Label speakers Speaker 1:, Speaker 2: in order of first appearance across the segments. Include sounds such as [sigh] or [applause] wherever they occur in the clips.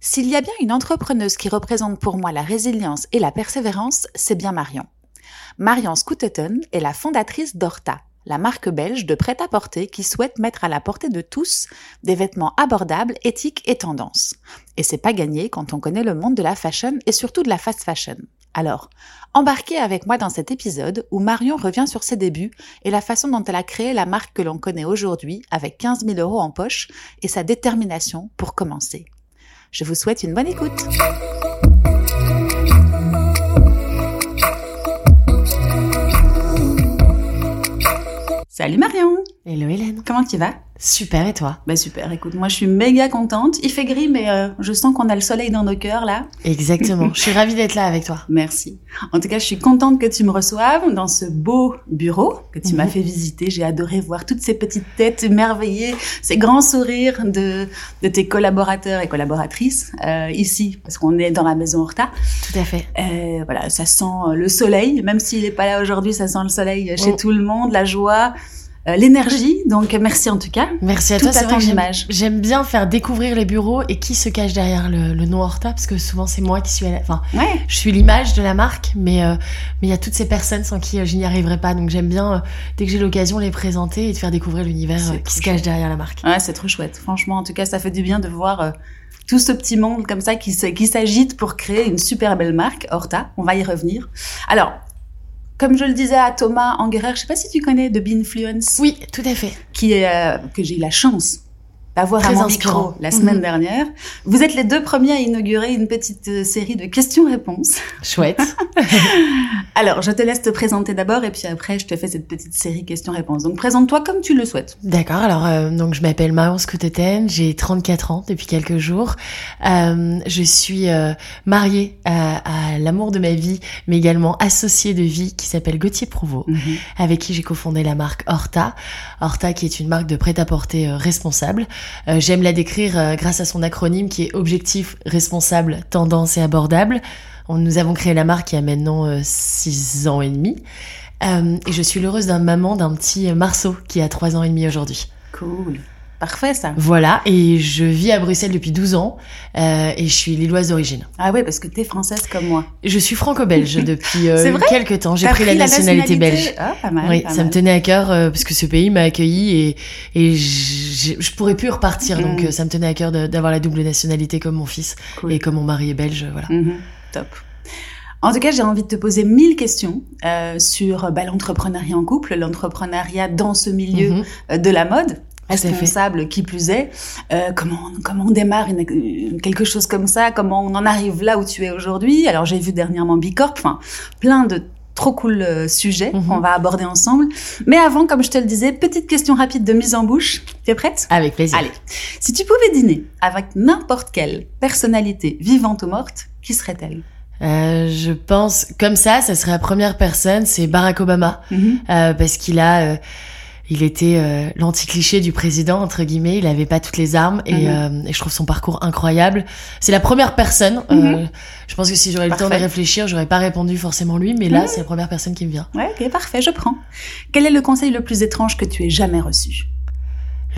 Speaker 1: S'il y a bien une entrepreneuse qui représente pour moi la résilience et la persévérance, c'est bien Marion. Marion Scouteton est la fondatrice d'Horta, la marque belge de prêt-à-porter qui souhaite mettre à la portée de tous des vêtements abordables, éthiques et tendances. Et c'est pas gagné quand on connaît le monde de la fashion et surtout de la fast fashion. Alors, embarquez avec moi dans cet épisode où Marion revient sur ses débuts et la façon dont elle a créé la marque que l'on connaît aujourd'hui avec 15 000 euros en poche et sa détermination pour commencer. Je vous souhaite une bonne écoute. Salut Marion
Speaker 2: Hello Hélène.
Speaker 1: Comment tu vas?
Speaker 2: Super et toi?
Speaker 1: Bah super, écoute, moi je suis méga contente. Il fait gris mais euh, je sens qu'on a le soleil dans nos cœurs là.
Speaker 2: Exactement, je suis ravie d'être là avec toi. [laughs]
Speaker 1: Merci. En tout cas, je suis contente que tu me reçoives dans ce beau bureau que tu m'as
Speaker 2: Mhm.
Speaker 1: fait visiter. J'ai adoré voir toutes ces petites têtes émerveillées, ces grands sourires de, de tes collaborateurs et collaboratrices euh, ici, parce qu'on est dans la maison Horta.
Speaker 2: Tout à fait.
Speaker 1: Euh, voilà, ça sent le soleil, même s'il n'est pas là aujourd'hui, ça sent le soleil chez
Speaker 2: Mm.
Speaker 1: tout le monde, la joie, euh, l'énergie. Donc merci en tout cas.
Speaker 2: Merci à
Speaker 1: Tout
Speaker 2: toi. C'est
Speaker 1: ton image.
Speaker 2: J'aime bien faire découvrir les bureaux et qui se cache derrière le, le nom Horta parce que souvent c'est moi qui suis à la... Enfin,
Speaker 1: Ouais.
Speaker 2: je suis l'image de la marque, mais euh, mais il y a toutes ces personnes sans qui euh, je n'y arriverai pas. Donc j'aime bien, euh, dès que j'ai l'occasion, les présenter et de faire découvrir l'univers qui se cache derrière la marque.
Speaker 1: Ouais, c'est trop chouette. Franchement, en tout cas, ça fait du bien de voir tout ce petit monde comme ça qui s'agite pour créer une super belle marque, Horta. On va y revenir. Alors, comme je le disais à Thomas Angerer, je sais pas si tu connais The Influence,
Speaker 2: Oui, tout à fait.
Speaker 1: qui est, euh, que j'ai eu la chance d'avoir à mon micro la semaine
Speaker 2: Mhm.
Speaker 1: dernière. Vous êtes les deux premiers à inaugurer une petite euh, série de questions-réponses.
Speaker 2: Chouette. [laughs]
Speaker 1: Alors, je te laisse te présenter d'abord et puis après, je te fais cette petite série questions-réponses. Donc, présente-toi comme tu le souhaites.
Speaker 2: D'accord, alors euh, donc je m'appelle Marion Scouteten, j'ai 34 ans depuis quelques jours. Euh, je suis euh, mariée à, à l'amour de ma vie, mais également associée de vie qui s'appelle Gauthier Prouveau, avec qui j'ai cofondé la marque Horta. Horta qui est une marque de prêt-à-porter euh, responsable. Euh, J'aime la décrire euh, grâce à son acronyme qui est objectif, responsable, tendance et abordable. Nous avons créé la marque il y a maintenant euh, six ans et demi. Euh, et je suis l'heureuse d'un maman d'un petit Marceau qui a trois ans et demi aujourd'hui.
Speaker 1: Cool. Parfait, ça.
Speaker 2: Voilà, et je vis à Bruxelles depuis 12 ans euh, et je suis lilloise d'origine.
Speaker 1: Ah oui, parce que t'es française comme moi.
Speaker 2: Je suis franco-belge [laughs] depuis euh, quelques temps. J'ai pris, la nationalité, belge.
Speaker 1: Ah, pas mal.
Speaker 2: Oui,
Speaker 1: pas
Speaker 2: ça
Speaker 1: mal.
Speaker 2: me tenait à cœur euh, parce que ce pays m'a accueilli et, et je, pourrais plus repartir. Donc
Speaker 1: Mm.
Speaker 2: euh, ça me tenait à cœur d'avoir la double nationalité comme mon fils
Speaker 1: Cool.
Speaker 2: et comme mon mari est belge. Voilà.
Speaker 1: Mhm. Top. En tout cas, j'ai envie de te poser mille questions euh, sur bah, l'entrepreneuriat en couple, l'entrepreneuriat dans ce milieu
Speaker 2: Mhm.
Speaker 1: euh, de la mode. Responsable qui plus est. Euh, comment comment on démarre une, quelque chose comme ça Comment on en arrive là où tu es aujourd'hui Alors j'ai vu dernièrement Bicorp, enfin plein de trop cool euh, sujets
Speaker 2: Mhm.
Speaker 1: qu'on va aborder ensemble. Mais avant, comme je te le disais, petite question rapide de mise en bouche. Tu es prête?
Speaker 2: Avec plaisir.
Speaker 1: Allez, si tu pouvais dîner avec n'importe quelle personnalité vivante ou morte, qui serait-elle?
Speaker 2: Euh, je pense, comme ça, ça serait la première personne, c'est Barack Obama. Euh, parce qu'il a euh, il était euh, l'anti-cliché du président entre guillemets il avait pas toutes les armes et,
Speaker 1: Mhm.
Speaker 2: euh, et je trouve son parcours incroyable c'est la première personne euh,
Speaker 1: Mhm.
Speaker 2: je pense que si j'aurais le temps de réfléchir j'aurais pas répondu forcément lui mais là
Speaker 1: Mhm.
Speaker 2: c'est la première personne qui me vient
Speaker 1: Ouais, ok, parfait, je prends. Quel est le conseil le plus étrange que tu aies jamais reçu?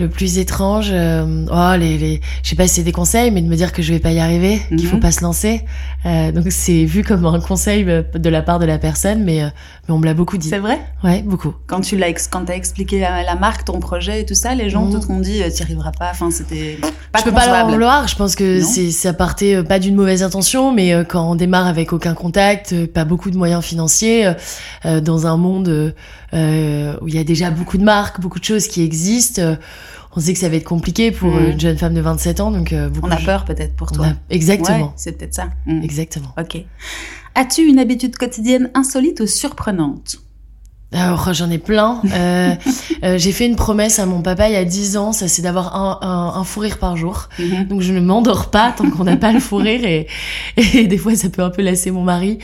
Speaker 2: Le plus étrange euh, oh les les je sais pas si c'est des conseils mais de me dire que je vais pas y arriver qu'il faut
Speaker 1: Mhm.
Speaker 2: pas se lancer Euh, donc c'est vu comme un conseil euh, de la part de la personne mais euh, mais on me l'a beaucoup dit
Speaker 1: C'est vrai?
Speaker 2: Ouais beaucoup
Speaker 1: Quand tu l'as quand t'as expliqué la, la marque, ton projet et tout ça, les gens
Speaker 2: Mhm.
Speaker 1: te t'ont dit, euh, t'y arriveras pas. Enfin, c'était pas
Speaker 2: je peux pas leur vouloir. Je pense que c'est ça partait euh, pas d'une mauvaise intention, mais euh, quand on démarre avec aucun contact, pas beaucoup de moyens financiers, dans un monde où il y a déjà beaucoup de marques, beaucoup de choses qui existent, euh, on sait que ça va être compliqué pour
Speaker 1: Mm.
Speaker 2: une jeune femme de 27 ans. Donc euh, beaucoup
Speaker 1: On a
Speaker 2: de-
Speaker 1: peur peut-être pour toi.
Speaker 2: a- Exactement,
Speaker 1: Ouais, c'est peut-être ça. Mhm.
Speaker 2: exactement.
Speaker 1: Ok. As-tu une habitude quotidienne insolite ou surprenante?
Speaker 2: Alors, j'en ai plein. Euh, [laughs] euh, j'ai fait une promesse à mon papa il y a 10 ans, ça c'est d'avoir un, un, un, fou rire par jour.
Speaker 1: Mhm.
Speaker 2: Donc je ne m'endors pas tant qu'on n'a pas le fou rire et, et des fois ça peut un peu lasser mon mari.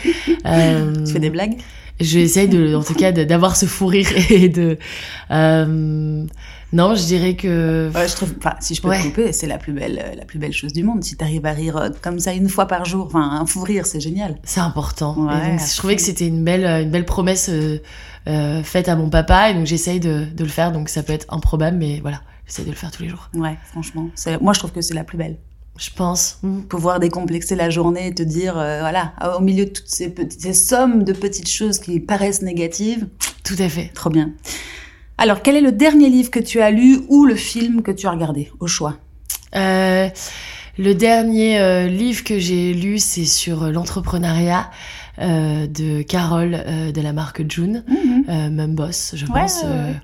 Speaker 2: Euh,
Speaker 1: Tu fais des blagues?
Speaker 2: J'essaye de, en tout cas, d'avoir ce fou rire et de. euh, non, je dirais que.
Speaker 1: Ouais, je trouve, enfin, si je peux
Speaker 2: Ouais.
Speaker 1: te couper, c'est la plus belle, euh, la plus belle chose du monde. Si t'arrives à rire euh, comme ça une fois par jour, enfin, un fou rire, c'est génial.
Speaker 2: C'est important.
Speaker 1: Ouais,
Speaker 2: et donc,
Speaker 1: à
Speaker 2: je trouvais que c'était une belle, une belle promesse euh, euh, faite à mon papa, et donc j'essaye de, de le faire. Donc ça peut être improbable, mais voilà, j'essaye de le faire tous les jours.
Speaker 1: Ouais, franchement. Moi, je trouve que c'est la plus belle.
Speaker 2: Je pense. Mm.
Speaker 1: Pouvoir décomplexer la journée et te dire, euh, voilà, au milieu de toutes ces, petites, ces sommes de petites choses qui paraissent négatives,
Speaker 2: Tout à fait.
Speaker 1: trop bien. Alors, quel est le dernier livre que tu as lu ou le film que tu as regardé, au choix?
Speaker 2: Euh, le dernier euh, livre que j'ai lu, c'est sur l'entrepreneuriat euh, de Carole de la marque June. euh, Mum Boss, je
Speaker 1: Ouais,
Speaker 2: pense,
Speaker 1: ouais, ouais.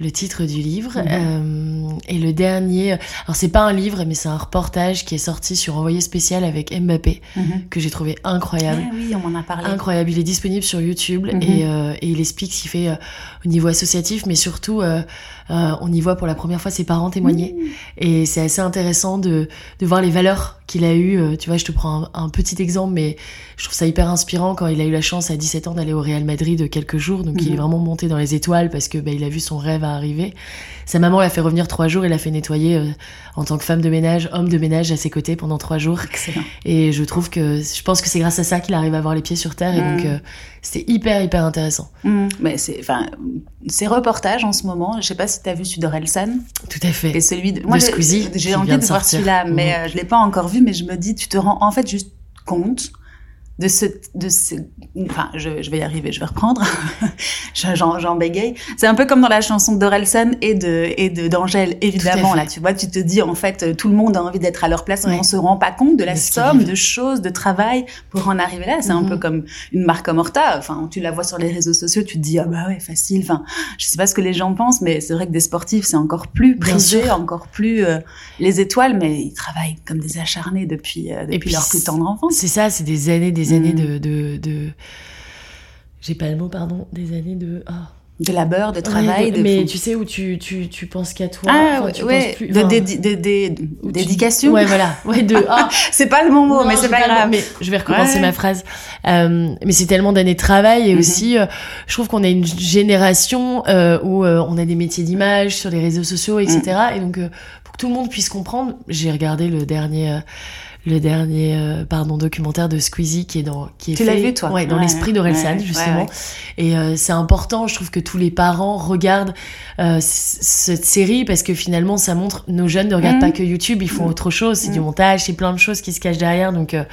Speaker 2: Le titre du livre.
Speaker 1: Mhm.
Speaker 2: Euh, et le dernier, alors c'est pas un livre, mais c'est un reportage qui est sorti sur Envoyé spécial avec Mbappé, que j'ai trouvé incroyable.
Speaker 1: Ah oui, on m'en a parlé.
Speaker 2: Incroyable, il est disponible sur YouTube
Speaker 1: Mhm.
Speaker 2: et, euh, et il explique ce qu'il fait euh, au niveau associatif, mais surtout euh, euh, on y voit pour la première fois ses parents témoigner
Speaker 1: Mmh.
Speaker 2: et c'est assez intéressant de, de voir les valeurs qu'il a eues. Euh, Tu vois, je te prends un, un petit exemple, mais je trouve ça hyper inspirant quand il a eu la chance à 17 ans d'aller au Real Madrid quelques jours, donc il est
Speaker 1: Mhm.
Speaker 2: vraiment monté dans les étoiles parce que bah, il a vu son rêve arriver. Sa maman l'a fait revenir trois jours et l'a fait nettoyer euh, en tant que femme de ménage, homme de ménage à ses côtés pendant trois jours.
Speaker 1: Excellent.
Speaker 2: Et je trouve que je pense que c'est grâce à ça qu'il arrive à avoir les pieds sur terre et donc euh, c'était hyper hyper intéressant.
Speaker 1: Mais c'est, enfin, ces reportages en ce moment, je sais pas si tu as vu celui d'Orelsan
Speaker 2: Tout à fait.
Speaker 1: et celui de,
Speaker 2: De
Speaker 1: j'ai-
Speaker 2: Squeezie,
Speaker 1: J'ai envie de,
Speaker 2: de
Speaker 1: voir celui-là, mais euh, je l'ai pas encore vu, mais je me dis, tu te rends en fait juste compte de ce, de ce, enfin, je, je vais y arriver, je vais reprendre. [laughs] Je- J'en, bégaye. C'est un peu comme dans la chanson d'Orelsan et de, et de, d'Angèle, évidemment, là, tu vois, tu te dis, en fait, euh, tout le monde a envie d'être à leur place, mais on se rend pas compte de la
Speaker 2: De
Speaker 1: somme de choses, de travail pour en arriver là. C'est un
Speaker 2: Mhm.
Speaker 1: peu comme une marque comme Horta. Enfin, tu la vois sur les réseaux sociaux, tu te dis, ah bah ouais, facile. Enfin, je sais pas ce que les gens pensent, mais c'est vrai que des sportifs, c'est encore plus prisé, encore plus euh, les étoiles, mais ils travaillent comme des acharnés depuis, euh, depuis
Speaker 2: puis
Speaker 1: leur plus tendre enfance.
Speaker 2: C'est ça, c'est des années, des années
Speaker 1: Mhm.
Speaker 2: de, de, de... J'ai pas le mot, pardon. Des années de. Ah.
Speaker 1: De labeur, de travail,
Speaker 2: Ouais,
Speaker 1: de.
Speaker 2: mais
Speaker 1: fond-
Speaker 2: tu sais où tu, tu, tu penses qu'à toi.
Speaker 1: ah
Speaker 2: enfin,
Speaker 1: ouais,
Speaker 2: tu
Speaker 1: ouais,
Speaker 2: penses plus-
Speaker 1: de, de- de-
Speaker 2: où tu-. Ouais, voilà. Ouais, de. Ah, [laughs]
Speaker 1: C'est pas le bon mot,
Speaker 2: Non,
Speaker 1: mais c'est pas
Speaker 2: mot,
Speaker 1: grave.
Speaker 2: Mais je vais recommencer
Speaker 1: Ouais.
Speaker 2: ma phrase. Euh, mais c'est tellement d'années de travail et
Speaker 1: Mhm.
Speaker 2: aussi, euh, je trouve qu'on a une génération euh, où euh, on a des métiers d'image sur les réseaux sociaux, etc.
Speaker 1: Mhm.
Speaker 2: Et donc, euh, pour que tout le monde puisse comprendre, j'ai regardé le dernier. Le dernier euh, pardon documentaire de Squeezie qui est dans qui est
Speaker 1: Tu l'as vu, toi?
Speaker 2: ouais dans
Speaker 1: Ouais,
Speaker 2: l'esprit d'Orelsan
Speaker 1: ouais,
Speaker 2: justement et euh, c'est important je trouve que tous les parents regardent euh, cette série parce que finalement ça montre nos jeunes ne regardent
Speaker 1: Mhm.
Speaker 2: pas que YouTube ils font
Speaker 1: Mhm.
Speaker 2: autre chose c'est du
Speaker 1: Mhm.
Speaker 2: montage c'est plein de choses qui se cachent derrière donc euh,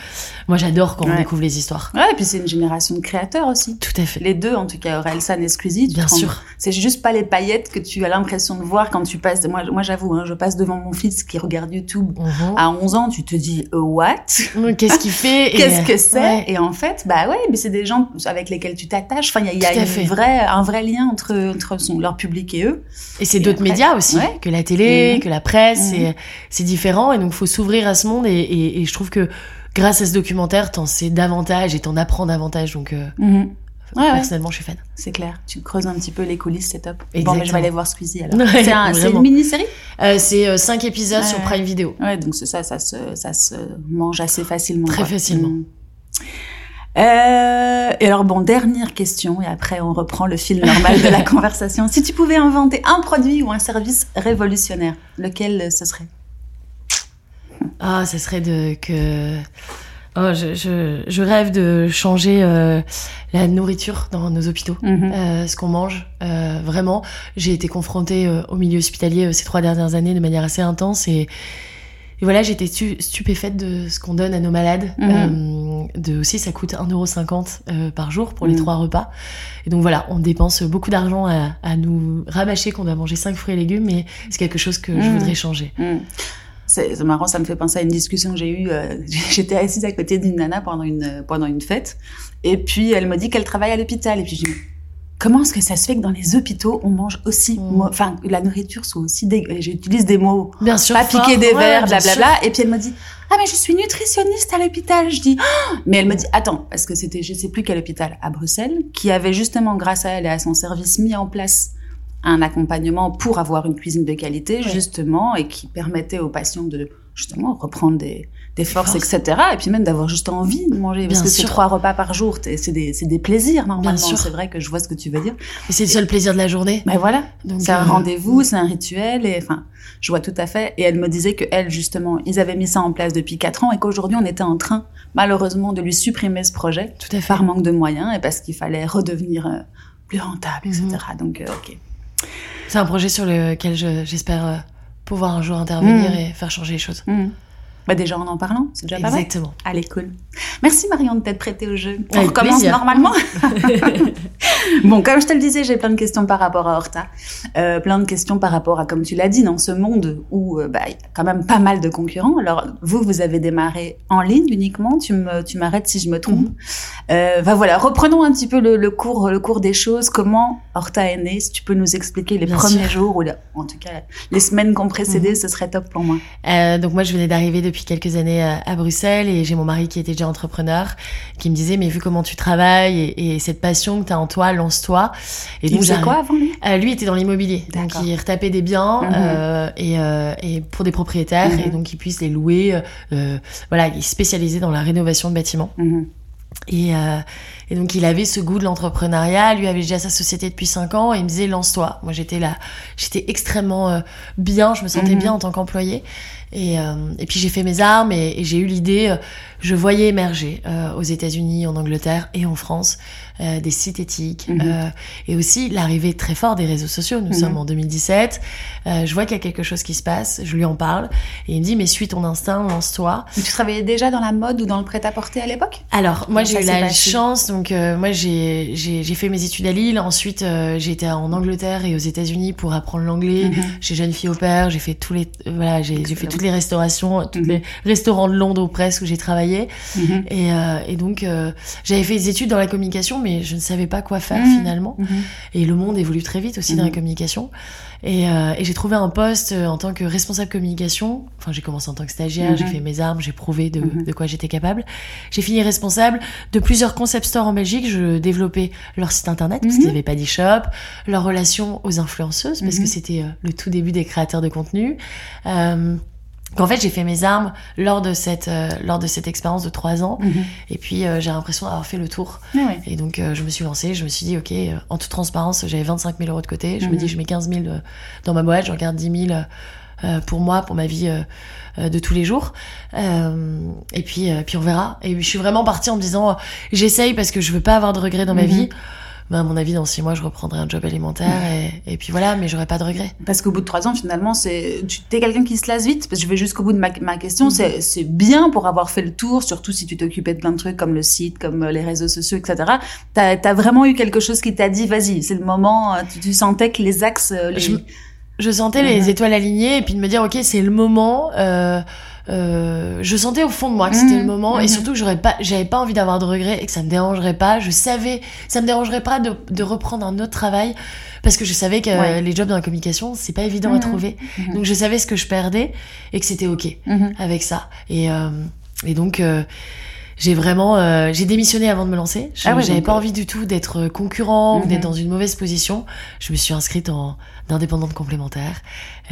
Speaker 2: moi j'adore quand on découvre les histoires
Speaker 1: Ouais, et puis c'est une génération de créateurs aussi.
Speaker 2: tout à fait
Speaker 1: Les deux, en tout cas, Orelsan et Squeezie.
Speaker 2: bien sûr
Speaker 1: C'est juste pas les paillettes que tu as l'impression de voir quand tu passes. Moi, moi j'avoue, hein, je passe devant mon fils qui regarde YouTube à 11 ans, tu te dis, what?
Speaker 2: Qu'est-ce qu'il fait [laughs]
Speaker 1: Qu'est-ce
Speaker 2: euh,
Speaker 1: que c'est?
Speaker 2: ouais.
Speaker 1: Et en fait, bah ouais, mais c'est des gens avec lesquels tu t'attaches. Enfin, il y a, y une vraie, un vrai lien entre, entre son, leur public et eux.
Speaker 2: et c'est d'autres médias aussi
Speaker 1: Ouais.
Speaker 2: que la télé
Speaker 1: Mhm.
Speaker 2: que la presse
Speaker 1: Mhm.
Speaker 2: c'est différent et donc faut s'ouvrir à ce monde et, et, et je trouve que grâce à ce documentaire t'en sais davantage et t'en apprends davantage donc euh,
Speaker 1: Ouais, ouais,
Speaker 2: personnellement je suis fan
Speaker 1: c'est clair. Tu creuses un petit peu les coulisses, c'est top. Bon, mais je vais aller voir Squeezie alors.
Speaker 2: Ouais,
Speaker 1: c'est un- [laughs] une mini-série
Speaker 2: Euh, c'est euh, cinq épisodes
Speaker 1: Ouais,
Speaker 2: sur. Prime Video
Speaker 1: Ouais, donc c'est ça, ça se, ça se mange assez facilement.
Speaker 2: Très
Speaker 1: quoi.
Speaker 2: facilement.
Speaker 1: Mm. Euh, et alors bon, dernière question, et après on reprend le fil normal de la [laughs] conversation. Si tu pouvais inventer un produit ou un service révolutionnaire, lequel ce serait?
Speaker 2: Ah, ça serait de que. Oh, je, je, je rêve de changer euh, la nourriture dans nos hôpitaux,
Speaker 1: Mhm.
Speaker 2: euh, ce qu'on mange. Euh, vraiment, j'ai été confrontée euh, au milieu hospitalier euh, ces trois dernières années de manière assez intense et, et voilà, j'étais stu- stupéfaite de ce qu'on donne à nos malades. Euh, de aussi, ça coûte 1,50€ euh, par jour pour les
Speaker 1: Mhm.
Speaker 2: trois repas. Et donc voilà, on dépense beaucoup d'argent à, à nous rabâcher qu'on doit manger cinq fruits et légumes, mais c'est quelque chose que je
Speaker 1: Mhm.
Speaker 2: voudrais changer.
Speaker 1: C'est marrant, ça me fait penser à une discussion que j'ai eue. euh, [laughs] J'étais assise à côté d'une nana pendant une, pendant une fête. Et puis, elle me dit qu'elle travaille à l'hôpital. Et puis, je dis, comment est-ce que ça se fait que dans les hôpitaux, on mange aussi,
Speaker 2: Mm.
Speaker 1: enfin, la nourriture soit aussi dégueu. J'utilise des mots,
Speaker 2: Bien sûr.
Speaker 1: pas
Speaker 2: fort.
Speaker 1: piquer des
Speaker 2: Ouais,
Speaker 1: verres, blablabla. Et puis elle me dit, ah mais je suis nutritionniste à l'hôpital. Je dis, Ah [gasps] mais elle me dit, attends, parce que c'était, je sais plus quel hôpital, à Bruxelles, qui avait justement, grâce à elle et à son service, mis en place un accompagnement pour avoir une cuisine de qualité,
Speaker 2: Ouais.
Speaker 1: justement, et qui permettait aux patients de justement reprendre des, des forces,
Speaker 2: forces.
Speaker 1: etc. Et puis même d'avoir juste envie de manger, parce
Speaker 2: Bien
Speaker 1: que c'est trois repas par jour, c'est des, des plaisirs normalement. C'est vrai que je vois ce que tu veux dire.
Speaker 2: Et c'est le seul plaisir de la journée.
Speaker 1: Mais voilà,
Speaker 2: Donc,
Speaker 1: c'est un
Speaker 2: euh,
Speaker 1: rendez-vous, c'est un rituel, et enfin, je vois tout à fait. Et elle me disait que elle, justement, ils avaient mis ça en place depuis quatre ans, et qu'aujourd'hui, on était en train, malheureusement, de lui supprimer ce projet
Speaker 2: Tout à fait.
Speaker 1: par manque de moyens et parce qu'il fallait redevenir euh, plus rentable, etc.
Speaker 2: Mhm.
Speaker 1: Donc, euh, ok.
Speaker 2: C'est un projet sur lequel je- j'espère euh, pouvoir un jour intervenir
Speaker 1: Mm.
Speaker 2: et faire changer les choses.
Speaker 1: Mhm. Bah déjà en en parlant, c'est déjà pas mal.
Speaker 2: Exactement.
Speaker 1: Allez, cool. Merci Marion de t'être prêtée au jeu. On
Speaker 2: Avec
Speaker 1: recommence
Speaker 2: plaisir.
Speaker 1: normalement. [laughs] bon, comme je te le disais, j'ai plein de questions par rapport à Horta. Euh, plein de questions par rapport à, comme tu l'as dit, dans ce monde où euh, bah, il y a quand même pas mal de concurrents. Alors, vous, vous avez démarré en ligne uniquement. Tu me, tu m'arrêtes si je me trompe. Euh, bah voilà, reprenons un petit peu le, le cours, le cours des choses. Comment Horta est né Si tu peux nous expliquer les
Speaker 2: Bien
Speaker 1: premiers
Speaker 2: sûr.
Speaker 1: jours ou la- en tout cas les semaines qui ont précédé,
Speaker 2: Mhm.
Speaker 1: ce serait top pour moi.
Speaker 2: Donc moi, je venais d'arriver depuis quelques années à Bruxelles et j'ai mon mari qui était déjà entrepreneur, qui me disait mais vu comment tu travailles et, et cette passion que tu as en toi, lance-toi. Et
Speaker 1: Il
Speaker 2: donc
Speaker 1: faisait
Speaker 2: j'arrive-
Speaker 1: quoi avant lui?
Speaker 2: Euh, lui était dans l'immobilier, donc il retapait des biens
Speaker 1: Mhm.
Speaker 2: euh, et, euh, et pour des propriétaires
Speaker 1: Mhm.
Speaker 2: et donc il puisse les louer. voilà, il est spécialisé dans la rénovation de bâtiments.
Speaker 1: Mhm.
Speaker 2: Et, euh, et donc il avait ce goût de l'entrepreneuriat. Lui avait déjà sa société depuis cinq ans et il me disait lance-toi. Moi j'étais là, j'étais extrêmement euh, bien, je me sentais
Speaker 1: Mhm.
Speaker 2: bien en tant qu'employée. Et, euh, et puis j'ai fait mes armes et, et j'ai eu l'idée. euh, je voyais émerger euh, aux États-Unis, en Angleterre et en France euh, des sites éthiques euh, et aussi l'arrivée très fort des réseaux sociaux. Nous
Speaker 1: Mhm.
Speaker 2: sommes en 2017. Euh, je vois qu'il y a quelque chose qui se passe. Je lui en parle et il me dit mais suis ton instinct, lance-toi.
Speaker 1: Tu travaillais déjà dans la mode ou dans le prêt-à-porter à l'époque?
Speaker 2: Alors, moi, j'ai eu la
Speaker 1: passé?
Speaker 2: chance. Donc, euh, moi, j'ai j'ai j'ai fait mes études à Lille. Ensuite, euh, j'ai été en Angleterre et aux États-Unis pour apprendre l'anglais.
Speaker 1: Mhm.
Speaker 2: Chez Jeune Fille au Père, j'ai fait tous les voilà, j'ai j'ai fait. Toutes les restaurations, tous
Speaker 1: Mhm.
Speaker 2: les restaurants de Londres ou presque où j'ai travaillé.
Speaker 1: Mhm.
Speaker 2: Et, euh, et donc, euh, j'avais fait des études dans la communication, mais je ne savais pas quoi faire
Speaker 1: Mhm.
Speaker 2: finalement. Et le monde évolue très vite aussi dans la communication. Et, euh, et j'ai trouvé un poste en tant que responsable communication. Enfin, j'ai commencé en tant que stagiaire, j'ai fait mes armes, j'ai prouvé de, de quoi j'étais capable. J'ai fini responsable de plusieurs concept stores en Belgique. Je développais leur site internet parce qu'il n'y avait pas d'e-shop, leur relation aux influenceuses parce que c'était le tout début des créateurs de contenu. Euh, en fait, j'ai fait mes armes lors de cette euh, lors de cette expérience de trois ans.
Speaker 1: Mhm.
Speaker 2: Et puis, euh, j'ai l'impression d'avoir fait le tour.
Speaker 1: Ah.
Speaker 2: Et donc, euh, je me suis lancée, je me suis dit, OK, euh, en toute transparence, j'avais 25 000 euros de côté. Je me
Speaker 1: Mhm.
Speaker 2: dis, je mets 15 000 euh, dans ma boîte, je regarde 10 000 euh, pour moi, pour ma vie euh, de tous les jours. Euh, et puis, euh, puis on verra. Et je suis vraiment partie en me disant, j'essaye parce que je veux pas avoir de regrets dans ma
Speaker 1: Mhm.
Speaker 2: vie. Ben, à mon avis, dans six mois, je reprendrai un job alimentaire et, et puis voilà, mais j'aurai pas de regrets.
Speaker 1: Parce qu'au bout de trois ans, finalement, c'est tu es quelqu'un qui se lasse vite. Parce que je vais jusqu'au bout de ma, ma question.
Speaker 2: Mhm.
Speaker 1: C'est c'est bien pour avoir fait le tour, surtout si tu t'occupais de plein de trucs comme le site, comme euh, les réseaux sociaux, etc. T'as as vraiment eu quelque chose qui t'a dit, vas-y, c'est le moment. euh, Tu, tu sentais que les axes, euh, les...
Speaker 2: Je Je sentais
Speaker 1: Mhm.
Speaker 2: les étoiles alignées et puis de me dire, OK, c'est le moment. Euh, euh, je sentais au fond de moi que c'était le moment et
Speaker 1: Mhm.
Speaker 2: surtout que j'aurais pas, j'avais pas envie d'avoir de regrets et que ça me dérangerait pas. Je savais, ça me dérangerait pas de, de reprendre un autre travail parce que je savais que
Speaker 1: Ouais.
Speaker 2: les jobs dans la communication c'est pas évident à
Speaker 1: Mhm.
Speaker 2: trouver. Donc je savais ce que je perdais et que c'était ok avec ça. Et euh, et donc euh, j'ai vraiment, euh, j'ai démissionné avant de me lancer. Je-
Speaker 1: Ah ouais,
Speaker 2: J'avais pas
Speaker 1: euh,
Speaker 2: envie du tout d'être concurrent ou
Speaker 1: Mhm.
Speaker 2: d'être dans une mauvaise position. Je me suis inscrite en indépendante complémentaire.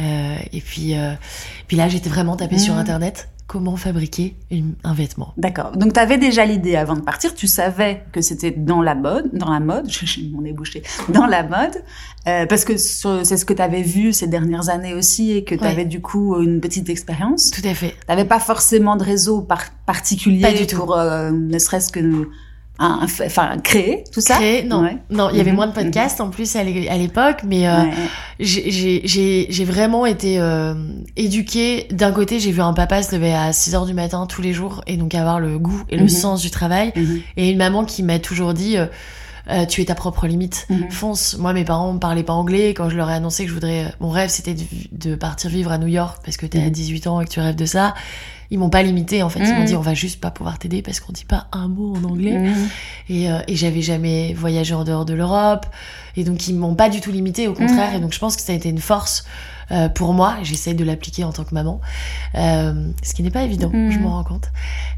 Speaker 2: Euh, et puis, euh, puis là, j'étais vraiment tapée sur
Speaker 1: Mhm.
Speaker 2: Internet. Comment fabriquer une- un vêtement
Speaker 1: D'accord. Donc, tu avais déjà l'idée avant de partir. Tu savais que c'était dans la mode, dans la mode. [laughs] J'ai mon nez bouché. Dans la mode, euh, parce que c'est ce que tu avais vu ces dernières années aussi et que tu
Speaker 2: Ouais.
Speaker 1: avais du coup une petite expérience.
Speaker 2: Tout à fait.
Speaker 1: T'avais pas forcément de réseau par- particulier
Speaker 2: Pas du tout.
Speaker 1: pour euh, ne serait-ce que enfin créer tout ça.
Speaker 2: Créer, non,
Speaker 1: Ouais.
Speaker 2: non, il y avait
Speaker 1: Mhm,
Speaker 2: moins de podcasts en plus à l'é- à l'époque, mais euh,
Speaker 1: Ouais.
Speaker 2: j'ai- vraiment été euh, éduquée. D'un côté, j'ai vu un papa se lever à 6 heures du matin tous les jours et donc avoir le goût et le
Speaker 1: Mhm.
Speaker 2: sens du travail.
Speaker 1: Mhm.
Speaker 2: Et une maman qui m'a toujours dit euh, euh, tu es ta propre limite.
Speaker 1: Mhm.
Speaker 2: Fonce. Moi, mes parents ne parlaient pas anglais. Quand je leur ai annoncé que je voudrais, mon rêve, c'était de, de partir vivre à New York parce que t'es à
Speaker 1: Mhm.
Speaker 2: 18 ans et que tu rêves de ça. Ils m'ont pas limité en fait. Ils m'ont
Speaker 1: Mhm.
Speaker 2: dit on va juste pas pouvoir t'aider parce qu'on dit pas un mot en anglais.
Speaker 1: Mhm.
Speaker 2: Et, euh, et j'avais jamais voyagé en dehors de l'Europe. Et donc, ils m'ont pas du tout limité, au contraire.
Speaker 1: Mhm.
Speaker 2: Et donc, je pense que ça a été une force euh, pour moi. J'essaie de l'appliquer en tant que maman. Euh, ce qui n'est pas évident, je m'en rends compte.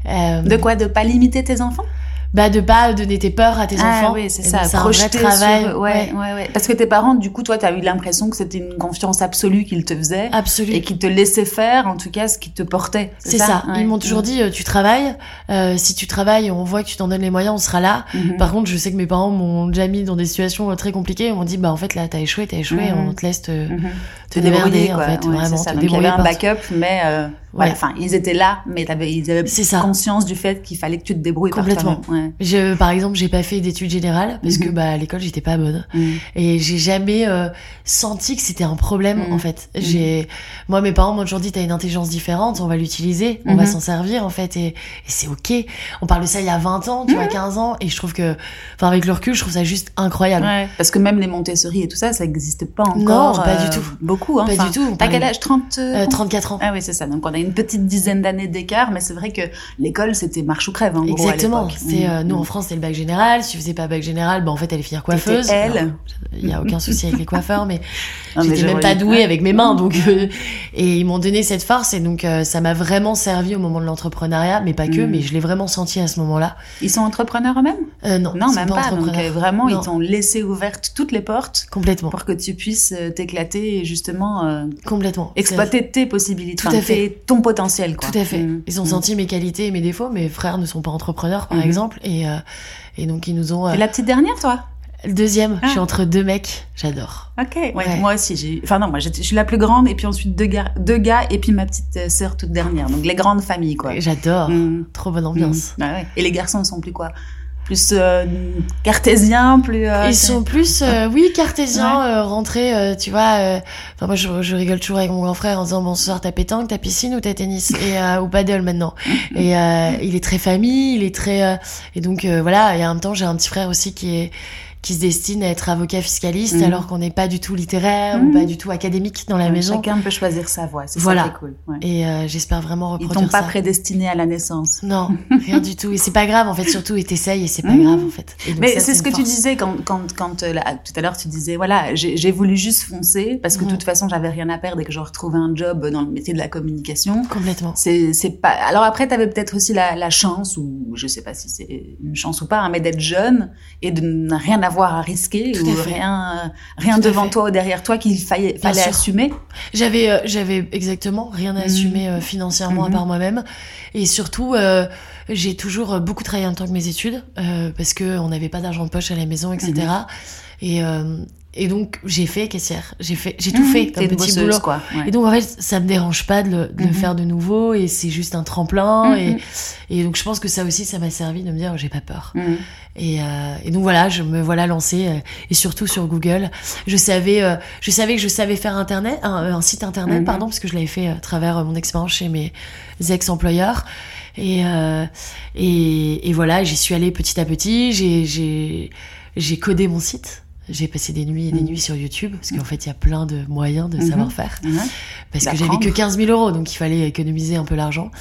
Speaker 2: Euh,
Speaker 1: De quoi? De pas limiter tes enfants?
Speaker 2: Bah, de pas donner tes peurs à tes
Speaker 1: Ah
Speaker 2: enfants.
Speaker 1: oui, c'est ça.
Speaker 2: donc, C'est un vrai
Speaker 1: projeter
Speaker 2: travail.
Speaker 1: sur- ouais, ouais, ouais. Parce que tes parents, du coup, toi, t'as eu l'impression que c'était une confiance absolue qu'ils te faisaient
Speaker 2: Absolument.
Speaker 1: et qu'ils te laissaient faire, en tout cas, ce qui te portait.
Speaker 2: C'est ça.
Speaker 1: Ouais.
Speaker 2: Ils m'ont toujours dit, euh, tu travailles. Euh, si tu travailles, on voit que tu t'en donnes les moyens, on sera là.
Speaker 1: Mhm.
Speaker 2: Par contre, je sais que mes parents m'ont déjà mis dans des situations euh, très compliquées. Ils m'ont dit, bah en fait là, t'as échoué, t'as échoué,
Speaker 1: Mhm.
Speaker 2: on te laisse te,
Speaker 1: Mhm.
Speaker 2: te démerder en fait, vraiment,
Speaker 1: ça.
Speaker 2: te
Speaker 1: Donc, il y avait
Speaker 2: débrouiller
Speaker 1: un
Speaker 2: partout.
Speaker 1: backup, mais euh, voilà.
Speaker 2: Ouais.
Speaker 1: Enfin, ils étaient là, mais ils avaient
Speaker 2: ça.
Speaker 1: conscience du fait qu'il fallait que tu te débrouilles par
Speaker 2: Complètement.
Speaker 1: toi-même. Ouais.
Speaker 2: Je, par exemple, j'ai pas fait d'études générales parce que
Speaker 1: Mhm.
Speaker 2: bah à l'école j'étais pas bonne
Speaker 1: Mhm.
Speaker 2: et j'ai jamais euh, senti que c'était un problème
Speaker 1: Mhm.
Speaker 2: en fait. J'ai, moi mes parents m'ont toujours dit t'as une intelligence différente, on va l'utiliser, on va s'en servir en fait et, et c'est ok. On parle de ça il y a 20 ans, tu vois, 15 ans et je trouve que, enfin avec le recul, je trouve ça juste incroyable.
Speaker 1: Ouais. Parce que même les Montessori et tout ça, ça n'existe pas encore.
Speaker 2: Non, pas du tout.
Speaker 1: Beaucoup. Hein.
Speaker 2: Pas du tout.
Speaker 1: T'as quel âge? 30
Speaker 2: Euh, 34 ans.
Speaker 1: Ah oui, c'est ça. Donc on a une petite dizaine d'années d'écart, mais c'est vrai que l'école c'était marche ou crève en gros à
Speaker 2: Exactement. C'est euh, nous en France, c'est le bac général. Si tu faisais pas bac général, bah en fait, elle finir coiffeuse.
Speaker 1: T'étais elle.
Speaker 2: Il y a aucun souci avec les [laughs] coiffeurs, mais
Speaker 1: Non,
Speaker 2: j'étais même pas douée avec mes mains, donc euh, et ils m'ont donné cette force et donc euh, ça m'a vraiment servi au moment de l'entrepreneuriat, mais pas que,
Speaker 1: Mhm.
Speaker 2: mais je l'ai vraiment senti à ce moment-là.
Speaker 1: Ils sont entrepreneurs eux-mêmes?
Speaker 2: Non,
Speaker 1: Non, même pas. Donc
Speaker 2: entrepreneurs.
Speaker 1: vraiment,
Speaker 2: Non.
Speaker 1: ils t'ont laissé ouvertes toutes les portes
Speaker 2: Complètement,
Speaker 1: pour que tu puisses t'éclater et justement
Speaker 2: complètement.
Speaker 1: exploiter tes possibilités,
Speaker 2: Tout à fait.
Speaker 1: Ton potentiel. Quoi.
Speaker 2: Tout à fait.
Speaker 1: Mhm.
Speaker 2: Ils ont
Speaker 1: Mhm.
Speaker 2: senti mes qualités et mes défauts. Mes frères ne sont pas entrepreneurs, par
Speaker 1: Mhm.
Speaker 2: exemple, et euh, et donc ils nous ont. euh,
Speaker 1: Et la petite dernière, toi?
Speaker 2: Le deuxième,
Speaker 1: Ah.
Speaker 2: je suis entre deux mecs, j'adore.
Speaker 1: Ok, ouais,
Speaker 2: Ouais.
Speaker 1: moi aussi. J'ai... Enfin non, moi je suis la plus grande et puis ensuite deux gars, deux gars et puis ma petite euh, sœur toute dernière. Donc les grandes familles quoi.
Speaker 2: J'adore.
Speaker 1: Mm.
Speaker 2: Trop bonne ambiance.
Speaker 1: Mm. Ouais. Et les garçons sont plus quoi? Plus euh, cartésiens, plus. euh,
Speaker 2: Ils sont plus, euh, oui, cartésiens, euh, rentrés, euh, tu vois. euh, Enfin, moi, je, je rigole toujours avec mon grand frère en disant bon, ce soir, t'as pétanque, t'as piscine ou t'as tennis [laughs] et euh, ou paddle maintenant. [laughs] et euh, il est très famille, il est très euh, et donc euh, voilà. Et en même temps, j'ai un petit frère aussi qui est qui se destine à être avocat fiscaliste
Speaker 1: Mhm.
Speaker 2: alors qu'on n'est pas du tout littéraire
Speaker 1: Mhm.
Speaker 2: ou pas du tout académique dans la maison.
Speaker 1: Chacun peut choisir sa voie. C'est
Speaker 2: Voilà.
Speaker 1: ça qui est cool. ouais.
Speaker 2: Et euh, j'espère vraiment
Speaker 1: Ils
Speaker 2: reproduire
Speaker 1: t'ont pas prédestiné à la naissance.
Speaker 2: Non, [laughs] rien du tout. Et c'est pas grave en fait. Surtout, et t'essayes et c'est pas
Speaker 1: Mhm.
Speaker 2: grave en fait.
Speaker 1: Mais c'est ce que tu disais quand, quand, quand euh, là, tout à l'heure tu disais voilà j'ai voulu juste foncer parce que de
Speaker 2: Mhm.
Speaker 1: toute façon j'avais rien à perdre et que je retrouvais un job dans le métier de la communication.
Speaker 2: Complètement.
Speaker 1: C'est pas. Alors après, t'avais peut-être aussi la, la chance ou je sais pas si c'est une chance ou pas, hein, mais d'être jeune et de ne rien avoir à risquer
Speaker 2: Tout
Speaker 1: ou
Speaker 2: à
Speaker 1: rien euh, rien
Speaker 2: Tout
Speaker 1: devant toi ou derrière toi qu'il fallait assumer.
Speaker 2: J'avais, euh, j'avais exactement rien à
Speaker 1: Mhm.
Speaker 2: assumer euh, financièrement à
Speaker 1: Mhm.
Speaker 2: part moi-même, et surtout, euh, j'ai toujours beaucoup travaillé en temps que mes études parce que on n'avait pas d'argent de poche à la maison, etc. Et et donc j'ai fait caissière, j'ai fait, j'ai tout
Speaker 1: Mhm.
Speaker 2: fait comme petit
Speaker 1: bosseuse,
Speaker 2: boulot.
Speaker 1: quoi. ouais.
Speaker 2: Et donc en fait, ça me dérange pas de le, de le
Speaker 1: Mhm.
Speaker 2: faire de nouveau, et c'est juste un tremplin.
Speaker 1: Mhm.
Speaker 2: Et, et donc je pense que ça aussi, ça m'a servi de me dire j'ai pas peur. Et, euh, et donc voilà, je me voilà lancée euh, et surtout sur Google. Je savais, euh, je savais que je savais faire internet, un, un site internet, pardon, parce que je l'avais fait à travers euh, mon expérience chez mes ex-employeurs. Et, euh, et, et voilà, j'y suis allée petit à petit. J'ai, j'ai, j'ai codé mon site. J'ai passé des nuits et des
Speaker 1: Mhm.
Speaker 2: nuits sur YouTube parce qu'en fait, il y a plein de moyens de
Speaker 1: Mhm.
Speaker 2: savoir faire. Parce que j'avais que 15 000 euros, donc il fallait économiser un peu l'argent.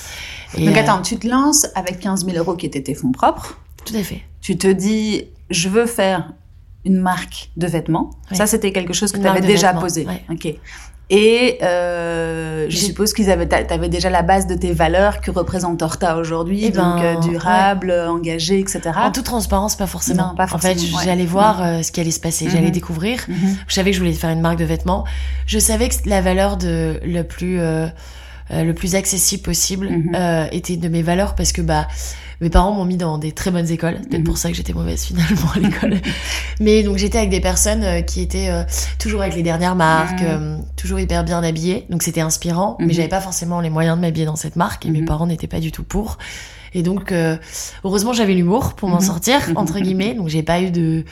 Speaker 1: Donc
Speaker 2: euh,
Speaker 1: attends, tu te lances avec 15 000 euros qui étaient tes fonds propres.
Speaker 2: tout à fait.
Speaker 1: Tu te dis je veux faire une marque de vêtements.
Speaker 2: Oui.
Speaker 1: Ça c'était quelque chose que tu avais déjà
Speaker 2: vêtements,
Speaker 1: posé. Ok. Et euh, je suppose qu'ils avaient, t'a- t'avais déjà la base de tes valeurs que représente Horta aujourd'hui,
Speaker 2: Eh
Speaker 1: donc
Speaker 2: ben,
Speaker 1: euh, durable, engagé, etc.
Speaker 2: En toute transparence, pas forcément.
Speaker 1: Non, pas
Speaker 2: En fait,
Speaker 1: ouais.
Speaker 2: j'allais voir euh, ce qui allait se passer, j'allais découvrir.
Speaker 1: Mhm.
Speaker 2: Je savais que je voulais faire une marque de vêtements. Je savais que la valeur de le plus euh, euh, le plus accessible possible
Speaker 1: Mhm.
Speaker 2: euh, était de mes valeurs parce que bah mes parents m'ont mis dans des très bonnes écoles. Peut-être
Speaker 1: Mhm.
Speaker 2: pour ça que j'étais mauvaise [laughs] finalement à l'école. [laughs] Mais donc j'étais avec des personnes euh, qui étaient euh, toujours avec les dernières marques,
Speaker 1: Mhm.
Speaker 2: euh, toujours hyper bien habillées. Donc c'était inspirant,
Speaker 1: Mhm.
Speaker 2: mais j'avais pas forcément les moyens de m'habiller dans cette marque et mes
Speaker 1: Mhm.
Speaker 2: parents n'étaient pas du tout pour. Et donc, euh, heureusement, j'avais l'humour pour m'en
Speaker 1: Mhm.
Speaker 2: sortir,
Speaker 1: Mhm. [laughs]
Speaker 2: entre guillemets. Donc, j'ai pas eu de,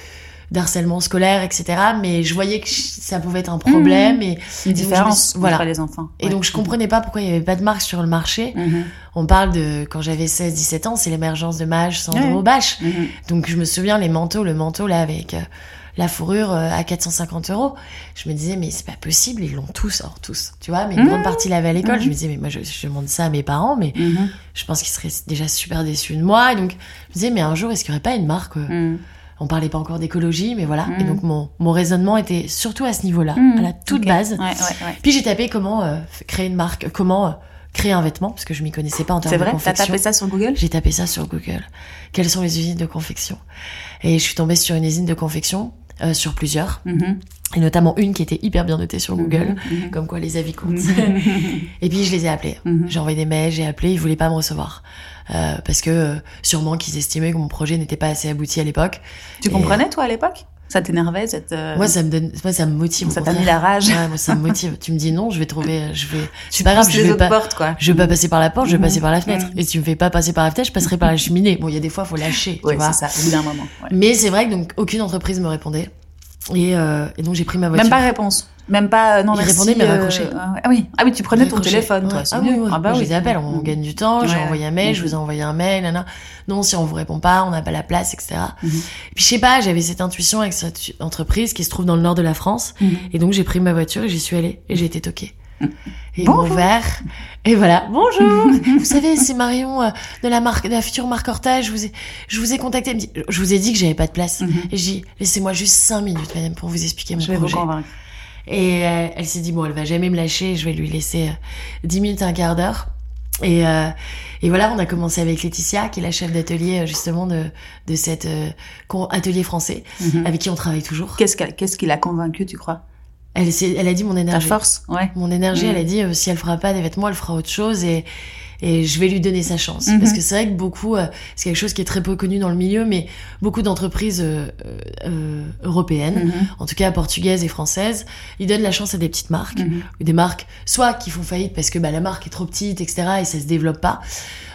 Speaker 2: d'harcèlement scolaire, etc. Mais je voyais que ça pouvait être un problème et
Speaker 1: Une différence
Speaker 2: voilà.
Speaker 1: entre les enfants.
Speaker 2: Et donc je comprenais pas pourquoi il y avait pas de marque sur le marché.
Speaker 1: Mhm.
Speaker 2: On parle de quand j'avais 16-17 ans, c'est l'émergence de Mage, Sandro. Bache.
Speaker 1: Mhm.
Speaker 2: Donc je me souviens les manteaux, le manteau là avec euh, la fourrure euh, à 450 euros. Je me disais mais c'est pas possible, ils l'ont tous, alors tous, tu vois. Mais une
Speaker 1: Mhm.
Speaker 2: grande partie l'avaient à l'école. Je me disais mais moi je, je demande ça à mes parents, mais je pense qu'ils seraient déjà super déçus de moi. Et donc je me disais mais un jour est-ce qu'il y aurait pas une marque euh. On parlait pas encore d'écologie, mais voilà. Et donc mon mon raisonnement était surtout à ce niveau-là,
Speaker 1: Mhm.
Speaker 2: à la toute base.
Speaker 1: Ouais, ouais, ouais.
Speaker 2: Puis j'ai tapé comment euh, créer une marque, comment euh, créer un vêtement parce que je m'y connaissais pas en termes
Speaker 1: C'est
Speaker 2: de
Speaker 1: vrai? T'as
Speaker 2: confection.
Speaker 1: tapé ça sur Google?
Speaker 2: J'ai tapé ça sur Google. Quelles sont les usines de confection? Et je suis tombée sur une usine de confection, euh, sur plusieurs,
Speaker 1: Mhm.
Speaker 2: et notamment une qui était hyper bien notée sur Google,
Speaker 1: Mhm.
Speaker 2: comme quoi les avis comptent. [laughs] Et puis je les ai appelés. J'ai envoyé des mails, j'ai appelé, ils voulaient pas me recevoir. Euh, parce que euh, sûrement qu'ils estimaient que mon projet n'était pas assez abouti à l'époque.
Speaker 1: Tu
Speaker 2: Et-
Speaker 1: comprenais, toi, à l'époque? Ça t'énervait cette. euh,
Speaker 2: Moi ça me donne, moi ça me motive.
Speaker 1: ça t'a mis la rage.
Speaker 2: Ouais, moi ça me motive. tu me dis non, je vais trouver, je vais. [laughs]
Speaker 1: Tu
Speaker 2: C'est pas grave, je vais pas.
Speaker 1: portes, quoi.
Speaker 2: Je vais pas passer par la porte, je vais
Speaker 1: Mhm.
Speaker 2: passer par la fenêtre.
Speaker 1: Mhm.
Speaker 2: Et si tu me fais pas passer par la fenêtre, je passerai par la cheminée. Bon, il y a des fois, faut lâcher, tu
Speaker 1: Oui,
Speaker 2: vois.
Speaker 1: c'est ça, au bout d'un moment. ouais.
Speaker 2: Mais c'est vrai que donc aucune entreprise me répondait. Et, euh, et donc j'ai pris ma voiture.
Speaker 1: Même pas réponse. Même pas. euh, Non,
Speaker 2: Il
Speaker 1: merci,
Speaker 2: répondait, mais
Speaker 1: euh,
Speaker 2: raccroché.
Speaker 1: Ah oui. Ah oui, tu prenais ton téléphone, toi.
Speaker 2: Ouais. Ah oui, oui.
Speaker 1: Ah bah oui.
Speaker 2: je les appelle, on gagne du temps. J'ai
Speaker 1: Ouais.
Speaker 2: envoyé un mail, je vous ai envoyé un mail, nana. Non, si on vous répond pas, on n'a pas la place, etc.
Speaker 1: Mhm.
Speaker 2: Et puis je sais pas, j'avais cette intuition avec cette entreprise qui se trouve dans le nord de la France.
Speaker 1: Mhm.
Speaker 2: Et donc j'ai pris ma voiture et j'y suis allée et j'ai été toquée. Et ils
Speaker 1: Bonjour.
Speaker 2: m'ont ouvert. Et voilà, bonjour. [laughs] vous savez, c'est Marion euh, de la marque, de la future marque Horta. Je vous ai, je vous ai contacté. Elle me dit, je vous ai dit que j'avais pas de place. Et j'ai dit, laissez-moi juste cinq minutes, madame, pour vous expliquer mon
Speaker 1: Je vais vous
Speaker 2: projet.
Speaker 1: convaincre.
Speaker 2: Et euh, elle s'est dit bon, elle va jamais me lâcher, je vais lui laisser euh, 10 minutes, un quart d'heure. Et, euh, et voilà, on a commencé avec Laetitia, qui est la chef d'atelier euh, justement de de cet euh, atelier français,
Speaker 1: Mhm.
Speaker 2: avec qui on travaille toujours.
Speaker 1: Qu'est-ce qu'elle- qu'est-ce qui l'a convaincu, tu crois?
Speaker 2: Elle, s'est- elle a dit mon
Speaker 1: Ta
Speaker 2: énergie.
Speaker 1: force Ouais.
Speaker 2: Mon énergie,
Speaker 1: Mhm.
Speaker 2: elle a dit euh, si elle fera pas des vêtements, elle fera autre chose et et je vais lui donner sa chance
Speaker 1: Mhm.
Speaker 2: parce que c'est vrai que beaucoup euh, c'est quelque chose qui est très peu connu dans le milieu mais beaucoup d'entreprises euh, euh, européennes
Speaker 1: Mhm.
Speaker 2: en tout cas portugaises et françaises ils donnent la chance à des petites marques
Speaker 1: Mhm.
Speaker 2: ou des marques soit qui font faillite parce que bah, la marque est trop petite etc et ça se développe pas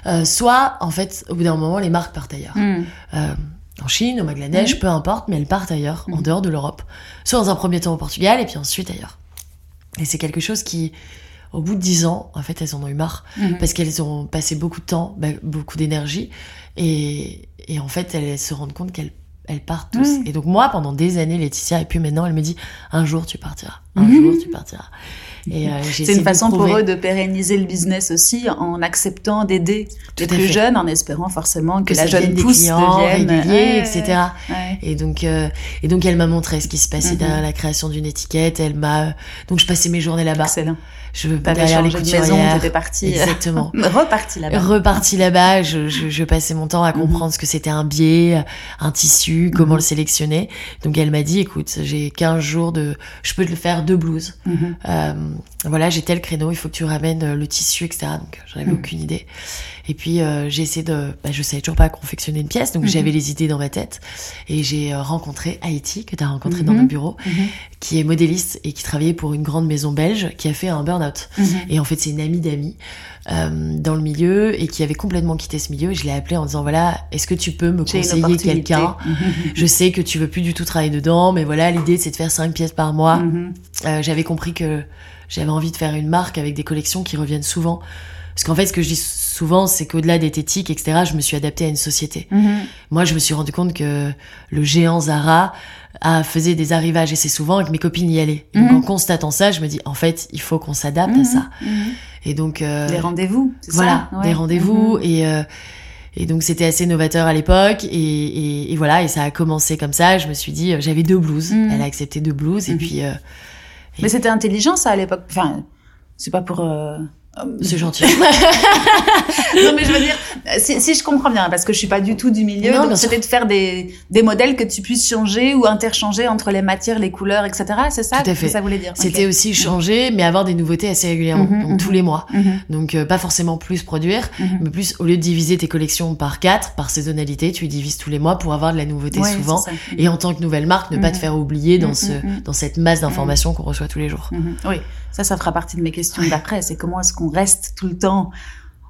Speaker 2: euh, soit en fait au bout d'un moment les marques partent ailleurs
Speaker 1: Mhm.
Speaker 2: euh, en Chine, au Bangladesh,
Speaker 1: Mhm.
Speaker 2: peu importe, mais elles partent ailleurs, en
Speaker 1: Mhm.
Speaker 2: dehors de l'Europe. Soit dans un premier temps au Portugal, et puis ensuite ailleurs. Et c'est quelque chose qui, au bout de dix ans, en fait, elles en ont eu marre,
Speaker 1: Mhm.
Speaker 2: parce qu'elles ont passé beaucoup de temps, bah, beaucoup d'énergie, et, et en fait, elles se rendent compte qu'elles elles partent tous.
Speaker 1: Mhm.
Speaker 2: Et donc moi, pendant des années, Laetitia, et puis maintenant, elle me dit, un jour tu partiras, un
Speaker 1: Mhm.
Speaker 2: jour tu partiras. Et euh,
Speaker 1: C'est une façon pour eux de pérenniser le business aussi en acceptant d'aider les plus
Speaker 2: fait.
Speaker 1: jeunes, en espérant forcément que,
Speaker 2: que
Speaker 1: la jeune pousse
Speaker 2: clients
Speaker 1: devienne
Speaker 2: réguliers,
Speaker 1: Ouais,
Speaker 2: etc.
Speaker 1: ouais.
Speaker 2: Et donc, euh, et donc, elle m'a montré ce qui se passait
Speaker 1: Mhm.
Speaker 2: derrière la création d'une étiquette. Elle m'a, donc, je passais mes journées là-bas.
Speaker 1: Excellent.
Speaker 2: Je derrière les
Speaker 1: changé de maison,
Speaker 2: couturières.
Speaker 1: t'étais partie.
Speaker 2: Exactement. [laughs]
Speaker 1: Reparti là-bas.
Speaker 2: Reparti là-bas, je, je, je passais mon temps à
Speaker 1: Mhm.
Speaker 2: comprendre ce que c'était un biais, un tissu, comment le sélectionner. Donc elle m'a dit, écoute, j'ai 15 jours de, je peux te le faire deux blouses. Euh, voilà, j'ai tel créneau, il faut que tu ramènes euh, le tissu, etc. Donc euh, j'en avais
Speaker 1: Mhm.
Speaker 2: aucune idée. Et puis euh, j'ai essayé de, bah, je savais toujours pas confectionner une pièce, donc
Speaker 1: Mhm.
Speaker 2: j'avais les idées dans ma tête. Et j'ai euh, rencontré Haïti, que tu as rencontré dans nos bureaux,
Speaker 1: Mhm.
Speaker 2: qui est modéliste et qui travaillait pour une grande maison belge, qui a fait un burn-out. Et en fait, c'est une amie d'amis euh, dans le milieu et qui avait complètement quitté ce milieu. Et je l'ai appelée en disant voilà, est-ce que tu peux me conseiller quelqu'un? Je sais que tu veux plus du tout travailler dedans, mais voilà, l'idée c'est de faire cinq pièces par mois. Euh, j'avais compris que j'avais envie de faire une marque avec des collections qui reviennent souvent. Parce qu'en fait, ce que je dis souvent, c'est qu'au-delà d'être éthique, etc., je me suis adaptée à une société.
Speaker 1: Mhm.
Speaker 2: Moi, je me suis rendu compte que le géant Zara a faisait des arrivages assez souvent et que mes copines y allaient. Donc,
Speaker 1: Mhm.
Speaker 2: en constatant ça, je me dis, en fait, il faut qu'on s'adapte à
Speaker 1: Mhm.
Speaker 2: ça. Et donc, euh,
Speaker 1: Les rendez-vous, c'est
Speaker 2: voilà,
Speaker 1: ça
Speaker 2: des
Speaker 1: Ouais.
Speaker 2: rendez-vous et euh, et donc c'était assez novateur à l'époque et, et, et voilà et ça a commencé comme ça. Je me suis dit, euh, j'avais deux blouses. Elle a accepté deux blouses et puis euh,
Speaker 1: Mais c'était intelligent ça à l'époque. Enfin, c'est pas pour. euh,
Speaker 2: c'est gentil. [laughs]
Speaker 1: non mais je veux dire, si, si je comprends bien, parce que je suis pas du tout du milieu,
Speaker 2: Non,
Speaker 1: donc
Speaker 2: bien
Speaker 1: c'était de faire des, des modèles que tu puisses changer ou interchanger entre les matières, les couleurs, etc. C'est ça
Speaker 2: Tout à
Speaker 1: que
Speaker 2: fait.
Speaker 1: ça voulait dire.
Speaker 2: C'était aussi changer, mais avoir des nouveautés assez régulièrement,
Speaker 1: Mhm,
Speaker 2: donc
Speaker 1: mhm.
Speaker 2: tous les mois.
Speaker 1: Mhm,
Speaker 2: Donc euh, pas forcément plus produire, mais plus au lieu de diviser tes collections par quatre, par saisonnalité, tu les divises tous les mois pour avoir de la nouveauté
Speaker 1: Ouais,
Speaker 2: souvent. Et en tant que nouvelle marque, ne pas te faire oublier dans ce dans cette masse d'informations qu'on reçoit tous les jours.
Speaker 1: Oui, ça, ça fera partie de mes questions d'après. C'est comment est-ce qu'on reste tout le temps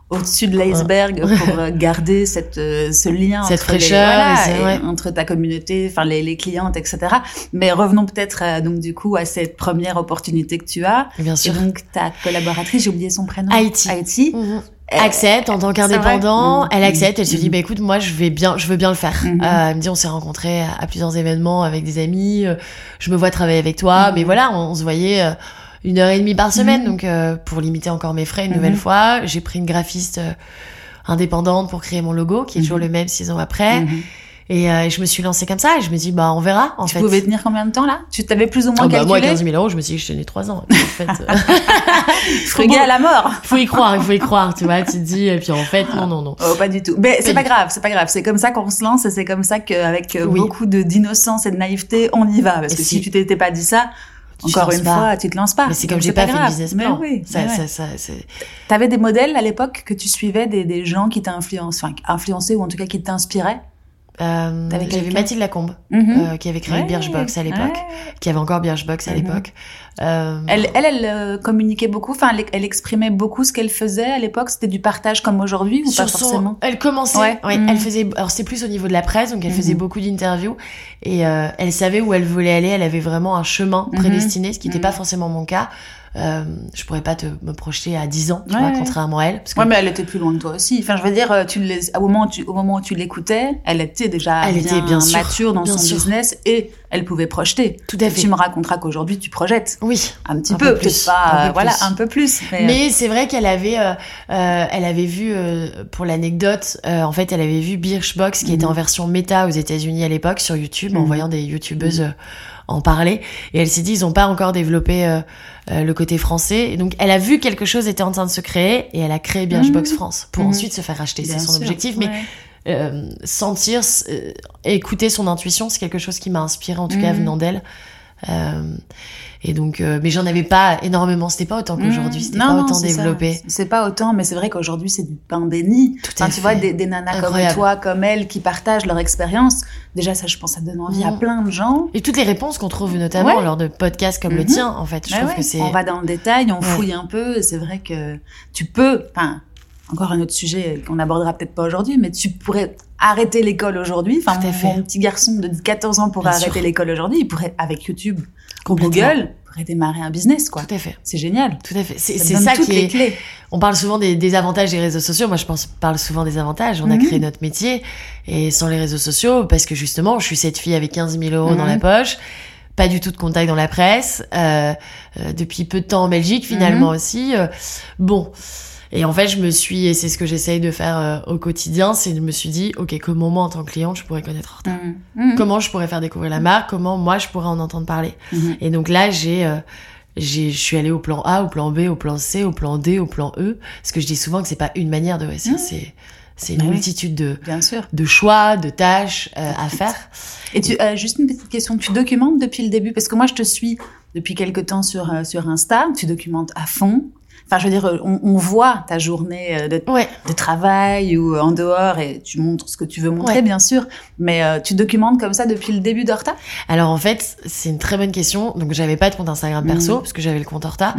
Speaker 1: au-dessus de l'iceberg pour euh, garder cette euh, ce lien
Speaker 2: cette
Speaker 1: entre, les-
Speaker 2: fraîcheur,
Speaker 1: voilà,
Speaker 2: et ouais.
Speaker 1: entre ta communauté, enfin les, les clientes, etc. Mais revenons peut-être euh, donc du coup à cette première opportunité que tu as.
Speaker 2: Bien
Speaker 1: Et
Speaker 2: sûr.
Speaker 1: donc ta collaboratrice, j'ai oublié son prénom.
Speaker 2: Haïti.
Speaker 1: Haïti.
Speaker 2: Mhm. Accepte en tant qu'indépendant,
Speaker 1: vrai
Speaker 2: elle
Speaker 1: Mhm.
Speaker 2: accepte, elle se dit
Speaker 1: Mhm.
Speaker 2: bah écoute moi je vais bien, je veux bien le faire.
Speaker 1: Mhm.
Speaker 2: Euh, elle me dit on s'est rencontrés à, à plusieurs événements avec des amis, euh, je me vois travailler avec toi,
Speaker 1: Mhm.
Speaker 2: mais voilà on, on se voyait euh, une heure et demie par semaine
Speaker 1: Mhm.
Speaker 2: donc euh, pour limiter encore mes frais une
Speaker 1: Mhm.
Speaker 2: nouvelle fois, j'ai pris une graphiste euh, indépendante pour créer mon logo qui est toujours
Speaker 1: Mhm.
Speaker 2: le même six ans après
Speaker 1: Mhm.
Speaker 2: et euh, je me suis lancée comme ça et je me dis bah on verra en
Speaker 1: Tu
Speaker 2: fait.
Speaker 1: pouvais tenir combien de temps là? Tu t'avais plus ou moins
Speaker 2: Ah bah,
Speaker 1: calculé
Speaker 2: moi 15 000 euros je me suis dit je tenais trois ans. Et puis, en fait, euh, [laughs]
Speaker 1: à la mort.
Speaker 2: faut y croire, il faut y croire, tu vois, tu te dis et puis en fait non non non.
Speaker 1: Oh, pas du tout. Mais c'est
Speaker 2: Pas
Speaker 1: pas grave, c'est pas grave. C'est comme ça qu'on se lance et c'est comme ça qu'avec euh,
Speaker 2: Oui.
Speaker 1: beaucoup de d'innocence et de naïveté, on y va. Parce
Speaker 2: Et
Speaker 1: que si,
Speaker 2: si-
Speaker 1: tu t'étais pas dit ça,
Speaker 2: Tu
Speaker 1: encore une
Speaker 2: pas.
Speaker 1: fois, tu te lances pas.
Speaker 2: Mais c'est comme j'ai pas, fait de
Speaker 1: grave.
Speaker 2: business
Speaker 1: Mais
Speaker 2: plan.
Speaker 1: oui,
Speaker 2: ça,
Speaker 1: mais ouais.
Speaker 2: ça, ça, c'est-
Speaker 1: T'avais des modèles à l'époque que tu suivais, des, des gens qui t'influencent, enfin, influencé ou en tout cas qui t'inspiraient?
Speaker 2: Euh, J'avais Mathilde Lacombe,
Speaker 1: Mhm.
Speaker 2: euh, qui avait créé
Speaker 1: Ouais,
Speaker 2: Birchbox à l'époque,
Speaker 1: ouais.
Speaker 2: qui avait encore Birchbox à
Speaker 1: Mhm.
Speaker 2: l'époque. Euh,
Speaker 1: Elle, elle, elle euh, communiquait beaucoup, enfin, elle, elle exprimait beaucoup ce qu'elle faisait à l'époque. C'était du partage comme aujourd'hui ou pas
Speaker 2: sur son-
Speaker 1: forcément?
Speaker 2: elle commençait,
Speaker 1: Ouais.
Speaker 2: ouais,
Speaker 1: Mhm.
Speaker 2: elle faisait, alors c'était plus au niveau de la presse, donc elle faisait beaucoup d'interviews et euh, elle savait où elle voulait aller, elle avait vraiment un chemin prédestiné, ce qui n'était pas forcément mon cas. Euh, je pourrais pas te me projeter à 10 ans, tu
Speaker 1: Ouais,
Speaker 2: vois, contrairement à elle, parce que
Speaker 1: Ouais, mais elle était plus loin que toi aussi. Enfin, je veux dire, euh, tu au moment où tu, au moment où tu l'écoutais, elle était déjà
Speaker 2: Elle
Speaker 1: bien,
Speaker 2: était bien sûr,
Speaker 1: mature dans
Speaker 2: bien
Speaker 1: son
Speaker 2: sûr.
Speaker 1: business et elle pouvait projeter.
Speaker 2: tout à fait.
Speaker 1: Tu me raconteras qu'aujourd'hui tu projettes
Speaker 2: Oui.
Speaker 1: un petit
Speaker 2: Un
Speaker 1: peu,
Speaker 2: plus,
Speaker 1: pas,
Speaker 2: un peu
Speaker 1: euh, voilà,
Speaker 2: plus.
Speaker 1: un peu plus. Mais,
Speaker 2: Mais c'est vrai qu'elle avait, euh, euh, elle avait vu, euh, pour l'anecdote, euh, en fait, elle avait vu Birchbox qui était
Speaker 1: Mhm.
Speaker 2: en version méta aux États-Unis à l'époque sur YouTube, en
Speaker 1: Mhm.
Speaker 2: voyant des YouTubeuses euh, en parler. Et elle s'est dit, ils ont pas encore développé euh, euh, le côté français. Et donc, elle a vu quelque chose était en train de se créer et elle a créé Birchbox
Speaker 1: Mhm.
Speaker 2: France pour
Speaker 1: Mhm.
Speaker 2: ensuite se faire racheter. C'est son
Speaker 1: sûr,
Speaker 2: objectif. Mais euh, sentir, euh, écouter son intuition, c'est quelque chose qui m'a inspiré en tout cas
Speaker 1: Mhm.
Speaker 2: venant d'elle. Euh, et donc, euh, mais j'en avais pas énormément. C'était pas autant qu'aujourd'hui. C'était pas
Speaker 1: non,
Speaker 2: autant développé.
Speaker 1: C'est pas autant, mais c'est vrai qu'aujourd'hui c'est du pain béni.
Speaker 2: Tout à
Speaker 1: Enfin, tu vois, des, des nanas
Speaker 2: Incroyable.
Speaker 1: comme toi, comme elle, qui partagent leur expérience. Déjà, ça, je pense, ça donne envie à
Speaker 2: Mhm.
Speaker 1: plein de gens.
Speaker 2: Et toutes les réponses qu'on trouve notamment
Speaker 1: Ouais.
Speaker 2: lors de podcasts comme le
Speaker 1: Mhm.
Speaker 2: tien, en fait. Je trouve
Speaker 1: ouais.
Speaker 2: que c'est.
Speaker 1: On va dans le détail, on
Speaker 2: Ouais.
Speaker 1: fouille un peu. C'est vrai que tu peux. Enfin, encore un autre sujet qu'on abordera peut-être pas aujourd'hui, mais tu pourrais arrêter l'école aujourd'hui. Enfin, mon, petit garçon de 14 ans pourrait
Speaker 2: Bien
Speaker 1: arrêter l'école aujourd'hui. Il pourrait, avec YouTube. Google, pourrait démarrer un business, quoi.
Speaker 2: Tout à fait.
Speaker 1: C'est génial.
Speaker 2: Tout à fait. C'est
Speaker 1: Ça
Speaker 2: qui
Speaker 1: les
Speaker 2: est.
Speaker 1: clés.
Speaker 2: On parle souvent des, des avantages des réseaux sociaux. Moi, je pense, parle souvent des avantages. On a
Speaker 1: Mhm.
Speaker 2: créé notre métier et sans les réseaux sociaux, parce que justement, je suis cette fille avec 15 000 euros dans
Speaker 1: Mhm.
Speaker 2: la poche, pas du tout de contact dans la presse, euh, euh, depuis peu de temps en Belgique finalement
Speaker 1: Mhm.
Speaker 2: aussi. euh, bon. Et en fait, je me suis, et c'est ce que j'essaye de faire euh, au quotidien, c'est je me suis dit, ok, comment moi en tant que cliente, je pourrais connaître Horta?
Speaker 1: Mhm.
Speaker 2: Comment je pourrais faire découvrir la marque? Comment moi je pourrais en entendre parler?
Speaker 1: Mhm.
Speaker 2: Et donc là, j'ai, euh, j'ai, je suis allée au plan A, au plan B, au plan C, au plan D, au plan E. Parce que je dis souvent que c'est pas une manière de réussir, c'est, c'est une
Speaker 1: Bah oui.
Speaker 2: multitude de,
Speaker 1: Bien sûr.
Speaker 2: de choix, de tâches euh, à faire.
Speaker 1: Et tu, euh, juste une petite question, tu documentes depuis le début? Parce que moi, je te suis depuis quelque temps sur, euh, sur Insta, tu documentes à fond. Enfin, je veux dire, euh, on, on voit ta journée euh, de,
Speaker 2: Ouais.
Speaker 1: de travail ou en dehors et tu montres ce que tu veux montrer,
Speaker 2: Ouais.
Speaker 1: bien sûr. Mais euh, tu documentes comme ça depuis le début d'Horta
Speaker 2: Alors en fait, c'est une très bonne question. Donc j'avais pas de compte Instagram perso
Speaker 1: Mhm.
Speaker 2: parce que j'avais le compte Horta.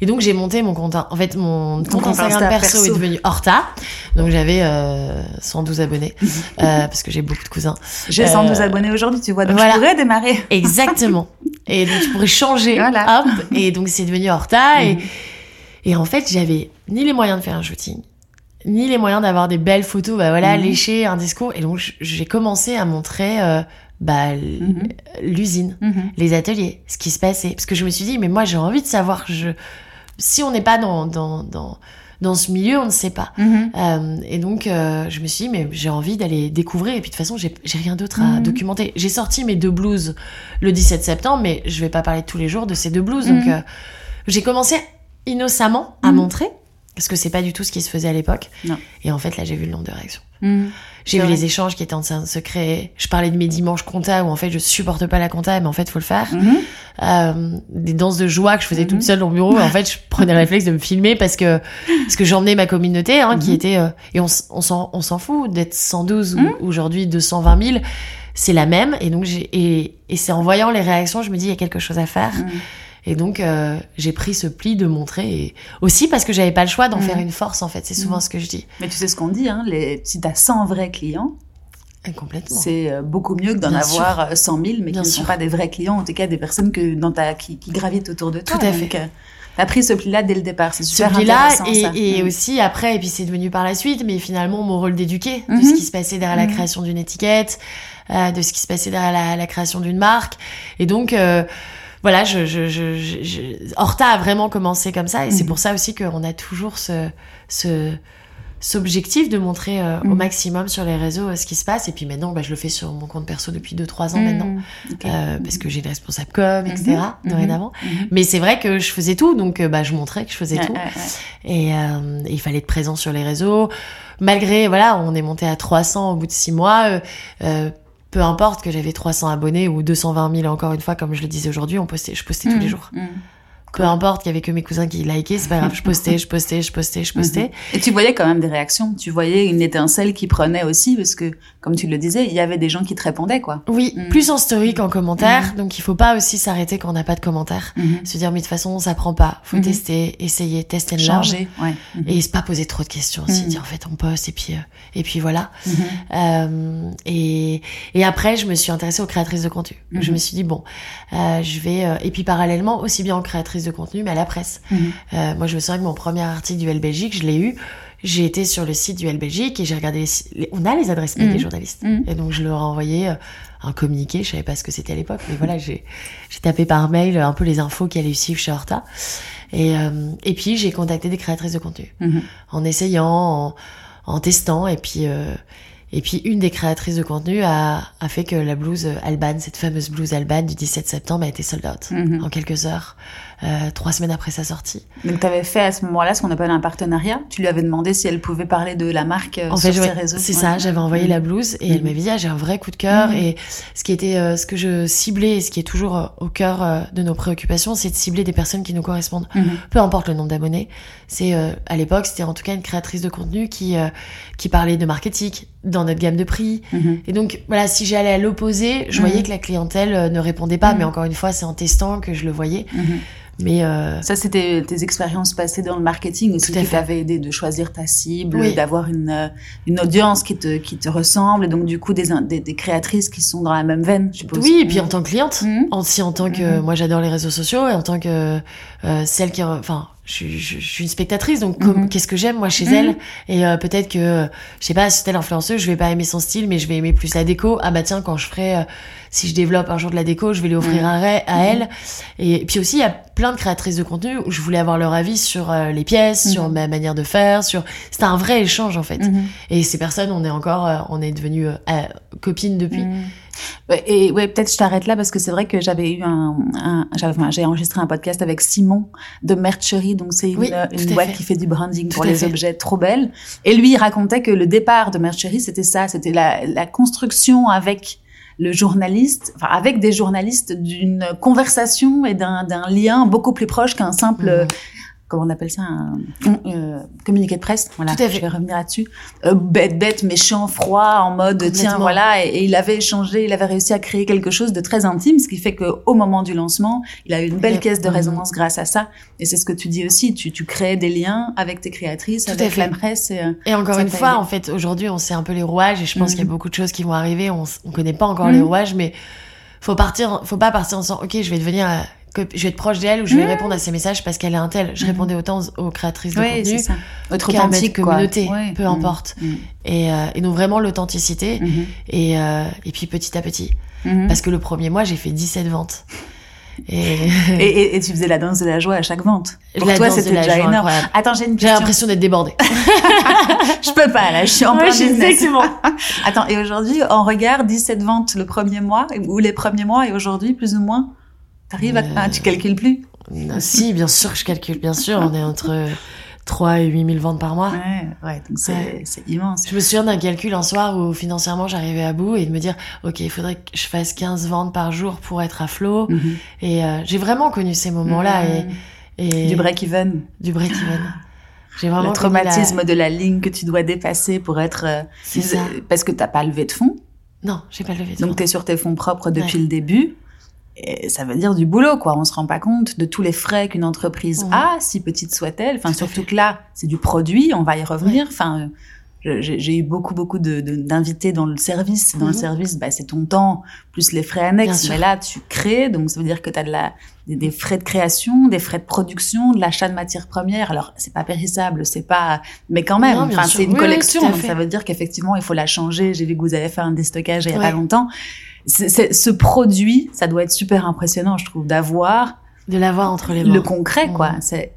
Speaker 2: Et donc j'ai monté mon compte. En fait, mon compte
Speaker 1: compte
Speaker 2: Instagram
Speaker 1: Insta
Speaker 2: perso,
Speaker 1: perso.
Speaker 2: est devenu Horta. Donc j'avais euh, 112 abonnés euh, parce que j'ai beaucoup de cousins.
Speaker 1: J'ai
Speaker 2: Euh,
Speaker 1: 112 abonnés aujourd'hui, tu vois, donc
Speaker 2: voilà.
Speaker 1: je pourrais démarrer.
Speaker 2: Exactement. et donc tu pourrais changer. [laughs]
Speaker 1: Voilà.
Speaker 2: Hop. Et donc c'est devenu Horta. Et,
Speaker 1: Mhm.
Speaker 2: Et en fait, j'avais ni les moyens de faire un shooting, ni les moyens d'avoir des belles photos, bah voilà,
Speaker 1: Mhm.
Speaker 2: lécher un discours. Et donc j'ai commencé à montrer euh, bah,
Speaker 1: Mhm.
Speaker 2: l'usine,
Speaker 1: Mhm.
Speaker 2: les ateliers, ce qui se passait. Parce que je me suis dit, mais moi j'ai envie de savoir. Je... Si on n'est pas dans, dans, dans, dans ce milieu, on ne sait pas.
Speaker 1: Mhm.
Speaker 2: Euh, et donc, euh, je me suis dit, mais j'ai envie d'aller découvrir. Et puis, de toute façon, j'ai rien d'autre à documenter. J'ai sorti mes deux blues le 17 septembre, mais je vais pas parler tous les jours de ces deux blues. Donc, j'ai commencé innocemment à
Speaker 1: Mhm.
Speaker 2: montrer, parce que c'est pas du tout ce qui se faisait à l'époque. Et en fait, là, j'ai vu le nombre de réactions.
Speaker 1: Mhm.
Speaker 2: J'ai vu les échanges qui étaient en train de se créer. Je parlais de mes dimanches compta où en fait je supporte pas la compta, mais en fait faut le faire.
Speaker 1: Mhm.
Speaker 2: Euh, des danses de joie que je faisais toute seule dans le bureau. En fait, je prenais le réflexe de me filmer parce que parce que j'emmenais ma communauté, hein, qui était euh, et on, on s'en on s'en fout d'être 112
Speaker 1: Mhm.
Speaker 2: ou aujourd'hui 220 000, c'est la même. Et donc j'ai et, et c'est en voyant les réactions, je me dis il y a quelque chose à faire.
Speaker 1: Mhm.
Speaker 2: Et donc, euh, j'ai pris ce pli de montrer. Et aussi parce que j'avais pas le choix d'en
Speaker 1: Mhm.
Speaker 2: faire une force, en fait. C'est souvent
Speaker 1: Mhm.
Speaker 2: ce que je dis.
Speaker 1: Mais tu sais ce qu'on dit, hein, les, si tu as 100 vrais clients,
Speaker 2: Et complètement.
Speaker 1: c'est euh, beaucoup mieux que d'en avoir euh, 100 000, mais
Speaker 2: Bien
Speaker 1: qui ne sont pas des vrais clients, en tout cas des personnes que, dans ta, qui, qui gravitent autour de toi.
Speaker 2: Tout à
Speaker 1: Donc,
Speaker 2: fait.
Speaker 1: euh, t'as pris ce pli-là dès le départ, c'est super intéressant.
Speaker 2: et,
Speaker 1: ça.
Speaker 2: et
Speaker 1: Mm.
Speaker 2: aussi après et puis c'est devenu par la suite mais finalement mon rôle d'éduquer de
Speaker 1: Mhm.
Speaker 2: ce qui se passait derrière la
Speaker 1: Mhm.
Speaker 2: création d'une étiquette euh, de ce qui se passait derrière la, la création d'une marque et donc euh, voilà je, je, je, je, Horta a vraiment commencé comme ça et c'est
Speaker 1: Mhm.
Speaker 2: pour ça aussi qu'on a toujours ce ce cet objectif de montrer euh, au
Speaker 1: Mhm.
Speaker 2: maximum sur les réseaux euh, ce qui se passe et puis maintenant bah, je le fais sur mon compte perso depuis 2-3 ans
Speaker 1: Mm.
Speaker 2: maintenant
Speaker 1: Ok.
Speaker 2: euh, parce que j'ai des responsables com etc
Speaker 1: Mhm.
Speaker 2: dorénavant
Speaker 1: Mhm.
Speaker 2: mais c'est vrai que je faisais tout donc bah je montrais que je faisais tout et il fallait être présent sur les réseaux. Malgré, voilà, on est monté à 300 au bout de six mois. Peu importe que j'avais 300 abonnés ou 220 000 encore une fois, comme je le disais aujourd'hui, on postait, je postais tous les
Speaker 1: Mm.
Speaker 2: jours.
Speaker 1: Mm.
Speaker 2: Peu importe qu'il y avait que mes cousins qui likaient, c'est pas grave, je postais, je postais, je postais, je postais.
Speaker 1: Et tu voyais quand même des réactions. Tu voyais une étincelle qui prenait aussi, parce que, comme tu le disais, il y avait des gens qui te répondaient, quoi.
Speaker 2: Oui,
Speaker 1: Mm.
Speaker 2: plus en story qu'en commentaire,
Speaker 1: Mhm.
Speaker 2: donc il faut pas aussi s'arrêter quand on n'a pas de commentaires. Se dire, mais de toute façon, ça prend pas. Faut
Speaker 1: Mhm.
Speaker 2: tester, essayer, tester learn.
Speaker 1: Changer, ouais. Mhm.
Speaker 2: Et se pas poser trop de questions aussi,
Speaker 1: Mhm.
Speaker 2: dire en fait on poste et puis euh, et puis voilà.
Speaker 1: Mhm.
Speaker 2: Euh, et, et après, je me suis intéressée aux créatrices de contenu.
Speaker 1: Mhm.
Speaker 2: Je me suis dit, bon, euh, je vais... euh, et puis parallèlement, aussi bien aux créatrices de contenu, mais à la presse.
Speaker 1: Mhm.
Speaker 2: Euh, moi, je me souviens que mon premier article du L Belgique, je l'ai eu. J'ai été sur le site du L Belgique et j'ai regardé... Les, si- les- on a les adresses mail
Speaker 1: Mhm.
Speaker 2: des journalistes.
Speaker 1: Mhm.
Speaker 2: Et donc, je leur ai envoyé euh, un communiqué. Je savais pas ce que c'était à l'époque, mais voilà, j'ai tapé par mail un peu les infos qui allaient suivre chez Horta. Et, euh, et puis, j'ai contacté des créatrices de contenu en essayant, en, en testant. Et puis, euh, et puis une des créatrices de contenu a, a fait que la blouse Alban, cette fameuse blouse Alban du 17 septembre, a été sold out en quelques heures, euh, trois semaines après sa sortie.
Speaker 1: Donc, tu avais fait à ce moment-là ce qu'on appelle un partenariat. Tu lui avais demandé si elle pouvait parler de la marque euh,
Speaker 2: En
Speaker 1: sur
Speaker 2: fait,
Speaker 1: ses réseaux.
Speaker 2: c'est
Speaker 1: Ouais.
Speaker 2: ça. J'avais envoyé
Speaker 1: Mhm.
Speaker 2: la blouse et elle
Speaker 1: Mhm.
Speaker 2: m'avait dit ah, j'ai un vrai coup de cœur
Speaker 1: Mhm.
Speaker 2: et ce qui était euh, ce que je ciblais et ce qui est toujours au cœur de nos préoccupations, c'est de cibler des personnes qui nous correspondent. Peu importe le nombre d'abonnés. C'est à l'époque, c'était en tout cas une créatrice de contenu qui qui parlait de marketing dans notre gamme de prix.
Speaker 1: Mhm.
Speaker 2: Et donc voilà, si j'allais à l'opposé, je voyais que la clientèle ne répondait pas. Mais encore une fois, c'est en testant que je le voyais. Mais euh,
Speaker 1: Ça, c'était tes expériences passées dans le marketing aussi qui t'avaient aidé de choisir ta cible,
Speaker 2: Oui.
Speaker 1: d'avoir une, euh, une audience qui te, qui te ressemble, et donc du coup des, des, des créatrices qui sont dans la même veine, je suppose.
Speaker 2: oui, et puis en tant que cliente,
Speaker 1: Mhm.
Speaker 2: aussi en tant que
Speaker 1: Mhm.
Speaker 2: moi j'adore les réseaux sociaux et en tant que euh, celle qui, enfin, je, suis- je, je suis une spectatrice, donc
Speaker 1: Mhm.
Speaker 2: qu'est-ce que j'aime moi chez
Speaker 1: Mhm.
Speaker 2: elle? Et euh, peut-être que je sais pas, si telle influenceuse, je vais pas aimer son style, mais je vais aimer plus la déco. Ah bah tiens, quand je ferai, euh, si je développe un jour de la déco, je vais lui offrir un ray à elle. Et, puis aussi, il y a plein de créatrices de contenu où je voulais avoir leur avis sur euh, les pièces, sur ma manière de faire, sur. C'était un vrai échange en fait.
Speaker 1: Mhm.
Speaker 2: Et ces personnes, on est encore, euh, on est devenus euh, copines depuis.
Speaker 1: Et ouais, peut-être je t'arrête là parce que c'est vrai que j'avais eu un, un j'avais- enfin, j'ai enregistré un podcast avec Simon de Merchery, donc c'est une,
Speaker 2: Oui,
Speaker 1: une boîte
Speaker 2: fait.
Speaker 1: qui fait du branding
Speaker 2: Tout
Speaker 1: pour les
Speaker 2: fait.
Speaker 1: objets trop belles. Et lui, il racontait que le départ de Merchery, c'était ça, c'était la, la construction avec le journaliste, enfin avec des journalistes d'une conversation et d'un lien beaucoup plus proche qu'un simple
Speaker 2: Mhm.
Speaker 1: Comment on appelle ça un euh, communiqué de presse voilà
Speaker 2: Tout à fait.
Speaker 1: je vais revenir là-dessus euh, bête bête méchant froid en mode tiens voilà et, et il avait échangé il avait réussi à créer quelque chose de très intime ce qui fait que au moment du lancement il a eu une belle caisse de
Speaker 2: Mhm.
Speaker 1: résonance grâce à ça et c'est ce que tu dis aussi tu tu crées des liens avec tes créatrices
Speaker 2: Tout
Speaker 1: avec la presse et, euh,
Speaker 2: Et encore une fois,
Speaker 1: aidé.
Speaker 2: en fait, aujourd'hui, on sait un peu les rouages et je pense
Speaker 1: Mhm.
Speaker 2: qu'il y a beaucoup de choses qui vont arriver. On, on connaît pas encore les rouages, mais faut partir, faut pas partir en disant, ok, je vais devenir, cop- je vais être proche d'elle ou je vais répondre à ses messages parce qu'elle est un tel. Je
Speaker 1: Mhm.
Speaker 2: répondais autant aux, aux créatrices de
Speaker 1: ouais
Speaker 2: contenu qu'à
Speaker 1: quoi
Speaker 2: communauté,
Speaker 1: Ouais.
Speaker 2: peu
Speaker 1: Mhm.
Speaker 2: importe.
Speaker 1: Mhm.
Speaker 2: Et, euh, et donc vraiment l'authenticité et, euh, et puis petit à petit. Parce que le premier mois, j'ai fait 17 ventes. [laughs] Et,
Speaker 1: et, tu faisais la danse de la joie à chaque vente pour
Speaker 2: la
Speaker 1: toi c'était déjà énorme
Speaker 2: incroyable.
Speaker 1: attends j'ai une
Speaker 2: J'ai l'impression d'être débordée. [laughs]
Speaker 1: je peux pas là je suis en
Speaker 2: Ouais,
Speaker 1: plein
Speaker 2: que bon. [laughs]
Speaker 1: Attends, et aujourd'hui, on regarde 17 ventes le premier mois, ou les premiers mois, et aujourd'hui, plus ou moins, t'arrives à...
Speaker 2: Euh,
Speaker 1: Ah, tu calcules plus
Speaker 2: Non, si, bien sûr que je calcule, bien sûr. On est entre [laughs] 3 et 8 000 ventes par mois.
Speaker 1: Ouais, ouais, donc c'est
Speaker 2: Ouais.
Speaker 1: immense.
Speaker 2: Je me souviens d'un calcul un soir où financièrement j'arrivais à bout et de me dire, ok, il faudrait que je fasse 15 ventes par jour pour être à flot.
Speaker 1: Mhm.
Speaker 2: Et euh, j'ai vraiment connu ces moments-là
Speaker 1: Mhm.
Speaker 2: et, et
Speaker 1: Du break-even.
Speaker 2: du break-even. J'ai vraiment
Speaker 1: Le
Speaker 2: la-
Speaker 1: traumatisme de la ligne que tu dois dépasser pour être... euh,
Speaker 2: C'est ça.
Speaker 1: Parce que t'as pas levé de fonds,
Speaker 2: Non, j'ai pas levé de
Speaker 1: donc
Speaker 2: fonds.
Speaker 1: t'es sur tes fonds propres depuis
Speaker 2: Ouais.
Speaker 1: le début. Et ça veut dire du boulot, quoi. On se rend pas compte de tous les frais qu'une entreprise a, si petite soit-elle. Enfin, surtout que là, c'est du produit, on va y revenir. Enfin, j'ai eu beaucoup, beaucoup de- de- d'invités dans le service. Dans le
Speaker 2: Mhm.
Speaker 1: service, bah, c'est ton temps, plus les frais annexes. Mais là, tu crées, donc ça veut dire que tu as de la, des, des frais de création, des frais de production, de l'achat de matières premières. Alors, c'est pas périssable, c'est pas, mais quand même,
Speaker 2: Non,
Speaker 1: enfin, c'est une
Speaker 2: Oui,
Speaker 1: collection, donc ça veut dire qu'effectivement, il faut la changer. J'ai vu que vous avez fait un déstockage il y a
Speaker 2: Ouais.
Speaker 1: pas longtemps. Ce produit, ça doit être super impressionnant, je trouve, d'avoir
Speaker 2: De l'avoir entre les mains.
Speaker 1: le concret, quoi.
Speaker 2: Mhm.
Speaker 1: C'est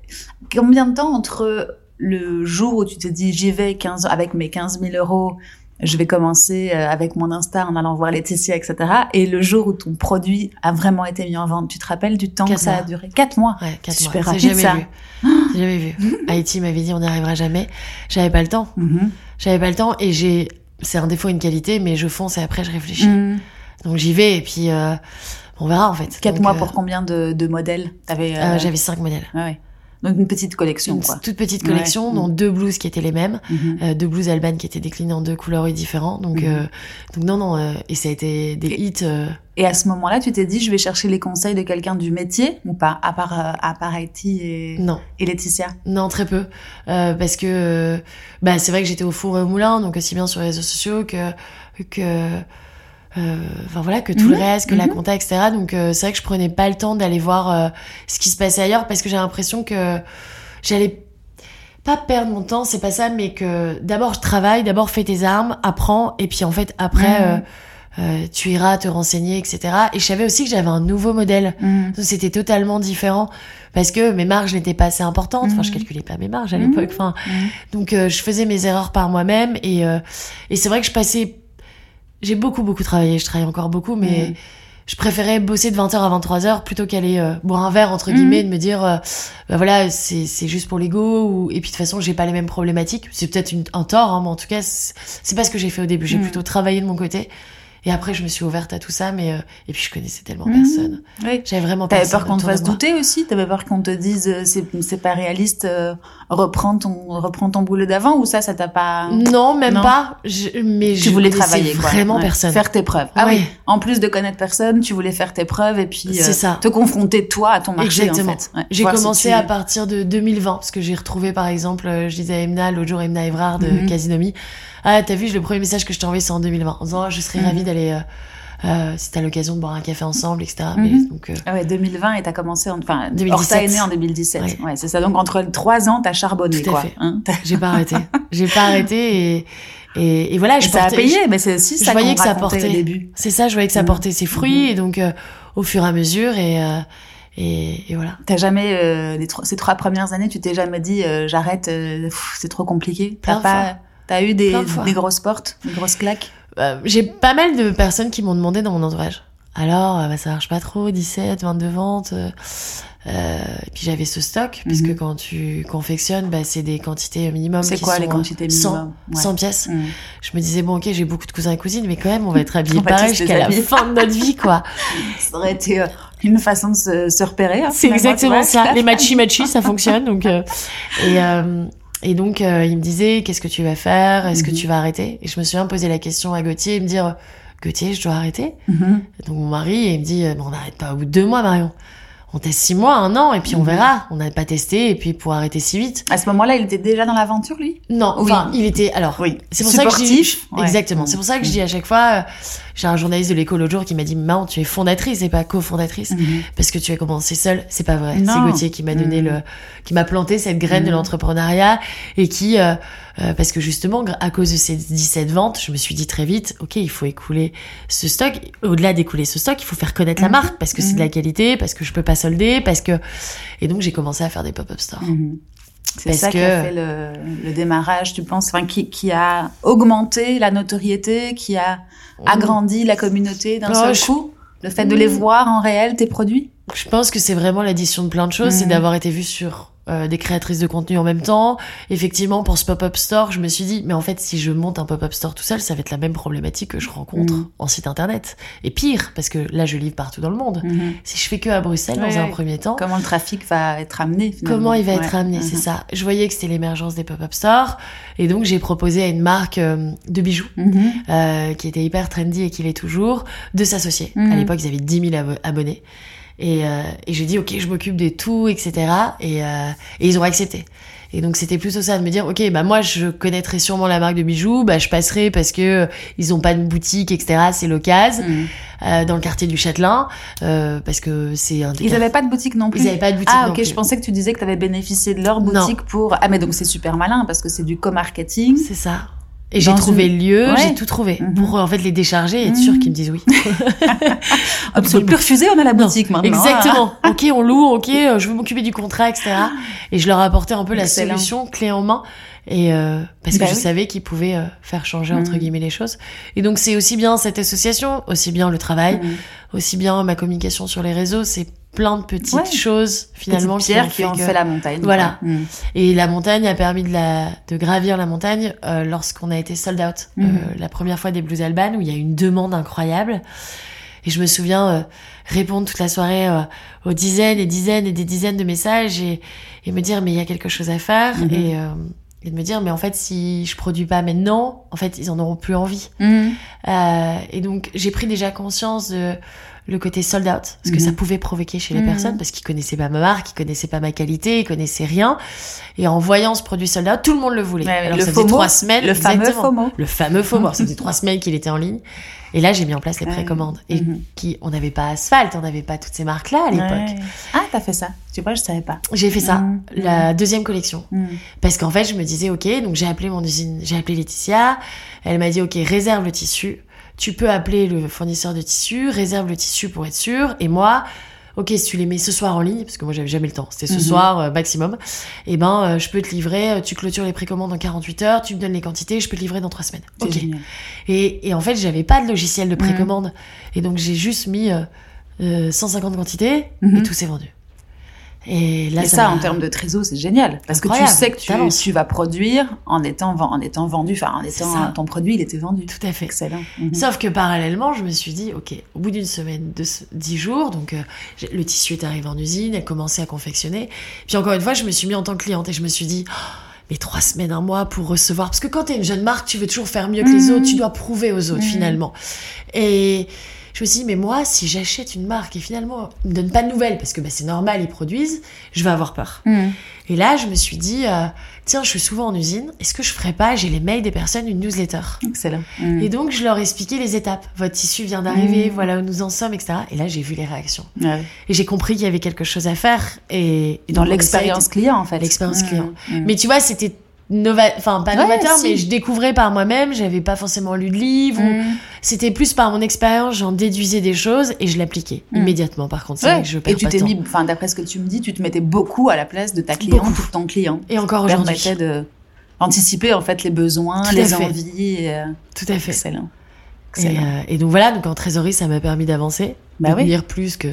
Speaker 1: combien de temps entre le jour où tu te dis j'y vais 15 avec mes 15 000 euros, je vais commencer euh, avec mon Insta en allant voir Laetitia, etc. Et le jour où ton produit a vraiment été mis en vente, tu te rappelles du temps
Speaker 2: Quatre
Speaker 1: que ça a duré? Quatre mois.
Speaker 2: Ouais, quatre
Speaker 1: Super
Speaker 2: mois.
Speaker 1: rapide,
Speaker 2: J'ai
Speaker 1: ça.
Speaker 2: jamais vu. J'ai jamais vu. [gasps] Haïti m'avait dit on n'y arrivera jamais. J'avais pas le temps.
Speaker 1: Mhm.
Speaker 2: J'avais pas le temps et j'ai. C'est un défaut, une qualité, mais je fonce et après je réfléchis.
Speaker 1: Mhm.
Speaker 2: Donc j'y vais et puis euh, on verra en fait.
Speaker 1: Quatre
Speaker 2: Donc,
Speaker 1: mois
Speaker 2: euh,
Speaker 1: pour combien de, de modèles T'avais
Speaker 2: euh, J'avais cinq modèles.
Speaker 1: ouais, ouais. Donc une petite collection,
Speaker 2: Une
Speaker 1: quoi.
Speaker 2: toute petite
Speaker 1: Ouais.
Speaker 2: collection, dont
Speaker 1: Mhm.
Speaker 2: deux blouses qui étaient les mêmes,
Speaker 1: Mhm.
Speaker 2: euh, deux blouses albanes qui étaient déclinées en deux couleurs différentes. Donc,
Speaker 1: Mhm.
Speaker 2: euh, donc non, non, euh, et ça a été des
Speaker 1: Et-
Speaker 2: hits. euh,
Speaker 1: Et à ce moment-là, tu t'es dit, je vais chercher les conseils de quelqu'un du métier ou pas, à part, euh, à part Haïti et,
Speaker 2: non,
Speaker 1: et Laetitia?
Speaker 2: Non, très peu, Euh, parce que euh, bah c'est vrai que j'étais au four et au moulin, donc aussi bien sur les réseaux sociaux que que euh, enfin voilà que tout
Speaker 1: Mhm.
Speaker 2: le reste, que la
Speaker 1: Mhm.
Speaker 2: compta, etc. Donc euh, c'est vrai que je prenais pas le temps d'aller voir euh, ce qui se passait ailleurs parce que j'ai l'impression que j'allais pas perdre mon temps, c'est pas ça, mais que d'abord je travaille, d'abord fais tes armes, apprends, et puis en fait après
Speaker 1: Mhm.
Speaker 2: euh, euh, tu iras te renseigner, etc. Et je savais aussi que j'avais un nouveau modèle.
Speaker 1: Mhm.
Speaker 2: C'était totalement différent parce que mes marges n'étaient pas assez importantes. Enfin, je
Speaker 1: Mhm.
Speaker 2: calculais pas mes marges à
Speaker 1: Mhm.
Speaker 2: l'époque. Enfin,
Speaker 1: Mhm.
Speaker 2: donc euh, je faisais mes erreurs par moi-même et euh, et c'est vrai que je passais. J'ai beaucoup beaucoup travaillé. Je travaille encore beaucoup, mais
Speaker 1: Mhm.
Speaker 2: je préférais bosser de 20h à 23h plutôt qu'aller euh, boire un verre entre guillemets, de me dire euh, bah voilà c'est c'est juste pour l'ego ou et puis de toute façon j'ai pas les mêmes problématiques. C'est peut-être un tort, hein, mais en tout cas c'est pas ce que j'ai fait au début. J'ai
Speaker 1: Mhm.
Speaker 2: plutôt travaillé de mon côté. Et après, je me suis ouverte à tout ça, mais euh, et puis je connaissais tellement
Speaker 1: Mhm.
Speaker 2: personne.
Speaker 1: Oui.
Speaker 2: J'avais vraiment
Speaker 1: T'avais peur qu'on te fasse douter aussi? T'avais peur qu'on te dise euh, c'est pas réaliste, euh, reprends ton reprends ton boulot d'avant ou ça ça t'a pas
Speaker 2: Non, même
Speaker 1: Non.
Speaker 2: pas. Je, mais
Speaker 1: Tu
Speaker 2: je
Speaker 1: voulais travailler quoi.
Speaker 2: Vraiment
Speaker 1: Ouais.
Speaker 2: personne.
Speaker 1: Faire tes preuves. Ah oui. En plus de connaître personne, tu voulais faire tes preuves et puis euh,
Speaker 2: ça.
Speaker 1: te confronter toi à ton marché
Speaker 2: Exactement.
Speaker 1: en fait. Ouais.
Speaker 2: J'ai
Speaker 1: si
Speaker 2: commencé
Speaker 1: tu-
Speaker 2: à partir de 2020 parce que j'ai retrouvé par exemple, euh, je disais à Emna l'autre jour, Emna Evrard de
Speaker 1: Mhm.
Speaker 2: Casinomi. Ah, t'as vu, le premier message que je t'ai envoyé c'est en 2020. En disant, oh, je serais
Speaker 1: Mhm.
Speaker 2: ravie d'aller, euh, euh, si t'as l'occasion de boire un café ensemble, etc. Mais
Speaker 1: Mhm.
Speaker 2: donc, euh,
Speaker 1: Ah ouais, 2020 et t'as commencé en enfin
Speaker 2: 2017.
Speaker 1: Horta est né en 2017.
Speaker 2: Ouais.
Speaker 1: Ouais, c'est ça. Donc entre trois ans, t'as charbonné
Speaker 2: Tout à
Speaker 1: quoi.
Speaker 2: fait.
Speaker 1: Hein
Speaker 2: j'ai pas arrêté. j'ai pas arrêté et, et, et voilà,
Speaker 1: et
Speaker 2: je
Speaker 1: ça a
Speaker 2: portais-
Speaker 1: payé, mais c'est aussi
Speaker 2: je
Speaker 1: ça
Speaker 2: voyais
Speaker 1: qu'on
Speaker 2: que ça portait.
Speaker 1: au début.
Speaker 2: C'est ça, je voyais que ça
Speaker 1: Mhm.
Speaker 2: portait ses fruits
Speaker 1: Mhm.
Speaker 2: et donc euh, au fur et à mesure et euh, et, et voilà.
Speaker 1: T'as jamais euh, les trois- ces trois premières années, tu t'es jamais dit euh, j'arrête, euh, c'est trop compliqué. T'as pas, t'as eu des,
Speaker 2: de
Speaker 1: grosses portes, des grosses claques.
Speaker 2: Euh, j'ai pas mal de personnes qui m'ont demandé dans mon entourage. Alors, euh, bah, ça marche pas trop, 17, 22 ventes. euh, euh, et puis j'avais ce stock, puisque
Speaker 1: Mhm.
Speaker 2: quand tu confectionnes, bah, c'est des quantités minimum.
Speaker 1: C'est quoi
Speaker 2: sont,
Speaker 1: les quantités
Speaker 2: 100,
Speaker 1: minimum? Ouais.
Speaker 2: 100 pièces.
Speaker 1: Mm.
Speaker 2: Je me disais, bon, ok, j'ai beaucoup de cousins et cousines, mais quand même, on va être [laughs] habillés pareil jusqu'à la fin de notre vie, quoi. [laughs]
Speaker 1: Ça aurait été une façon de se, se repérer. hein,
Speaker 2: C'est exactement ça. Les matchy matchy, ça fonctionne. Donc, euh, et, euh, et donc, euh, il me disait, qu'est-ce que tu vas faire? Est-ce que
Speaker 1: Mhm.
Speaker 2: tu vas arrêter? Et je me suis posé la question à Gauthier et me dire, Gauthier, je dois arrêter
Speaker 1: Mhm.
Speaker 2: Donc mon mari, il me dit, euh, Bon, on n'arrête pas au bout de deux mois, Marion. On teste six mois, un an, et puis on verra. On n'a pas testé, et puis pour arrêter si vite.
Speaker 1: À ce moment-là, il était déjà dans l'aventure, lui?
Speaker 2: Non,
Speaker 1: Oui.
Speaker 2: enfin, il était. Alors,
Speaker 1: Oui.
Speaker 2: c'est pour ça que je dis.
Speaker 1: Ouais.
Speaker 2: Exactement. C'est pour ça que je dis à chaque fois. euh, J'ai un journaliste de l'école l'autre jour qui m'a dit, Maman, tu es fondatrice et pas cofondatrice.
Speaker 1: Mhm.
Speaker 2: Parce que tu as commencé seule, c'est pas vrai. C'est Gauthier qui m'a donné
Speaker 1: Mm.
Speaker 2: le, qui m'a planté cette graine de
Speaker 1: Mm.
Speaker 2: l'entrepreneuriat et qui, euh, euh, parce que justement, à cause de ces 17 ventes, je me suis dit très vite, ok, il faut écouler ce stock. Au-delà d'écouler ce stock, il faut faire connaître la
Speaker 1: Mhm.
Speaker 2: marque parce que c'est de la
Speaker 1: Mhm.
Speaker 2: qualité, parce que je peux pas solder, parce que, et donc j'ai commencé à faire des pop-up stores.
Speaker 1: Mhm. C'est ça qui a fait le, le démarrage, tu penses, enfin, qui, qui a augmenté la notoriété, qui a agrandi la communauté d'un
Speaker 2: Oh,
Speaker 1: seul coup? Le fait de les voir en réel, tes produits?
Speaker 2: Je pense que c'est vraiment l'addition de plein de choses, c'est d'avoir été vu sur euh, des créatrices de contenu en même temps. Effectivement, pour ce pop-up store, je me suis dit, mais en fait, si je monte un pop-up store tout seul, ça va être la même problématique que je rencontre
Speaker 1: Mhm.
Speaker 2: en site internet. Et pire, parce que là, je livre partout dans le monde.
Speaker 1: Mhm.
Speaker 2: Si je fais que à Bruxelles, dans un premier temps,
Speaker 1: Comment le trafic va être amené finalement
Speaker 2: comment il va
Speaker 1: Ouais.
Speaker 2: être amené, c'est
Speaker 1: Mhm.
Speaker 2: ça. Je voyais que c'était l'émergence des pop-up stores. Et donc, j'ai proposé à une marque euh, de bijoux
Speaker 1: Mhm.
Speaker 2: euh, qui était hyper trendy et qui l'est toujours, de s'associer. À l'époque, ils avaient 10 000 abo- abonnés. Et, euh, et j'ai dit, OK, je m'occupe de tout, etc. Et, euh, et ils ont accepté. Et donc, c'était plutôt ça, de me dire, OK, bah moi, je connaîtrais sûrement la marque de bijoux, bah je passerai parce que euh, ils ont pas de boutique, etc. C'est l'occasion,
Speaker 1: Mhm.
Speaker 2: euh, dans le quartier du Châtelain, euh, parce que c'est un des
Speaker 1: Ils n'avaient pas de boutique non plus.
Speaker 2: Ils avaient pas de boutique
Speaker 1: Ah
Speaker 2: non
Speaker 1: ok,
Speaker 2: plus.
Speaker 1: je pensais que tu disais que tu avais bénéficié de leur
Speaker 2: Non.
Speaker 1: boutique pour... Ah mais donc c'est super malin parce que c'est du co-marketing.
Speaker 2: C'est ça. Et j'ai trouvé
Speaker 1: une-
Speaker 2: le lieu,
Speaker 1: Ouais.
Speaker 2: j'ai tout trouvé.
Speaker 1: Mhm.
Speaker 2: Pour en fait les décharger et être
Speaker 1: Mhm.
Speaker 2: sûr qu'ils me disent oui. [laughs]
Speaker 1: Absolument. Plus refusé, on a la
Speaker 2: Non,
Speaker 1: boutique maintenant.
Speaker 2: Exactement. [laughs] ok, on loue, ok, euh, je veux m'occuper du contrat, etc. Et je leur apportais un peu la
Speaker 1: Excellent.
Speaker 2: solution clé en main. Et euh, parce que
Speaker 1: Bah
Speaker 2: je
Speaker 1: oui.
Speaker 2: savais qu'ils pouvaient euh, faire changer entre
Speaker 1: Mhm.
Speaker 2: guillemets les choses. Et donc c'est aussi bien cette association, aussi bien le travail,
Speaker 1: Mhm.
Speaker 2: aussi bien ma communication sur les réseaux. C'est plein de petites
Speaker 1: Ouais.
Speaker 2: choses finalement ont
Speaker 1: qui ont
Speaker 2: que-
Speaker 1: fait la montagne.
Speaker 2: Voilà.
Speaker 1: Mhm.
Speaker 2: Et la montagne a permis de, la, de gravir la montagne euh, lorsqu'on a été sold out. Euh, la première fois des Blues Alban, où il y a une demande incroyable. Et je me souviens euh, répondre toute la soirée euh, aux dizaines et dizaines et des dizaines de messages et, et me dire, mais il y a quelque chose à faire.
Speaker 1: Mhm.
Speaker 2: Et, euh, et de me dire, mais en fait, si je produis pas maintenant, en fait, ils en auront plus envie.
Speaker 1: Mhm.
Speaker 2: Euh, et donc, j'ai pris déjà conscience de le côté sold out, parce que
Speaker 1: Mhm.
Speaker 2: ça pouvait provoquer chez les
Speaker 1: Mhm.
Speaker 2: personnes, parce qu'ils connaissaient pas ma marque, ils connaissaient pas ma qualité, ils connaissaient rien. Et en voyant ce produit sold out, tout le monde le voulait.
Speaker 1: Ouais,
Speaker 2: Alors,
Speaker 1: le
Speaker 2: ça faisait
Speaker 1: FOMO,
Speaker 2: trois semaines.
Speaker 1: Le fameux. FOMO.
Speaker 2: Le fameux FOMO. Ça faisait trois semaines qu'il était en ligne. Et là, j'ai mis en place les précommandes. Et
Speaker 1: Mhm.
Speaker 2: qui, on n'avait pas Asphalt, on n'avait pas toutes ces marques-là à l'époque.
Speaker 1: Ouais. Ah, t'as fait ça. Tu vois, je savais pas.
Speaker 2: J'ai fait ça, la deuxième collection. Parce qu'en fait, je me disais, ok, donc j'ai appelé mon usine, j'ai appelé Laetitia. Elle m'a dit, ok, réserve le tissu. Tu peux appeler le fournisseur de tissu, réserve le tissu pour être sûr. Et moi, ok, si tu les mets ce soir en ligne, parce que moi j'avais jamais le temps, c'était ce
Speaker 1: Mhm.
Speaker 2: soir euh, maximum, et ben euh, je peux te livrer, euh, tu clôtures les précommandes en 48 heures, tu me donnes les quantités, je peux te livrer dans trois semaines.
Speaker 1: C'est
Speaker 2: Ok. Et, et en fait, j'avais pas de logiciel de
Speaker 1: Mhm.
Speaker 2: précommande. Et donc j'ai juste mis euh, euh, 150 quantités
Speaker 1: Mhm.
Speaker 2: et tout s'est vendu. Et là,
Speaker 1: Et ça, en termes de trésor, c'est génial. Parce que tu sais que tu, vas produire en étant, en étant vendu, enfin, en étant, ton produit, il était vendu.
Speaker 2: Tout à fait.
Speaker 1: Excellent. Mhm.
Speaker 2: Sauf que parallèlement, je me suis dit, ok, au bout d'une semaine, de dix jours, donc euh, le tissu est arrivé en usine, elle commençait à confectionner. Puis encore une fois, je me suis mis en tant que cliente et je me suis dit, oh, mais trois semaines, un mois pour recevoir. Parce que quand t'es une jeune marque, tu veux toujours faire mieux que les
Speaker 1: Mhm.
Speaker 2: autres, tu dois prouver aux autres
Speaker 1: Mhm.
Speaker 2: finalement. Et je me suis dit, mais moi, si j'achète une marque et finalement, ils me donnent pas de nouvelles, parce que bah, c'est normal, ils produisent, je vais avoir peur.
Speaker 1: Mhm.
Speaker 2: Et là, je me suis dit, euh, tiens, je suis souvent en usine, est-ce que je ferais pas, j'ai les mails des personnes, une newsletter?
Speaker 1: Excellent.
Speaker 2: Et donc, je leur ai expliqué les étapes. Votre tissu vient d'arriver,
Speaker 1: Mmh.
Speaker 2: voilà où nous en sommes, etc. Et là, j'ai vu les réactions.
Speaker 1: Ouais.
Speaker 2: Et j'ai compris qu'il y avait quelque chose à faire. Et, et
Speaker 1: Dans l'expérience client, en fait.
Speaker 2: L'expérience client. Mais tu vois, c'était nova... enfin, pas
Speaker 1: Ouais,
Speaker 2: novateur,
Speaker 1: si.
Speaker 2: mais je découvrais par moi-même. J'avais pas forcément lu de livre. ou-
Speaker 1: Mhm.
Speaker 2: C'était plus par mon expérience, j'en déduisais des choses et je l'appliquais
Speaker 1: Mmh.
Speaker 2: immédiatement. Par contre, c'est
Speaker 1: Ouais.
Speaker 2: vrai que je perds
Speaker 1: Et tu t'es mis, enfin, d'après ce que tu me dis, tu te mettais beaucoup à la place de ta cliente
Speaker 2: Beaucoup.
Speaker 1: ou de ton client.
Speaker 2: Et encore
Speaker 1: Ça
Speaker 2: aujourd'hui.
Speaker 1: permettait de anticiper, en fait, les besoins,
Speaker 2: Tout
Speaker 1: les envies. et, euh,
Speaker 2: Tout à fait.
Speaker 1: Excellent.
Speaker 2: Et,
Speaker 1: Excellent.
Speaker 2: euh, et donc voilà, donc en trésorerie, ça m'a permis d'avancer,
Speaker 1: Bah oui.
Speaker 2: tenir plus que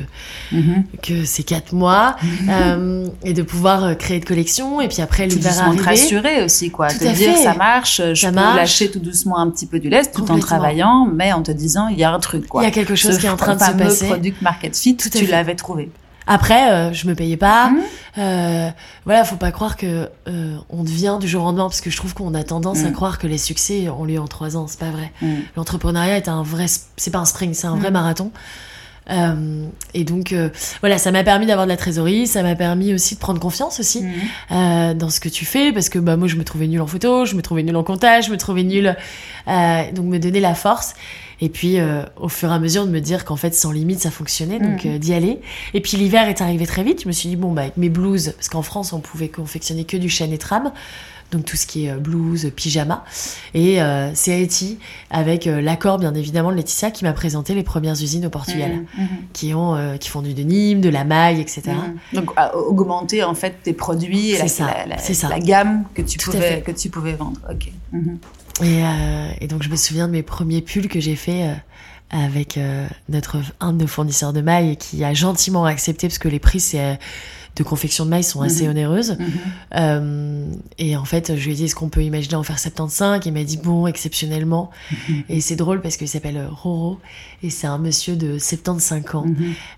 Speaker 1: Mhm.
Speaker 2: que ces quatre mois euh, et de pouvoir euh, créer de collection et puis après
Speaker 1: Tout
Speaker 2: l'hiver
Speaker 1: te
Speaker 2: arrivé
Speaker 1: rassurer aussi, quoi.
Speaker 2: Tout
Speaker 1: te
Speaker 2: à
Speaker 1: dire,
Speaker 2: fait.
Speaker 1: ça marche, je
Speaker 2: Ça
Speaker 1: peux
Speaker 2: marche.
Speaker 1: lâcher tout doucement un petit peu du lest tout en travaillant, mais en te disant, il y a un truc, quoi.
Speaker 2: il y a quelque chose
Speaker 1: Ce
Speaker 2: qui est en train de se passer
Speaker 1: product market fit,
Speaker 2: Tout
Speaker 1: tu l'avais trouvé.
Speaker 2: après euh, je me payais pas
Speaker 1: Mhm.
Speaker 2: euh, voilà faut pas croire que euh, on devient du jour au lendemain parce que je trouve qu'on a tendance à
Speaker 1: Mhm.
Speaker 2: croire que les succès ont lieu en trois ans c'est pas vrai
Speaker 1: Mm.
Speaker 2: l'entrepreneuriat est un vrai c'est pas un sprint c'est un vrai
Speaker 1: Mhm.
Speaker 2: marathon Euh, et donc euh, voilà ça m'a permis d'avoir de la trésorerie ça m'a permis aussi de prendre confiance aussi
Speaker 1: Mhm.
Speaker 2: euh, dans ce que tu fais parce que bah moi je me trouvais nulle en photo, je me trouvais nulle en comptage, je me trouvais nulle euh, donc me donner la force et puis euh, au fur et à mesure de me dire qu'en fait sans limite ça fonctionnait donc
Speaker 1: Mhm.
Speaker 2: euh, d'y aller et puis l'hiver est arrivé très vite je me suis dit bon bah avec mes blouses parce qu'en France on pouvait confectionner que du chêne et trame donc tout ce qui est euh, blouse, pyjama. Et euh, c'est Haïti, avec euh, l'accord bien évidemment de Laetitia, qui m'a présenté les premières usines au Portugal,
Speaker 1: Mhm. Mhm.
Speaker 2: qui, ont, euh, qui font du denim, de la maille, etc.
Speaker 1: Mhm. Donc augmenter en fait tes produits et la,
Speaker 2: ça,
Speaker 1: la, la-
Speaker 2: c'est ça.
Speaker 1: la gamme que tu
Speaker 2: Tout
Speaker 1: pouvais que tu pouvais vendre. Ok.
Speaker 2: Et, et donc je me souviens de mes premiers pulls que j'ai fait avec notre un de nos fournisseurs de mailles qui a gentiment accepté parce que les prix c'est de confection de mailles sont assez
Speaker 1: Mhm.
Speaker 2: onéreuses.
Speaker 1: Mhm.
Speaker 2: Euh, et en fait, je lui ai dit, est-ce qu'on peut imaginer en faire 75 Il m'a dit, bon, exceptionnellement.
Speaker 1: Mhm.
Speaker 2: Et c'est drôle parce qu'il s'appelle Roro. Et c'est un monsieur de 75 ans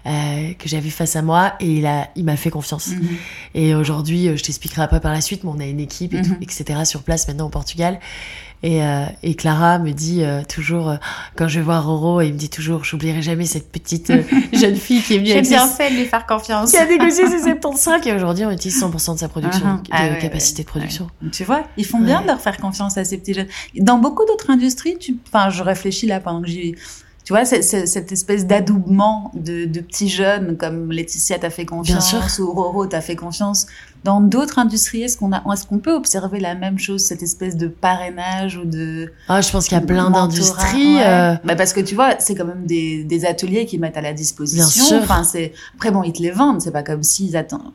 Speaker 2: euh, que j'avais face à moi. Et il a, il m'a fait confiance. Et aujourd'hui, euh, je t'expliquerai après par la suite, mais on a une équipe, et tout, etc. sur place maintenant au Portugal. Et, euh, et Clara me dit euh, toujours, euh, quand je vais voir Roro, il me dit toujours, j'oublierai jamais cette petite euh, [laughs] jeune fille qui est venue
Speaker 1: J'ai
Speaker 2: ses
Speaker 1: bien fait de lui faire confiance.
Speaker 2: qui a négocié ses [laughs] 75 et aujourd'hui on utilise 100% de sa production,
Speaker 1: Mhm.
Speaker 2: de
Speaker 1: Ah ouais,
Speaker 2: capacité
Speaker 1: ouais,
Speaker 2: de production.
Speaker 1: Tu vois, ils font bien de leur faire confiance à ces petits jeunes. Dans beaucoup d'autres industries, tu, enfin, je réfléchis là pendant que j'y, tu vois, c'est, c'est- cette espèce d'adoubement de, de petits jeunes comme Laetitia t'a fait confiance
Speaker 2: Bien sûr.
Speaker 1: ou Roro t'a fait confiance. Dans d'autres industries, est-ce qu'on a, est-ce qu'on peut observer la même chose, cette espèce de parrainage ou de
Speaker 2: Ah, je pense qu'il y a plein d'industries.
Speaker 1: ouais.
Speaker 2: euh,
Speaker 1: Bah parce que tu vois, c'est quand même des, des ateliers qu'ils mettent à la disposition.
Speaker 2: Bien sûr.
Speaker 1: Enfin, c'est après bon, ils te les vendent. C'est pas comme s'ils attendent.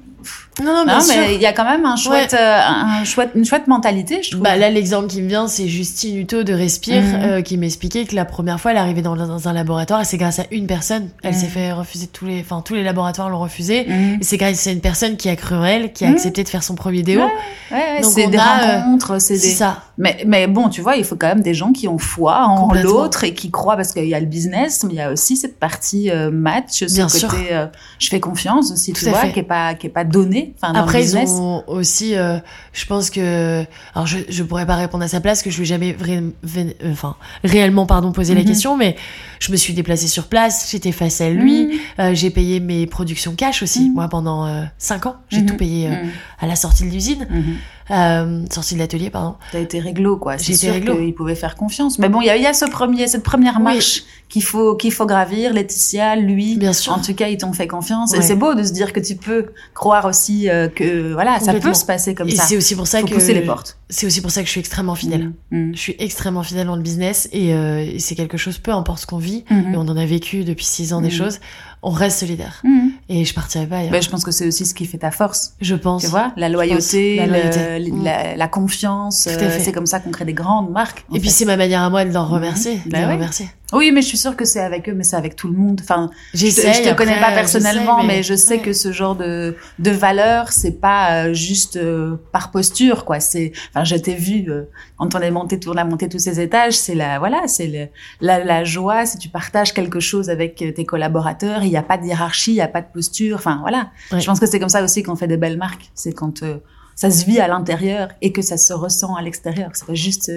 Speaker 2: Non, non, bien
Speaker 1: Non, mais il y a quand même un chouette,
Speaker 2: Ouais.
Speaker 1: euh, un, chouette, une chouette mentalité, je trouve.
Speaker 2: Bah là, l'exemple qui me vient, c'est Justine Hutto de Respire,
Speaker 1: Mhm.
Speaker 2: euh, qui m'expliquait que la première fois, elle est arrivée dans, dans un laboratoire et c'est grâce à une personne. Elle
Speaker 1: Mhm.
Speaker 2: s'est fait refuser tous les, enfin, tous les laboratoires l'ont refusé.
Speaker 1: Mhm.
Speaker 2: Et c'est grâce à une personne qui a cru en elle, qui a. accepté de faire son premier déo.
Speaker 1: Ouais, ouais,
Speaker 2: Donc
Speaker 1: c'est des
Speaker 2: a, euh,
Speaker 1: rencontres, c'est des.
Speaker 2: ça.
Speaker 1: Mais, mais bon, tu vois, il faut quand même des gens qui ont foi en l'autre et qui croient parce qu'il y a le business, mais il y a aussi cette partie euh, match, ce
Speaker 2: Bien
Speaker 1: côté
Speaker 2: sûr.
Speaker 1: euh, je fais confiance aussi,
Speaker 2: Tout
Speaker 1: tu vois,
Speaker 2: fait.
Speaker 1: qui est pas qui est pas donné. Enfin,
Speaker 2: Après,
Speaker 1: le
Speaker 2: ils ont aussi, euh, je pense que, alors je, je pourrais pas répondre à sa place, que je lui ai jamais euh, enfin, réellement, pardon, posé la
Speaker 1: Mhm.
Speaker 2: question, mais je me suis déplacée sur place, j'étais face à lui,
Speaker 1: Mhm.
Speaker 2: euh, j'ai payé mes productions cash aussi.
Speaker 1: Mhm.
Speaker 2: Moi, pendant euh, cinq ans, j'ai
Speaker 1: Mhm.
Speaker 2: tout payé euh,
Speaker 1: Mhm.
Speaker 2: à la sortie de l'usine,
Speaker 1: Mhm.
Speaker 2: Euh, sortie de l'atelier, pardon.
Speaker 1: T'as été réglo, quoi.
Speaker 2: J'ai été réglo.
Speaker 1: qu'ils pouvaient faire confiance. Mais bon, il y a, y a ce premier, cette première
Speaker 2: Oui.
Speaker 1: marche qu'il faut, qu'il faut gravir. Laetitia, lui,
Speaker 2: Bien sûr.
Speaker 1: en tout cas, ils t'ont fait confiance. Et c'est beau de se dire que tu peux croire aussi euh, que, voilà, ça peut se passer comme
Speaker 2: Et
Speaker 1: ça.
Speaker 2: c'est aussi pour ça
Speaker 1: faut
Speaker 2: que
Speaker 1: pousser les portes.
Speaker 2: c'est aussi pour ça que je suis extrêmement fidèle.
Speaker 1: Mhm.
Speaker 2: Je suis extrêmement fidèle dans le business et, euh, et c'est quelque chose, peu importe ce qu'on vit, et on en a vécu depuis six ans des
Speaker 1: Mhm.
Speaker 2: choses, on reste solidaire.
Speaker 1: Mhm.
Speaker 2: Et je partirai pas ailleurs.
Speaker 1: Ben, je pense que c'est aussi ce qui fait ta force.
Speaker 2: je pense.
Speaker 1: Tu vois, la loyauté,
Speaker 2: la loyauté.
Speaker 1: le-
Speaker 2: Mm.
Speaker 1: la, la confiance.
Speaker 2: Tout à
Speaker 1: euh,
Speaker 2: fait.
Speaker 1: c'est comme ça qu'on crée des grandes marques.
Speaker 2: Et puis c'est ma manière à moi de leur remercier,
Speaker 1: Mhm.
Speaker 2: de
Speaker 1: Bah
Speaker 2: les
Speaker 1: ouais.
Speaker 2: remercier.
Speaker 1: Oui, mais je suis sûre que c'est avec eux, mais c'est avec tout le monde. Enfin, je, je te connais pas personnellement, mais, je sais
Speaker 2: ouais.
Speaker 1: que ce genre de de valeur, c'est pas euh, juste euh, par posture, quoi. C'est, enfin, je t'ai vu euh, quand on est monté, on a monté tous ces étages. C'est la, voilà, c'est la, la joie. Si tu partages quelque chose avec tes collaborateurs, il n'y a pas de hiérarchie, il n'y a pas de posture. Enfin, voilà.
Speaker 2: Ouais.
Speaker 1: Je pense que c'est comme ça aussi qu'on fait des belles marques. C'est quand euh, ça se vit à l'intérieur et que ça se ressent à l'extérieur. C'est pas juste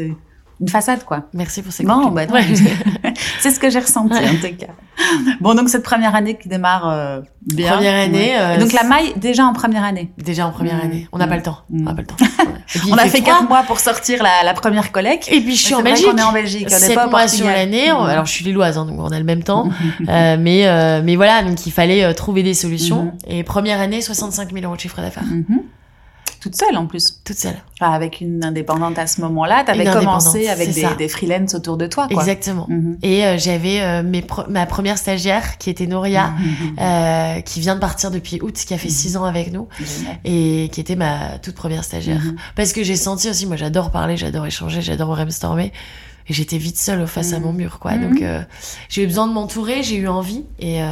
Speaker 1: une façade, quoi.
Speaker 2: Merci pour ces
Speaker 1: Bon, bah.
Speaker 2: Ouais. [laughs]
Speaker 1: c'est ce que j'ai ressenti
Speaker 2: Ouais.
Speaker 1: en tout cas. Bon, donc cette première année qui démarre euh, bien.
Speaker 2: Première année,
Speaker 1: Ouais.
Speaker 2: euh,
Speaker 1: donc la maille déjà en première année.
Speaker 2: Déjà en première
Speaker 1: Mm.
Speaker 2: année. On n'a pas le temps. On n'a
Speaker 1: Mm.
Speaker 2: pas le temps. [laughs] Puis,
Speaker 1: On a
Speaker 2: fait
Speaker 1: quatre mois pour sortir la, la première collecte.
Speaker 2: Et puis je suis en Belgique.
Speaker 1: qu'on est en Belgique, on pas
Speaker 2: mois sur l'année.
Speaker 1: Mm.
Speaker 2: Alors je suis lilloise, hein, donc on a le même temps. Euh, mais mais voilà, donc il fallait trouver des solutions. Et première année, 65 000 euros de chiffre d'affaires.
Speaker 1: Toute seule en plus.
Speaker 2: toute seule.
Speaker 1: Enfin, avec une indépendante à ce moment-là, tu avais commencé avec des, des freelances autour de toi. Quoi.
Speaker 2: Exactement.
Speaker 1: Mhm.
Speaker 2: Et euh, j'avais euh, mes ma première stagiaire qui était Nouria,
Speaker 1: Mhm.
Speaker 2: euh, qui vient de partir depuis août, qui a fait
Speaker 1: Mhm.
Speaker 2: six ans avec nous et qui était ma toute première stagiaire. Parce que j'ai senti aussi, moi j'adore parler, j'adore échanger, j'adore brainstormer. Et j'étais vite seule face à mon mur, quoi. Donc euh, j'ai eu besoin de m'entourer, j'ai eu envie et, euh,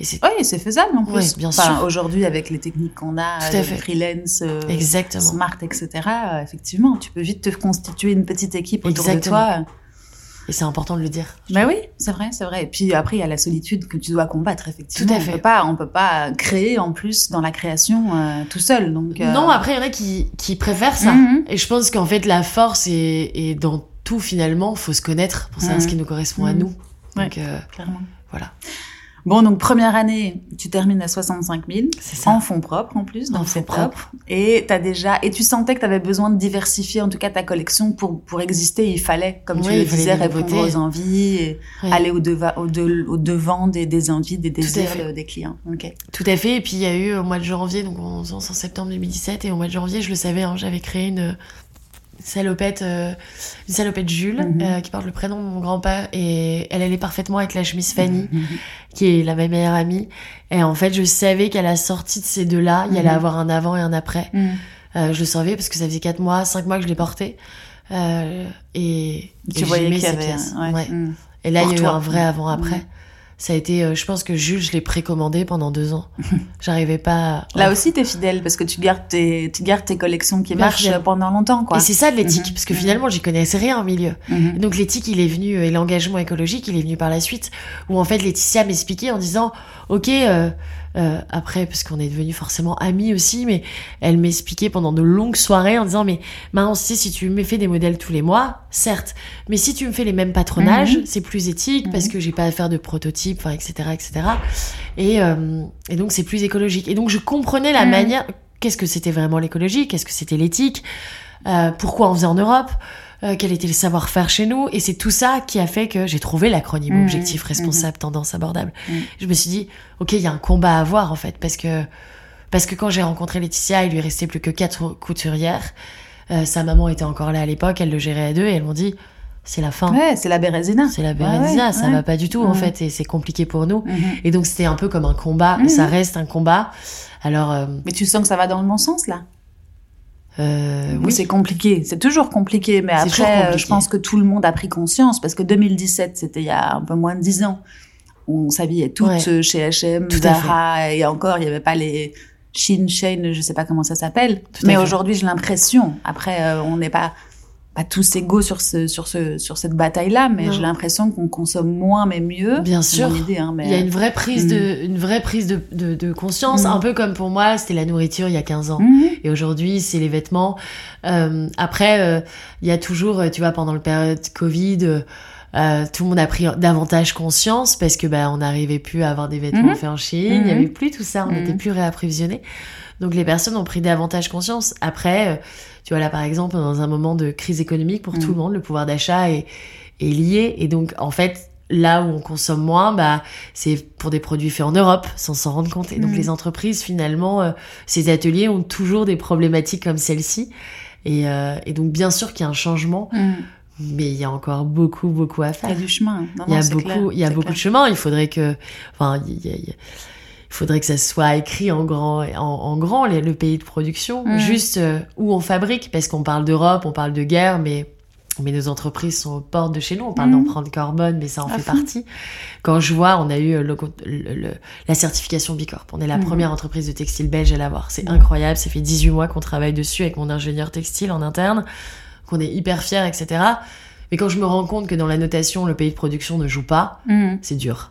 Speaker 2: et c'est
Speaker 1: Oui, c'est faisable en plus.
Speaker 2: Oui, bien
Speaker 1: Enfin,
Speaker 2: sûr.
Speaker 1: Aujourd'hui, avec les techniques qu'on a,
Speaker 2: Tout à
Speaker 1: euh,
Speaker 2: fait.
Speaker 1: freelance, euh,
Speaker 2: exactement.
Speaker 1: smart, etc., euh, effectivement, tu peux vite te constituer une petite équipe autour
Speaker 2: Exactement.
Speaker 1: de toi.
Speaker 2: Et c'est important de le dire.
Speaker 1: Bah oui, c'est vrai, c'est vrai. Et puis après, il y a la solitude que tu dois combattre, effectivement.
Speaker 2: Tout à fait.
Speaker 1: On peut pas, on peut pas créer en plus dans la création euh, tout seul. Donc euh,
Speaker 2: Non, après il y en a qui, qui préfèrent ça.
Speaker 1: Mhm.
Speaker 2: Et je pense qu'en fait la force est, est dans tout finalement. Faut se connaître pour savoir
Speaker 1: Mhm.
Speaker 2: ce qui nous correspond à
Speaker 1: Mhm.
Speaker 2: nous. Donc euh,
Speaker 1: clairement.
Speaker 2: voilà,
Speaker 1: Bon, donc première année, tu termines à 65 000
Speaker 2: c'est ça.
Speaker 1: en fonds propres en plus, donc c'est top. Et t'as déjà, et tu sentais que tu avais besoin de diversifier en tout cas ta collection pour pour exister. Il fallait, comme tu
Speaker 2: Oui,
Speaker 1: le
Speaker 2: il fallait
Speaker 1: disais, répondre aux envies, et aller au, deva- au, de- au devant des, des envies, des désirs des clients. Ok.
Speaker 2: Tout à fait. Et puis il y a eu au mois de janvier, donc on en septembre 2017, et au mois de janvier, je le savais, hein, j'avais créé une salopette, euh, une salopette Jules,
Speaker 1: Mhm.
Speaker 2: euh, qui porte le prénom de mon grand-père, et elle allait parfaitement avec la chemise Fanny,
Speaker 1: Mhm.
Speaker 2: qui est la ma meilleure amie. Et en fait, je savais qu'à la sortie de ces deux-là, il y allait
Speaker 1: Mhm.
Speaker 2: avoir un avant et un après. Euh, je le savais parce que ça faisait 4 mois, 5 mois que je l'ai porté. Euh, et,
Speaker 1: Tu
Speaker 2: et
Speaker 1: voyais qu'il y avait, ouais.
Speaker 2: Ouais. Et là,
Speaker 1: Pour
Speaker 2: il y a eu un vrai avant-après. Ça a été, euh, je pense que Jules, je l'ai précommandé pendant deux ans. [laughs] J'arrivais pas. à-
Speaker 1: Là aussi, t'es fidèle parce que tu gardes tes, tu gardes tes collections qui marchent
Speaker 2: fidèle.
Speaker 1: pendant longtemps, quoi.
Speaker 2: Et c'est ça de l'éthique,
Speaker 1: Mhm.
Speaker 2: parce que finalement, j'y connaissais rien au milieu.
Speaker 1: Mhm.
Speaker 2: Donc l'éthique, il est venu, euh, et l'engagement écologique, il est venu par la suite, où en fait Laetitia m'expliquait en disant, ok, euh, euh, après, parce qu'on est devenus forcément amis aussi, mais elle m'expliquait pendant de longues soirées en disant, mais maintenant, tu sais, si tu me fais des modèles tous les mois, certes, mais si tu me fais les mêmes patronages,
Speaker 1: Mhm.
Speaker 2: c'est plus éthique, parce
Speaker 1: Mhm.
Speaker 2: que j'ai pas à faire de prototypes, enfin, etc., etc. Et, euh, et donc c'est plus écologique. Et donc je comprenais la
Speaker 1: Mhm.
Speaker 2: manière, qu'est-ce que c'était vraiment l'écologie, qu'est-ce que c'était l'éthique, euh, pourquoi on faisait en Europe, euh, quel était le savoir-faire chez nous? Et c'est tout ça qui a fait que j'ai trouvé l'acronyme
Speaker 1: Mhm.
Speaker 2: objectif responsable tendance abordable.
Speaker 1: Mhm.
Speaker 2: Je me suis dit, ok, il y a un combat à avoir en fait, parce que parce que quand j'ai rencontré Laetitia, il lui restait plus que quatre couturières. Euh, sa maman était encore là à l'époque, elle le gérait à deux et elles m'ont dit, c'est la fin.
Speaker 1: Ouais, c'est la Bérésina.
Speaker 2: C'est la Bérésina,
Speaker 1: ouais,
Speaker 2: ça
Speaker 1: ouais.
Speaker 2: va pas du tout en fait et c'est compliqué pour nous. Et donc c'était un peu comme un combat, ça reste un combat. Alors euh,
Speaker 1: Mais tu sens que ça va dans le bon sens, là?
Speaker 2: Euh,
Speaker 1: Ou
Speaker 2: oui,
Speaker 1: c'est compliqué C'est toujours compliqué, mais après, euh,
Speaker 2: compliqué.
Speaker 1: je pense que tout le monde a pris conscience, parce que 2017, c'était il y a un peu moins de 10 ans, où on s'habillait toutes
Speaker 2: Ouais.
Speaker 1: euh, chez H&M,
Speaker 2: Tout
Speaker 1: Zara, et encore, il n'y avait pas les Shein, Shane, je sais pas comment ça s'appelle. Mais aujourd'hui, j'ai l'impression, après, euh, on n'est pas pas tous égaux sur ce sur ce sur cette bataille-là, mais
Speaker 2: Non.
Speaker 1: j'ai l'impression qu'on consomme moins mais mieux.
Speaker 2: Bien sûr.
Speaker 1: idée, hein, mais
Speaker 2: il y a une vraie prise de une vraie prise de, de, de conscience,
Speaker 1: Mhm.
Speaker 2: un peu comme pour moi, c'était la nourriture il y a 15 ans.
Speaker 1: Mhm.
Speaker 2: Et aujourd'hui, c'est les vêtements. Euh, après, euh, il y a toujours, euh, tu vois, pendant le période Covid, euh, tout le monde a pris davantage conscience parce que bah, on n'arrivait plus à avoir des vêtements faits en Chine, il n'y avait plus tout ça, on n'était plus réapprovisionnés. Donc les personnes ont pris davantage conscience. Après, euh, tu vois là par exemple, dans un moment de crise économique pour tout le monde, le pouvoir d'achat est, est lié et donc en fait là où on consomme moins, bah c'est pour des produits faits en Europe sans s'en rendre compte. Et donc
Speaker 1: Mhm.
Speaker 2: les entreprises finalement, euh, ces ateliers ont toujours des problématiques comme celle-ci. Et, euh, et donc bien sûr qu'il y a un changement,
Speaker 1: Mhm.
Speaker 2: mais il y a encore beaucoup beaucoup à
Speaker 1: Il y
Speaker 2: faire.
Speaker 1: a du chemin. Non,
Speaker 2: Il y a beaucoup,
Speaker 1: clair,
Speaker 2: il y a beaucoup
Speaker 1: clair.
Speaker 2: de chemin. Il faudrait que, enfin, il, y a- il y a- il faudrait que ça soit écrit en grand, en, en grand les- le pays de production,
Speaker 1: Mm.
Speaker 2: juste euh, où on fabrique, parce qu'on parle d'Europe, on parle de guerre, mais mais nos entreprises sont aux portes de chez nous. On parle
Speaker 1: Mm.
Speaker 2: d'empreinte carbone, mais ça en
Speaker 1: À
Speaker 2: fait
Speaker 1: fond.
Speaker 2: partie. Quand je vois, on a eu le, le- le- la certification Bicorp. On est la
Speaker 1: Mm.
Speaker 2: première entreprise de textile belge à l'avoir. C'est
Speaker 1: Mm.
Speaker 2: incroyable. Ça fait 18 mois qu'on travaille dessus avec mon ingénieur textile en interne, qu'on est hyper fiers, etc. Mais quand je me rends compte que dans la notation, le pays de production ne joue pas, c'est dur.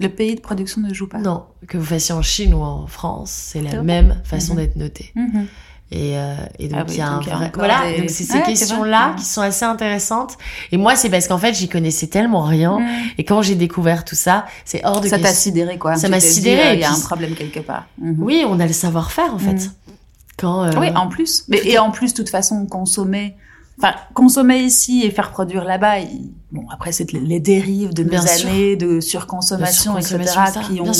Speaker 1: Le pays de production ne joue pas.
Speaker 2: Non, que vous fassiez en Chine ou en France, c'est la même façon
Speaker 1: Mhm.
Speaker 2: d'être noté.
Speaker 1: Mhm.
Speaker 2: Et, euh, et donc
Speaker 1: Ah oui,
Speaker 2: il y a un
Speaker 1: donc
Speaker 2: vrai... Voilà,
Speaker 1: des-
Speaker 2: donc c'est ces questions-là qui sont assez intéressantes. Et moi, c'est parce qu'en fait, j'y connaissais tellement rien.
Speaker 1: Mhm.
Speaker 2: Et quand j'ai découvert tout ça, c'est hors de
Speaker 1: Ça t'a sidéré, quoi.
Speaker 2: Ça m'a sidéré,
Speaker 1: Il y a un problème quelque part.
Speaker 2: Oui, on a le savoir-faire en fait. Quand, euh,
Speaker 1: Oui, en plus. Mais, et en plus, de toute façon, consommer. Enfin, consommer ici et faire produire là-bas. il- Bon, après, c'est les dérives de nos
Speaker 2: Bien sûr.
Speaker 1: années de
Speaker 2: de
Speaker 1: surconsommation, etc.,
Speaker 2: ça,
Speaker 1: qui ont,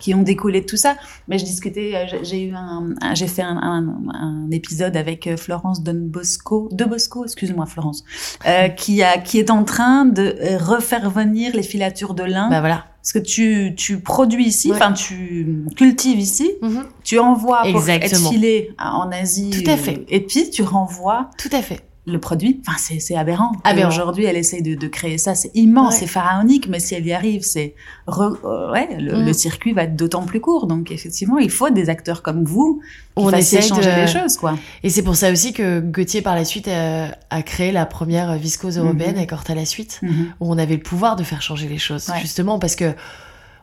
Speaker 1: qui ont découlé de tout ça. Mais je discutais, euh, j'ai- eu un, j'ai fait un, un, un épisode avec euh, Florence Don Bosco, de Bosco, excuse-moi Florence, euh, qui a, qui est en train de refaire venir les filatures de lin.
Speaker 2: Bah voilà.
Speaker 1: Parce que tu, tu produis ici,
Speaker 2: Ouais.
Speaker 1: enfin tu cultives ici,
Speaker 2: Mhm.
Speaker 1: tu envoies pour
Speaker 2: Exactement.
Speaker 1: être filé en Asie.
Speaker 2: Tout à fait.
Speaker 1: Et puis tu renvoies
Speaker 2: Tout à fait.
Speaker 1: Le produit. Enfin, c'est, aberrant.
Speaker 2: Aberrant.
Speaker 1: Aujourd'hui, elle essaye de, de créer ça. C'est immense,
Speaker 2: Ouais.
Speaker 1: c'est pharaonique, mais si elle y arrive, c'est euh, ouais, le,
Speaker 2: Mm.
Speaker 1: le circuit va être d'autant plus court. Donc effectivement, il faut des acteurs comme vous qui
Speaker 2: On essaye
Speaker 1: changer
Speaker 2: de-
Speaker 1: les choses, quoi.
Speaker 2: Et c'est pour ça aussi que Gauthier, par la suite, euh, a créé la première viscose européenne
Speaker 1: Mhm.
Speaker 2: avec Horta la suite.
Speaker 1: Mhm.
Speaker 2: où on avait le pouvoir de faire changer les choses.
Speaker 1: Ouais.
Speaker 2: Justement parce que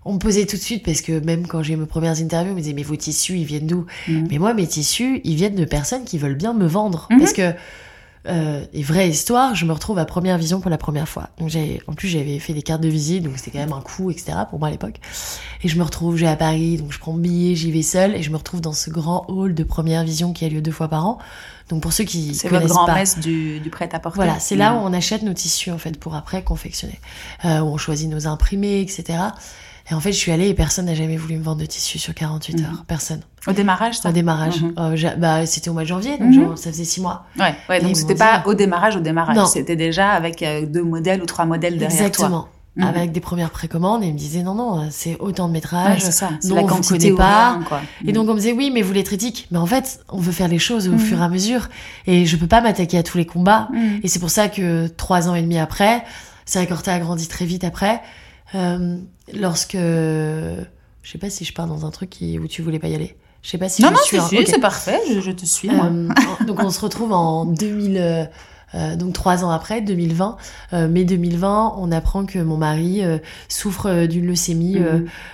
Speaker 2: on me posait tout de suite, parce que même quand j'ai mes premières interviews, on me disait mais vos tissus, ils viennent d'où?
Speaker 1: Mhm.
Speaker 2: Mais moi, mes tissus, ils viennent de personnes qui veulent bien me vendre.
Speaker 1: Mhm.
Speaker 2: Parce que, euh, et vraie histoire, je me retrouve à Première Vision pour la première fois. Donc j'ai, en plus, j'avais fait des cartes de visite, donc c'était quand même un coût, etc. pour moi à l'époque. Et je me retrouve, j'ai à Paris, donc je prends mon billet, j'y vais seule, et je me retrouve dans ce grand hall de Première Vision qui a lieu deux fois par an. Donc pour ceux qui
Speaker 1: C'est votre grand messe du, du prêt-à-porter.
Speaker 2: voilà, c'est là où
Speaker 1: Mhm.
Speaker 2: on achète nos tissus en fait pour après confectionner, euh, où on choisit nos imprimés, etc. Et en fait, je suis allée et personne n'a jamais voulu me vendre de tissus sur 48
Speaker 1: Mhm.
Speaker 2: heures, personne.
Speaker 1: Au démarrage, ça
Speaker 2: Au démarrage,
Speaker 1: Mhm.
Speaker 2: Euh, bah c'était au mois de janvier, donc
Speaker 1: Mhm.
Speaker 2: genre, ça faisait six mois.
Speaker 1: Ouais, ouais, donc c'était pas
Speaker 2: dit-
Speaker 1: au démarrage, au démarrage.
Speaker 2: Non.
Speaker 1: C'était déjà avec euh, deux modèles ou trois modèles derrière toi.
Speaker 2: Exactement. Avec des premières précommandes, et ils me disaient non non, c'est autant de
Speaker 1: Ouais,
Speaker 2: métrage.
Speaker 1: c'est ça.
Speaker 2: Non,
Speaker 1: la
Speaker 2: on vous
Speaker 1: quantité
Speaker 2: connaît pas.
Speaker 1: rien.
Speaker 2: Et donc on me disait oui, mais vous l'êtes éthique. Mais en fait, on veut faire les choses au fur et à mesure, et je peux pas m'attaquer à tous les combats. Et c'est pour ça que trois ans et demi après, c'est vrai qu'Horta a grandi très vite après. Euh, lorsque. Je sais pas si je pars dans un truc qui, où tu voulais pas y aller. Je sais pas si
Speaker 1: non,
Speaker 2: je
Speaker 1: non,
Speaker 2: suis. un-
Speaker 1: si,
Speaker 2: ok.
Speaker 1: c'est parfait, je, je te suis. moi.
Speaker 2: Euh, donc on se retrouve en [laughs] 2000, euh, euh, donc trois ans après, 2020, euh, mai 2020, on apprend que mon mari euh, souffre d'une leucémie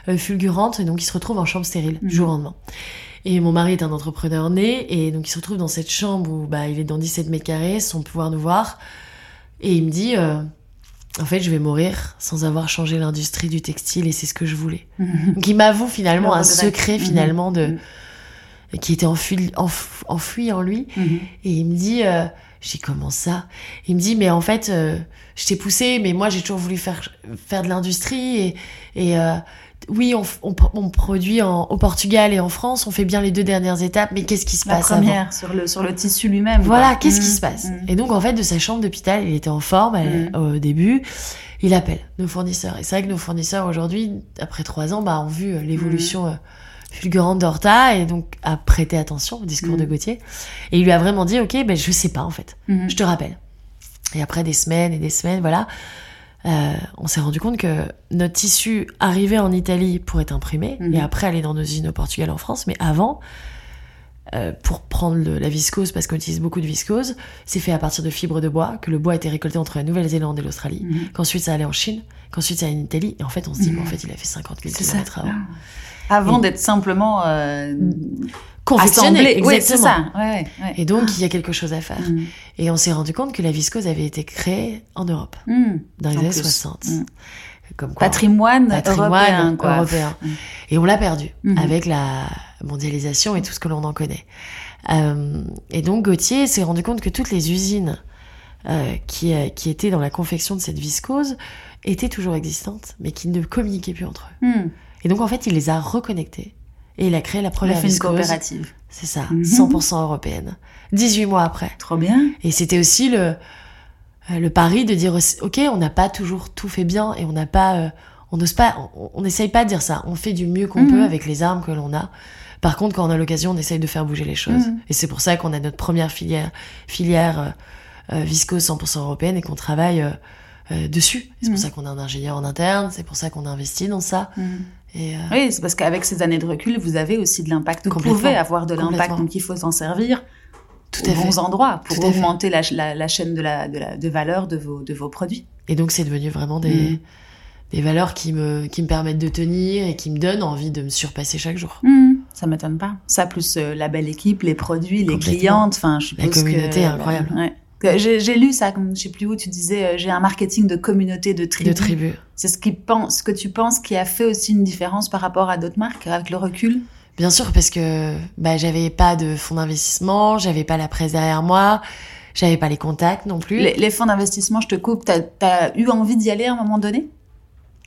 Speaker 1: Mhm.
Speaker 2: fulgurante et donc il se retrouve en chambre stérile
Speaker 1: Mhm.
Speaker 2: jour au lendemain. Et mon mari est un entrepreneur né et donc il se retrouve dans cette chambre où bah, il est dans 17 mètres carrés sans pouvoir nous voir et il me dit euh, en fait je vais mourir sans avoir changé l'industrie du textile et c'est ce que je voulais.
Speaker 1: Mhm.
Speaker 2: Donc il m'avoue finalement
Speaker 1: Le
Speaker 2: un secret
Speaker 1: Mhm.
Speaker 2: finalement de
Speaker 1: Mhm.
Speaker 2: qui était enfui, enf- enfoui en lui
Speaker 1: Mhm.
Speaker 2: et il me dit, euh, j'ai comment ça? Il me dit, mais en fait, euh, je t'ai poussé, mais moi j'ai toujours voulu faire faire de l'industrie et, et euh, oui, on, produit en, au Portugal et en France, on fait bien les deux dernières étapes, mais qu'est-ce qui se
Speaker 1: La
Speaker 2: passe avant?
Speaker 1: première, sur le, sur le tissu lui-même.
Speaker 2: Voilà, qu'est-ce qui
Speaker 1: Mhm.
Speaker 2: se passe?
Speaker 1: Mhm.
Speaker 2: Et donc en fait, de sa chambre d'hôpital, il était en forme elle- au début. Il appelle nos fournisseurs. Et c'est vrai que nos fournisseurs aujourd'hui, après trois ans, bah, ont vu euh, l'évolution euh, fulgurante d'Horta et donc a prêté attention au discours de Gauthier. Et il lui a vraiment dit, ok, ben je sais pas en fait. Je te rappelle. Et après des semaines et des semaines, voilà, euh, on s'est rendu compte que notre tissu arrivait en Italie pour être imprimé
Speaker 1: Mhm.
Speaker 2: et après aller dans nos usines au Portugal, en France. Mais avant, euh, pour prendre le- la viscose, parce qu'on utilise beaucoup de viscose, c'est fait à partir de fibres de bois, que le bois a été récolté entre la Nouvelle-Zélande et l'Australie,
Speaker 1: Mhm.
Speaker 2: qu'ensuite ça allait en Chine, qu'ensuite ça allait en Italie. Et en fait, on se dit, mais en fait, il a fait 50 000
Speaker 1: C'est ça.
Speaker 2: kilomètres avant.
Speaker 1: Avant d'être simplement euh,
Speaker 2: Confectionné,
Speaker 1: assemblé. Oui, c'est ça. Ouais, ouais, ouais.
Speaker 2: Et donc, il y a quelque chose à faire.
Speaker 1: Mhm.
Speaker 2: Et on s'est rendu compte que la viscose avait été créée en Europe,
Speaker 1: Mhm.
Speaker 2: dans les
Speaker 1: En
Speaker 2: années
Speaker 1: plus.
Speaker 2: 60.
Speaker 1: Mhm.
Speaker 2: Comme quoi,
Speaker 1: Patrimoine,
Speaker 2: patrimoine
Speaker 1: européen, quoi.
Speaker 2: européen. Et on l'a perdu
Speaker 1: Mhm.
Speaker 2: avec la mondialisation et tout ce que l'on en connaît. Euh, et donc Gauthier s'est rendu compte que toutes les usines euh, qui, euh, qui étaient dans la confection de cette viscose étaient toujours existantes, mais qui ne communiquaient plus entre eux.
Speaker 1: Mhm.
Speaker 2: Et donc en fait, il les a reconnectées. Et il a créé la première
Speaker 1: une coopérative.
Speaker 2: C'est ça,
Speaker 1: Mhm.
Speaker 2: 100% européenne. 18 mois après.
Speaker 1: Trop bien.
Speaker 2: Et c'était aussi le, euh, le pari de dire, aussi, ok, on n'a pas toujours tout fait bien et on n'a pas, euh, on n'ose pas, on- n'essaye pas de dire ça. On fait du mieux qu'on
Speaker 1: Mhm.
Speaker 2: peut avec les armes que l'on a. Par contre, quand on a l'occasion, on essaye de faire bouger les choses.
Speaker 1: Mhm.
Speaker 2: Et c'est pour ça qu'on a notre première filière, filière euh, euh, viscose 100% européenne et qu'on travaille euh, euh, dessus. C'est
Speaker 1: Mhm.
Speaker 2: pour ça qu'on a un ingénieur en interne. C'est pour ça qu'on a investi dans ça. Et euh,
Speaker 1: Oui, c'est parce qu'avec ces années de recul, vous avez aussi de l'impact. Vous pouvez avoir de l'impact, donc il faut s'en servir
Speaker 2: tout
Speaker 1: aux
Speaker 2: à fait.
Speaker 1: bons endroits pour
Speaker 2: Tout
Speaker 1: augmenter la, la- la chaîne de, la, de, la, de valeur de vos, de vos produits.
Speaker 2: Et donc, c'est devenu vraiment des, des valeurs qui me, qui me permettent de tenir et qui me donnent envie de me surpasser chaque jour.
Speaker 1: Mhm. Ça m'étonne pas. Ça, plus euh, la belle équipe, les produits, les clientes, enfin, je suppose
Speaker 2: La communauté
Speaker 1: que-
Speaker 2: incroyable.
Speaker 1: Ouais. J'ai j'ai lu ça, comme je sais plus où tu disais, euh, j'ai un marketing de communauté, de tribu.
Speaker 2: De tribu.
Speaker 1: C'est ce, qui pense, ce que tu penses qui a fait aussi une différence par rapport à d'autres marques avec le recul?
Speaker 2: Bien sûr, parce que bah, j'avais pas de fonds d'investissement, j'avais pas la presse derrière moi, j'avais pas les contacts non plus.
Speaker 1: les, les fonds d'investissement, je te coupe, t'as as eu envie d'y aller à un moment donné?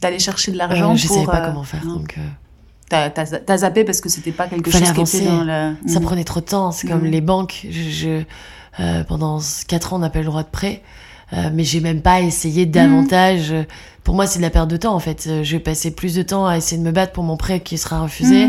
Speaker 1: D'aller chercher de l'argent
Speaker 2: Euh, je
Speaker 1: pour...
Speaker 2: savais pas
Speaker 1: euh,
Speaker 2: comment faire,
Speaker 1: non.
Speaker 2: donc euh,
Speaker 1: T'as zappé parce que c'était pas quelque
Speaker 2: Fallait
Speaker 1: chose qui était
Speaker 2: avancer.
Speaker 1: dans
Speaker 2: ça
Speaker 1: Mhm.
Speaker 2: prenait trop de temps. C'est comme
Speaker 1: Mhm.
Speaker 2: les banques. Je, je- euh, pendant quatre ans, on n'a pas eu le droit de prêt, euh, mais j'ai même pas essayé davantage. Pour moi, c'est de la perte de temps en fait. Je vais passer plus de temps à essayer de me battre pour mon prêt qui sera refusé.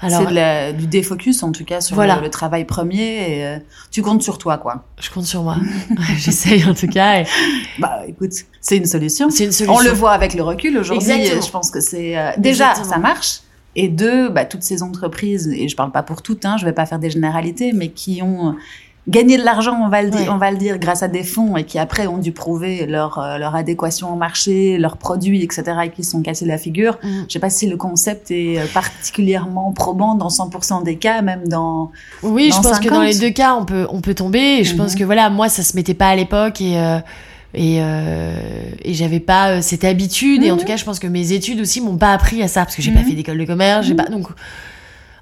Speaker 2: Alors,
Speaker 1: c'est du défocus en tout cas sur
Speaker 2: Voilà.
Speaker 1: le, le travail premier et euh, tu comptes sur toi quoi.
Speaker 2: je compte sur moi. [laughs] J'essaye en tout cas. et [laughs]
Speaker 1: Bah écoute, c'est une solution.
Speaker 2: C'est une solution.
Speaker 1: On le voit avec le recul aujourd'hui. Je pense que c'est euh, déjà
Speaker 2: Exactement.
Speaker 1: ça marche. Et deux, bah, toutes ces entreprises et je parle pas pour toutes, hein, je vais pas faire des généralités, mais qui ont gagné de l'argent, on va le dire,
Speaker 2: Ouais.
Speaker 1: on va le dire, grâce à des fonds et qui après ont dû prouver leur euh, leur adéquation au marché, leurs produits, etc. et qui se sont cassés la figure.
Speaker 2: Mhm.
Speaker 1: Je sais pas si le concept est euh, particulièrement probant dans 100% des cas, même dans.
Speaker 2: Oui,
Speaker 1: Dans
Speaker 2: je pense que
Speaker 1: 50.
Speaker 2: dans les deux cas, on peut, on peut tomber. Et je pense
Speaker 1: Mhm.
Speaker 2: que voilà, moi, ça se mettait pas à l'époque et euh, et euh, et j'avais pas euh, cette habitude. Et en
Speaker 1: Mhm.
Speaker 2: tout cas, je pense que mes études aussi m'ont pas appris à ça parce que j'ai pas
Speaker 1: Mhm.
Speaker 2: fait d'école de commerce. J'ai pas donc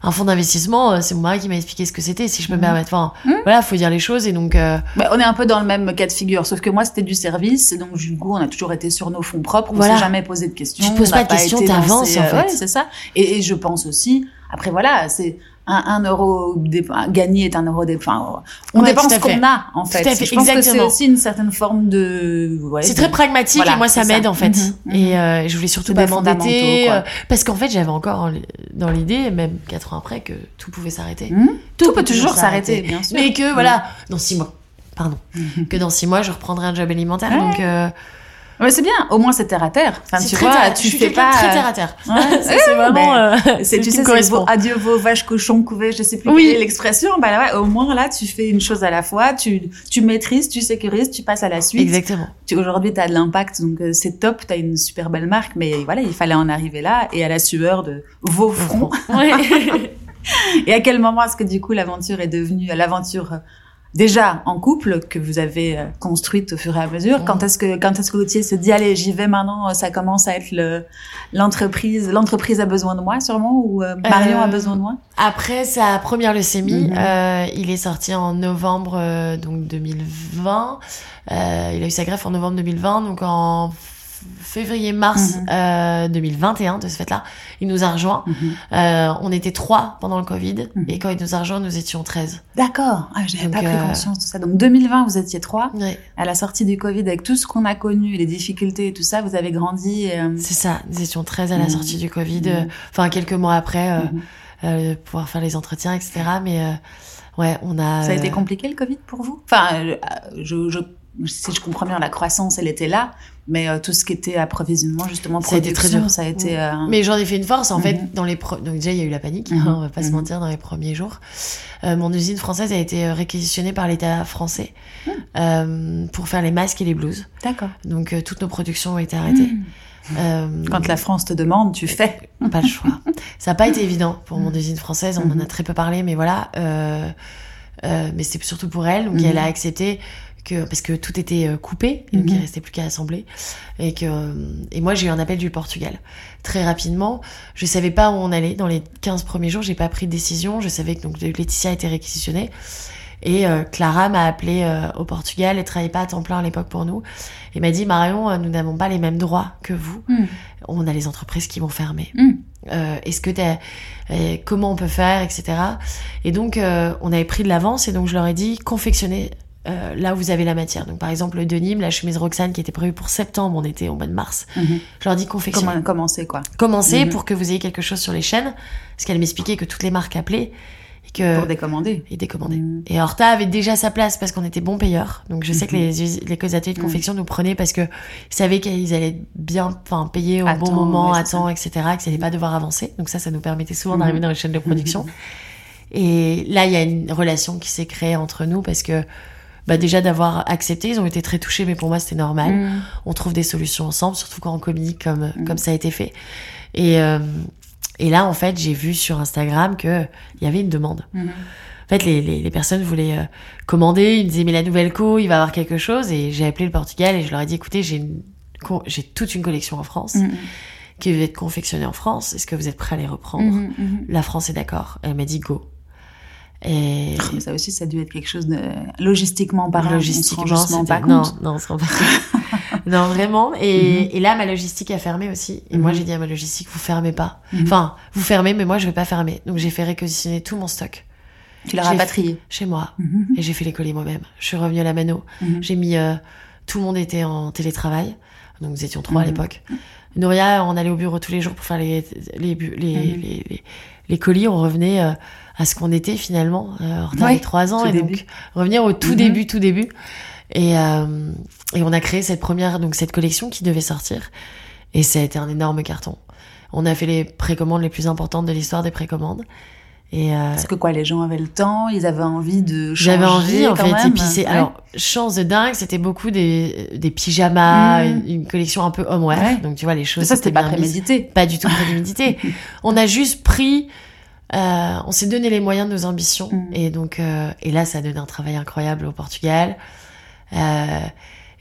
Speaker 2: un fonds d'investissement. euh, C'est mon mari qui m'a expliqué ce que c'était. Si je peux me
Speaker 1: Mhm.
Speaker 2: permettre. Enfin,
Speaker 1: Mhm.
Speaker 2: voilà, faut dire les choses. Et donc, euh,
Speaker 1: Bah, on est un peu dans le même cas de figure, sauf que moi c'était du service, et donc du coup on a toujours été sur nos fonds propres, on
Speaker 2: Voilà.
Speaker 1: s'est jamais posé de questions.
Speaker 2: Tu te poses pas de questions, t'avances,
Speaker 1: ces-
Speaker 2: en
Speaker 1: euh,
Speaker 2: fait.
Speaker 1: ouais, c'est ça. Et, et je pense aussi, après voilà, c'est un, un euro gagné est un euro enfin, on
Speaker 2: Ouais,
Speaker 1: dépense ce qu'on a en fait.
Speaker 2: à fait,
Speaker 1: Je pense que c'est
Speaker 2: exactement.
Speaker 1: aussi une certaine forme de. ouais,
Speaker 2: c'est très pragmatique
Speaker 1: voilà,
Speaker 2: et moi ça m'aide en fait.
Speaker 1: Mhm, mhm.
Speaker 2: Et euh, je voulais surtout pas m'endetter euh, parce qu'en fait j'avais encore en- dans l'idée, même quatre ans après, que tout pouvait s'arrêter.
Speaker 1: Mhm. Tout peut toujours s'arrêter, bien sûr.
Speaker 2: Mais que voilà, dans six mois, pardon, que dans six mois je reprendrai un job alimentaire.
Speaker 1: Ouais.
Speaker 2: Donc, euh,
Speaker 1: Ouais, c'est bien. Au moins, c'est terre à terre. Enfin, tu vois,
Speaker 2: terre-
Speaker 1: tu
Speaker 2: je
Speaker 1: fais pas.
Speaker 2: très terre à terre.
Speaker 1: Ouais, [laughs]
Speaker 2: Ça, c'est vraiment.
Speaker 1: ben,
Speaker 2: euh,
Speaker 1: C'est,
Speaker 2: ce
Speaker 1: tu sais,
Speaker 2: correspond.
Speaker 1: vos, adieu vos vaches, cochons, couvées, je sais plus
Speaker 2: Oui.
Speaker 1: quelle est l'expression. Bah ouais, au moins là, tu fais une chose à la fois, tu, tu maîtrises, tu sécurises, tu passes à la suite.
Speaker 2: Exactement.
Speaker 1: Tu, aujourd'hui, tu as de l'impact, donc euh, c'est top, tu as une super belle marque, mais voilà, il fallait en arriver là et à la sueur de vos fronts.
Speaker 2: Ouais. [laughs]
Speaker 1: Et à quel moment est-ce que du coup l'aventure est devenue l'aventure euh, déjà en couple que vous avez euh, construite au fur et à mesure Quand est-ce que quand est-ce que Gauthier se dit allez j'y vais maintenant euh, ça commence à être le l'entreprise l'entreprise a besoin de moi sûrement ou euh, Marion a
Speaker 2: Euh,
Speaker 1: besoin de moi?
Speaker 2: Après sa première leucémie,
Speaker 1: Mhm.
Speaker 2: euh, il est sorti en novembre euh, donc 2020. Euh, il a eu sa greffe en novembre 2020, donc en février-mars
Speaker 1: Mhm.
Speaker 2: euh, 2021 de ce fait-là, il nous a rejoint.
Speaker 1: Mhm.
Speaker 2: Euh, on était trois pendant le Covid
Speaker 1: Mhm.
Speaker 2: et quand il nous a rejoint, nous étions 13.
Speaker 1: D'accord, ah, j'avais
Speaker 2: Donc,
Speaker 1: pas pris
Speaker 2: euh,
Speaker 1: conscience de ça. Donc 2020 vous étiez trois. À la sortie du Covid avec tout ce qu'on a connu, les difficultés et tout ça, vous avez grandi. euh,
Speaker 2: c'est ça. Nous étions 13 à la sortie du Covid. Enfin, quelques mois après, pouvoir faire les entretiens, etc. Mais ouais, on a.
Speaker 1: Ça a été compliqué le Covid pour vous? Enfin, je, je, si je comprends bien, la croissance, elle était là, mais euh, tout ce qui était approvisionnement, justement,
Speaker 2: Ça a été très dur.
Speaker 1: ça a été. euh,
Speaker 2: Mais j'en ai fait une force en
Speaker 1: Mhm.
Speaker 2: fait dans les pro- donc déjà il y a eu la panique
Speaker 1: Mhm.
Speaker 2: hein, on va pas se
Speaker 1: Mhm.
Speaker 2: mentir dans les premiers jours Euh, mon usine française a été réquisitionnée par l'État français
Speaker 1: Mhm.
Speaker 2: euh, pour faire les masques et les blouses
Speaker 1: D'accord.
Speaker 2: donc toutes nos productions ont été arrêtées
Speaker 1: Mhm. Quand la France te demande, tu fais. [laughs]
Speaker 2: pas le choix ça n'a pas été évident pour mon
Speaker 1: Mhm.
Speaker 2: usine française on en a
Speaker 1: Mhm.
Speaker 2: très peu parlé mais voilà mais c'est surtout pour elle donc
Speaker 1: Mhm.
Speaker 2: elle a accepté que parce que tout était euh, coupé donc
Speaker 1: Mhm.
Speaker 2: il restait plus qu'à assembler et que euh, et moi j'ai eu un appel du Portugal très rapidement je savais pas où on allait dans les 15 premiers jours j'ai pas pris de décision je savais que donc Laetitia était réquisitionnée et euh, Clara m'a appelé euh, au Portugal elle travaillait pas à temps plein à l'époque pour nous et m'a dit Marion euh, nous n'avons pas les mêmes droits que vous
Speaker 1: Mhm.
Speaker 2: on a les entreprises qui vont fermer
Speaker 1: Mhm.
Speaker 2: euh, est-ce que t'as, comment on peut faire, etc. Et donc euh, on avait pris de l'avance et donc je leur ai dit confectionnez euh, là où vous avez la matière. Donc par exemple le denim, la chemise Roxane qui était prévue pour septembre, on était au mois de mars.
Speaker 1: Mhm.
Speaker 2: Je leur dit confectionnez.
Speaker 1: Comment commencer, quoi
Speaker 2: Commencez
Speaker 1: Mhm.
Speaker 2: pour que vous ayez quelque chose sur les chaînes, parce qu'elle m'expliquait que toutes les marques appelaient et que
Speaker 1: Pour décommander.
Speaker 2: et décommandaient.
Speaker 1: Mhm.
Speaker 2: Et Horta avait déjà sa place parce qu'on était bons payeurs. Donc je sais que
Speaker 1: Mhm.
Speaker 2: les, les ateliers de confection nous prenaient parce que ils savaient qu'ils allaient bien, enfin payer au bon moment, à temps, etc. Qu'ils n'allaient pas devoir avancer. Donc ça, ça nous permettait souvent d'arriver dans les chaînes de production. Et là, il y a une relation qui s'est créée entre nous parce que bah déjà d'avoir accepté, ils ont été très touchés, mais pour moi c'était normal.
Speaker 1: Mhm.
Speaker 2: On trouve des solutions ensemble, surtout quand on communique comme
Speaker 1: Mhm.
Speaker 2: comme ça a été fait. Et euh, et là, en fait, j'ai vu sur Instagram que il y avait une demande.
Speaker 1: Mhm.
Speaker 2: En fait, les, les, les personnes voulaient euh, commander, ils me disaient, mais la nouvelle co, il va y avoir quelque chose. Et j'ai appelé le Portugal et je leur ai dit, écoutez, j'ai une j'ai toute une collection en France qui va être confectionnée en France. Est-ce que vous êtes prêts à les reprendre? La France est d'accord. Elle m'a dit, go. Et
Speaker 1: Mais ça aussi, ça a dû être quelque chose de logistiquement parlant.
Speaker 2: logistiquement,
Speaker 1: on se rend pas
Speaker 2: non,
Speaker 1: compte.
Speaker 2: non, on se rend pas [laughs] compte. non, vraiment. Et,
Speaker 1: Mhm.
Speaker 2: et là, ma logistique a fermé aussi. Et moi,
Speaker 1: Mhm.
Speaker 2: j'ai dit à ma logistique, vous fermez pas.
Speaker 1: Mhm.
Speaker 2: Enfin, vous fermez, mais moi, je vais pas fermer. Donc, j'ai fait réquisitionner tout mon stock
Speaker 1: Tu l'as rapatrié.
Speaker 2: chez moi. Et j'ai fait les colis moi-même. Je suis revenue à la mano. J'ai mis euh, tout le monde était en télétravail, donc nous étions trois à l'époque. Nouria, on allait au bureau tous les jours pour faire les les bu- les, les, les, les colis. On revenait euh, à ce qu'on était finalement. Euh, Horta
Speaker 1: Ouais,
Speaker 2: avait trois ans et
Speaker 1: début.
Speaker 2: donc revenir au tout
Speaker 1: Mhm.
Speaker 2: début, tout début. Et euh, et on a créé cette première donc cette collection qui devait sortir et ça a été un énorme carton. On a fait les précommandes les plus importantes de l'histoire des précommandes. Et euh,
Speaker 1: Parce que quoi, les gens avaient le temps, ils avaient envie de changer.
Speaker 2: j'avais envie en fait.
Speaker 1: même.
Speaker 2: Et puis c'est
Speaker 1: Ouais.
Speaker 2: alors chance de dingue, c'était beaucoup des des pyjamas,
Speaker 1: Mm.
Speaker 2: une, une collection un peu homeware.
Speaker 1: Ouais.
Speaker 2: Donc tu vois les choses.
Speaker 1: ça, c'était pas prémédité.
Speaker 2: Pas du tout prémédité. [laughs] on a juste pris. Euh, on s'est donné les moyens de nos ambitions
Speaker 1: Mm.
Speaker 2: et donc euh, et là ça a donné un travail incroyable au Portugal. Euh,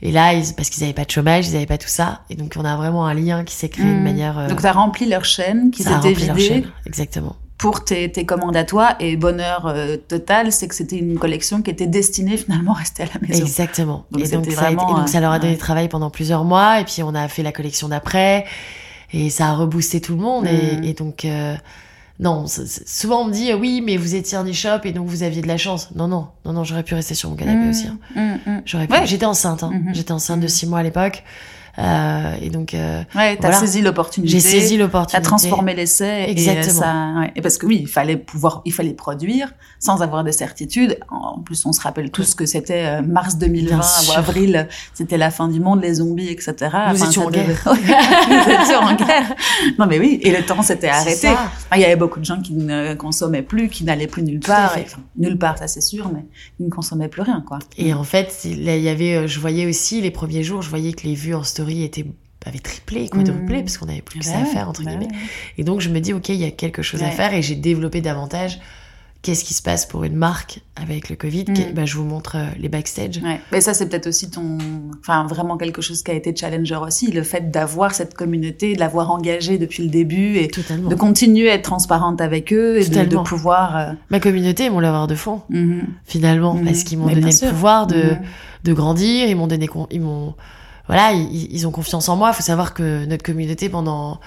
Speaker 2: et là, ils, parce qu'ils avaient pas de chômage, ils avaient pas tout ça, et donc on a vraiment un lien qui s'est créé de
Speaker 1: Mm.
Speaker 2: manière. euh,
Speaker 1: Donc, as rempli leur chaîne qui
Speaker 2: ça
Speaker 1: s'était vidée.
Speaker 2: Exactement.
Speaker 1: pour tes, tes commandes à toi. Et bonheur euh, total, c'est que c'était une collection qui était destinée finalement à rester à la maison.
Speaker 2: Exactement.
Speaker 1: Donc,
Speaker 2: et, donc, ça a et donc ça leur a donné
Speaker 1: euh,
Speaker 2: travail pendant plusieurs mois, et puis on a fait la collection d'après, et ça a reboosté tout le monde.
Speaker 1: Mm.
Speaker 2: Et, et donc, euh, non, souvent on me dit, oui, mais vous étiez un e-shop, et donc vous aviez de la chance. Non, non, non, non, j'aurais pu rester sur mon canapé
Speaker 1: Mm,
Speaker 2: aussi. hein.
Speaker 1: mm, mm.
Speaker 2: J'aurais pu.
Speaker 1: Ouais.
Speaker 2: J'étais enceinte, hein. J'étais enceinte de six mois à l'époque. Euh, et donc, euh,
Speaker 1: ouais, t'as
Speaker 2: voilà.
Speaker 1: saisi l'opportunité.
Speaker 2: j'ai saisi
Speaker 1: T'as
Speaker 2: l'opportunité.
Speaker 1: transformé l'essai. Et,
Speaker 2: Exactement.
Speaker 1: ça, ouais. et parce que oui, il fallait pouvoir, il fallait produire sans avoir de certitude. En plus, on se rappelle tous que c'était euh, mars 2020
Speaker 2: Bien
Speaker 1: ou avril, c'était la fin du monde, les zombies, etc.
Speaker 2: Nous étions
Speaker 1: ça
Speaker 2: en guerre. [laughs]
Speaker 1: Nous étions en guerre. Non, mais oui, et le temps s'était arrêté. Enfin, Il y avait beaucoup de gens qui ne consommaient plus, qui n'allaient plus nulle part. Et, enfin, nulle part, ça c'est sûr, mais ils ne consommaient plus rien, quoi.
Speaker 2: Et en fait, là, il y avait, je voyais aussi les premiers jours, je voyais que les vues en story étaient avaient triplé, quadruplé,
Speaker 1: Mhm.
Speaker 2: parce qu'on avait plus que
Speaker 1: Bah
Speaker 2: ça à
Speaker 1: ouais,
Speaker 2: faire entre
Speaker 1: bah
Speaker 2: guillemets.
Speaker 1: ouais.
Speaker 2: Et donc je me dis, ok, il y a quelque chose à faire, et j'ai développé davantage. Qu'est-ce qui se passe pour une marque avec le Covid. Que- bah, Je vous montre euh, les backstage.
Speaker 1: Ouais. Mais ça, c'est peut-être aussi ton, enfin, vraiment quelque chose qui a été challenger aussi, le fait d'avoir cette communauté, de l'avoir engagée depuis le début et
Speaker 2: Totalement.
Speaker 1: de continuer à être transparente avec eux et de, de pouvoir. euh,
Speaker 2: Ma communauté est mon laveur de fond,
Speaker 1: mhm.
Speaker 2: finalement, parce qu'ils m'ont donné le pouvoir de,
Speaker 1: Mhm.
Speaker 2: de grandir, ils m'ont donné, con- ils m'ont, voilà, ils, ils ont confiance en moi. Il faut savoir que notre communauté, pendant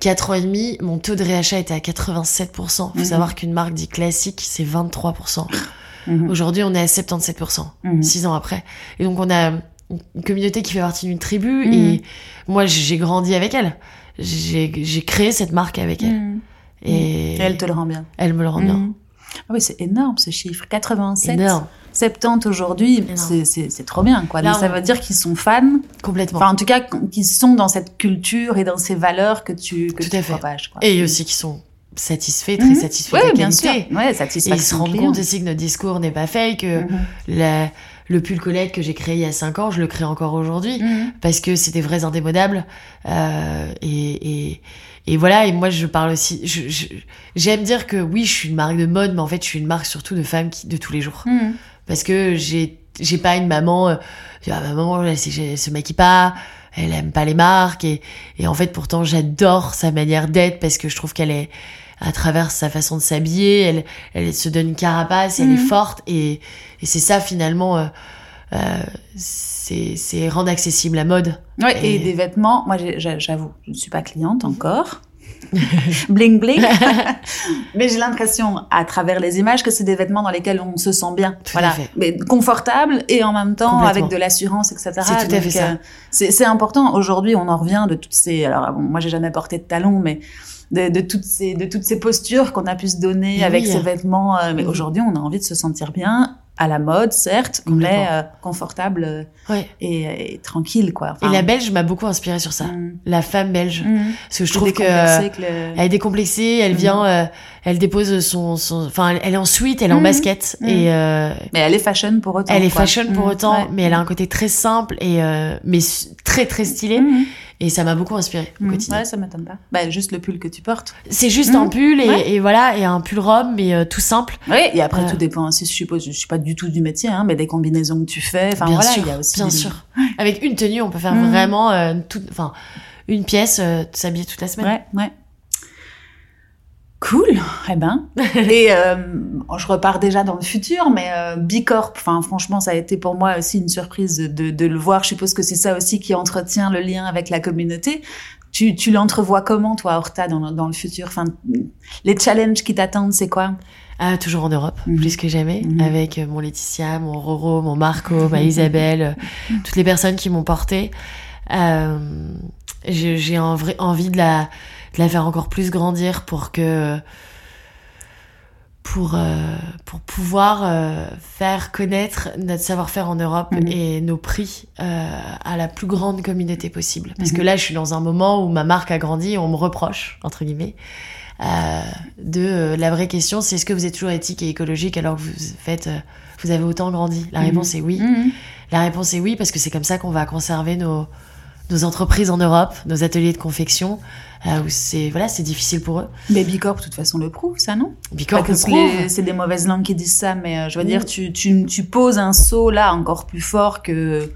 Speaker 2: quatre ans et demi, mon taux de réachat était à 87%. Il faut
Speaker 1: Mhm.
Speaker 2: savoir qu'une marque dit classique, c'est 23%.
Speaker 1: Mhm.
Speaker 2: Aujourd'hui, on est à 77%,
Speaker 1: Mhm.
Speaker 2: six ans après. Et donc, on a une communauté qui fait partie d'une tribu
Speaker 1: Mhm.
Speaker 2: et moi, j'ai grandi avec elle. J'ai créé cette marque avec elle. Et
Speaker 1: Et elle te le rend bien.
Speaker 2: elle me le rend bien.
Speaker 1: Ah oui, c'est énorme ce chiffre. 87,
Speaker 2: Énorme,
Speaker 1: 70 aujourd'hui, c'est- trop bien. Quoi.
Speaker 2: Là,
Speaker 1: Donc, ça veut dire qu'ils sont fans,
Speaker 2: complètement.
Speaker 1: enfin en tout cas qu'ils sont dans cette culture et dans ces valeurs que tu, que
Speaker 2: Tout
Speaker 1: tu
Speaker 2: à fait.
Speaker 1: propages. Quoi.
Speaker 2: Et aussi qui sont satisfaits, très
Speaker 1: Mhm.
Speaker 2: satisfaits
Speaker 1: Ouais,
Speaker 2: de la
Speaker 1: bien
Speaker 2: qualité.
Speaker 1: sûr. Ouais,
Speaker 2: Et ils se rendent
Speaker 1: client.
Speaker 2: compte aussi que notre discours n'est pas fake, que
Speaker 1: Mhm.
Speaker 2: la- le pull Colette que j'ai créé il y a 5 ans, je le crée encore aujourd'hui.
Speaker 1: Mhm.
Speaker 2: parce que c'est des vrais indémodables euh, et, et et voilà et moi je parle aussi j'aime dire que oui je suis une marque de mode mais en fait je suis une marque surtout de femmes qui de tous les jours. Parce que j'ai j'ai pas une maman euh, ah, ma maman elle, elle se maquille pas elle aime pas les marques et et en fait pourtant j'adore sa manière d'être parce que je trouve qu'elle est à travers sa façon de s'habiller elle elle se donne une carapace elle
Speaker 1: Mhm.
Speaker 2: est forte et et c'est ça finalement euh, euh, c'est c'est rendre accessible la mode
Speaker 1: Ouais, et...
Speaker 2: Et-
Speaker 1: des vêtements, moi j'avoue, je ne suis pas cliente encore. [laughs] bling bling. [laughs] Mais j'ai l'impression, à travers les images, que c'est des vêtements dans lesquels on se sent bien.
Speaker 2: Tout
Speaker 1: voilà. Mais confortable et en même temps avec de l'assurance, etc.
Speaker 2: C'est tout à fait ça.
Speaker 1: euh, c'est important. Aujourd'hui, on en revient de toutes ces. Alors, bon, moi, j'ai jamais porté de talons, mais de, de toutes ces de toutes ces postures qu'on a pu se donner avec
Speaker 2: oui.
Speaker 1: ces vêtements. euh, mais aujourd'hui, on a envie de se sentir bien à la mode, certes, mais euh, confortable euh,
Speaker 2: Ouais.
Speaker 1: et, et tranquille, quoi.
Speaker 2: Et la belge m'a beaucoup inspiré sur ça.
Speaker 1: Mm.
Speaker 2: La femme belge.
Speaker 1: Mm.
Speaker 2: Parce que je trouve que euh,
Speaker 1: que le-
Speaker 2: elle est décomplexée, elle
Speaker 1: Mhm.
Speaker 2: vient, euh, elle dépose son, son, enfin, elle est en suite, elle est en basket et euh,
Speaker 1: Mais elle est fashion pour autant.
Speaker 2: elle est
Speaker 1: quoi.
Speaker 2: fashion pour
Speaker 1: Mm,
Speaker 2: autant,
Speaker 1: ouais.
Speaker 2: mais elle a un côté très simple et euh, mais très très stylé. Et ça m'a beaucoup inspiré au
Speaker 1: Mhm.
Speaker 2: quotidien.
Speaker 1: Ouais, ça m'étonne pas. Bah, juste le pull que tu portes.
Speaker 2: C'est juste un pull et,
Speaker 1: Ouais.
Speaker 2: et voilà et un pull robe mais euh, tout simple.
Speaker 1: Oui, et après,
Speaker 2: Ouais.
Speaker 1: tout dépend aussi, je suppose, je suis pas du tout du métier, hein, mais des combinaisons que tu fais. Enfin,
Speaker 2: bien
Speaker 1: voilà,
Speaker 2: sûr,
Speaker 1: il y a aussi.
Speaker 2: bien
Speaker 1: des-
Speaker 2: sûr. Avec une tenue, on peut faire
Speaker 1: Mhm.
Speaker 2: vraiment euh, tout, enfin une pièce, euh, s'habiller toute la semaine.
Speaker 1: Ouais, ouais. Cool, eh ben. [laughs] et euh, je repars déjà dans le futur, mais euh, Bicorp, enfin franchement, ça a été pour moi aussi une surprise de, de le voir. Je suppose que c'est ça aussi qui entretient le lien avec la communauté. Tu, tu l'entrevois comment, toi, Horta, dans, dans le futur? Enfin, Les challenges qui t'attendent, c'est quoi?
Speaker 2: Ah, toujours en Europe,
Speaker 1: Mhm.
Speaker 2: plus que jamais,
Speaker 1: Mhm.
Speaker 2: avec euh, mon Laetitia, mon Roro, mon Marco, ma Isabelle, euh, toutes les personnes qui m'ont portée. Euh, j'ai envie de la, de la faire encore plus grandir pour que pour euh, pour pouvoir euh, faire connaître notre savoir-faire en Europe
Speaker 1: Mhm.
Speaker 2: et nos prix euh, à la plus grande communauté possible. Parce
Speaker 1: Mhm.
Speaker 2: que là, je suis dans un moment où ma marque a grandi, et on me reproche entre guillemets de la vraie question, c'est est-ce que vous êtes toujours éthique et écologique alors que vous faites vous avez autant grandi? La
Speaker 1: Mhm.
Speaker 2: réponse est oui.
Speaker 1: Mhm.
Speaker 2: La réponse est oui parce que c'est comme ça qu'on va conserver nos nos entreprises en Europe, nos ateliers de confection où c'est voilà, c'est difficile pour eux.
Speaker 1: Mais Bicorp, de toute façon, le prouve, ça, non?
Speaker 2: Bicorp le
Speaker 1: c'est
Speaker 2: prouve.
Speaker 1: c'est des mauvaises langues qui disent ça, mais euh, je veux dire, tu, tu, tu poses un saut là encore plus fort que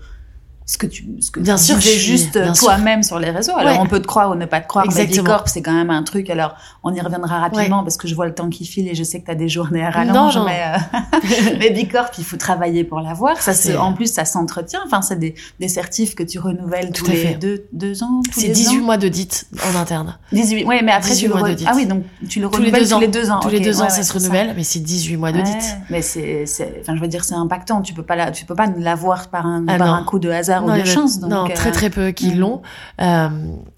Speaker 1: ce que tu, ce que
Speaker 2: Bien
Speaker 1: tu
Speaker 2: sûr,
Speaker 1: disais juste euh, toi-même sur les réseaux. Alors
Speaker 2: Ouais.
Speaker 1: on peut te croire ou ne pas te croire, mais
Speaker 2: Exactement.
Speaker 1: Bicorp, c'est quand même un truc. Alors on y reviendra rapidement parce que je vois le temps qui file et je sais que tu as des journées à rallonge.
Speaker 2: Non, non.
Speaker 1: Mais, euh, [laughs] mais Bicorp, il faut travailler pour l'avoir. Ça, se-
Speaker 2: C'est-
Speaker 1: en plus, ça s'entretient. Enfin, c'est des, des certifs que tu renouvelles
Speaker 2: Tout
Speaker 1: tous les
Speaker 2: fait.
Speaker 1: deux, deux ans.
Speaker 2: C'est
Speaker 1: les
Speaker 2: 18
Speaker 1: ans
Speaker 2: mois d'audit en interne.
Speaker 1: 18. Ouais, mais après,
Speaker 2: 18
Speaker 1: tu le
Speaker 2: mois
Speaker 1: re-. Ah oui, donc tu le
Speaker 2: Tous les
Speaker 1: renouvelles
Speaker 2: deux ans.
Speaker 1: tous les deux ans.
Speaker 2: Tous les deux
Speaker 1: ouais,
Speaker 2: ans, ça
Speaker 1: ouais,
Speaker 2: se
Speaker 1: c'est
Speaker 2: renouvelle, mais c'est 18 mois d'audit.
Speaker 1: Mais c'est, enfin, je veux dire, c'est impactant. Tu peux pas tu peux pas l'avoir par un,
Speaker 2: Ah
Speaker 1: par un coup de hasard hasard ou de chance. Donc,
Speaker 2: non, très très peu qui mm. l'ont. Euh,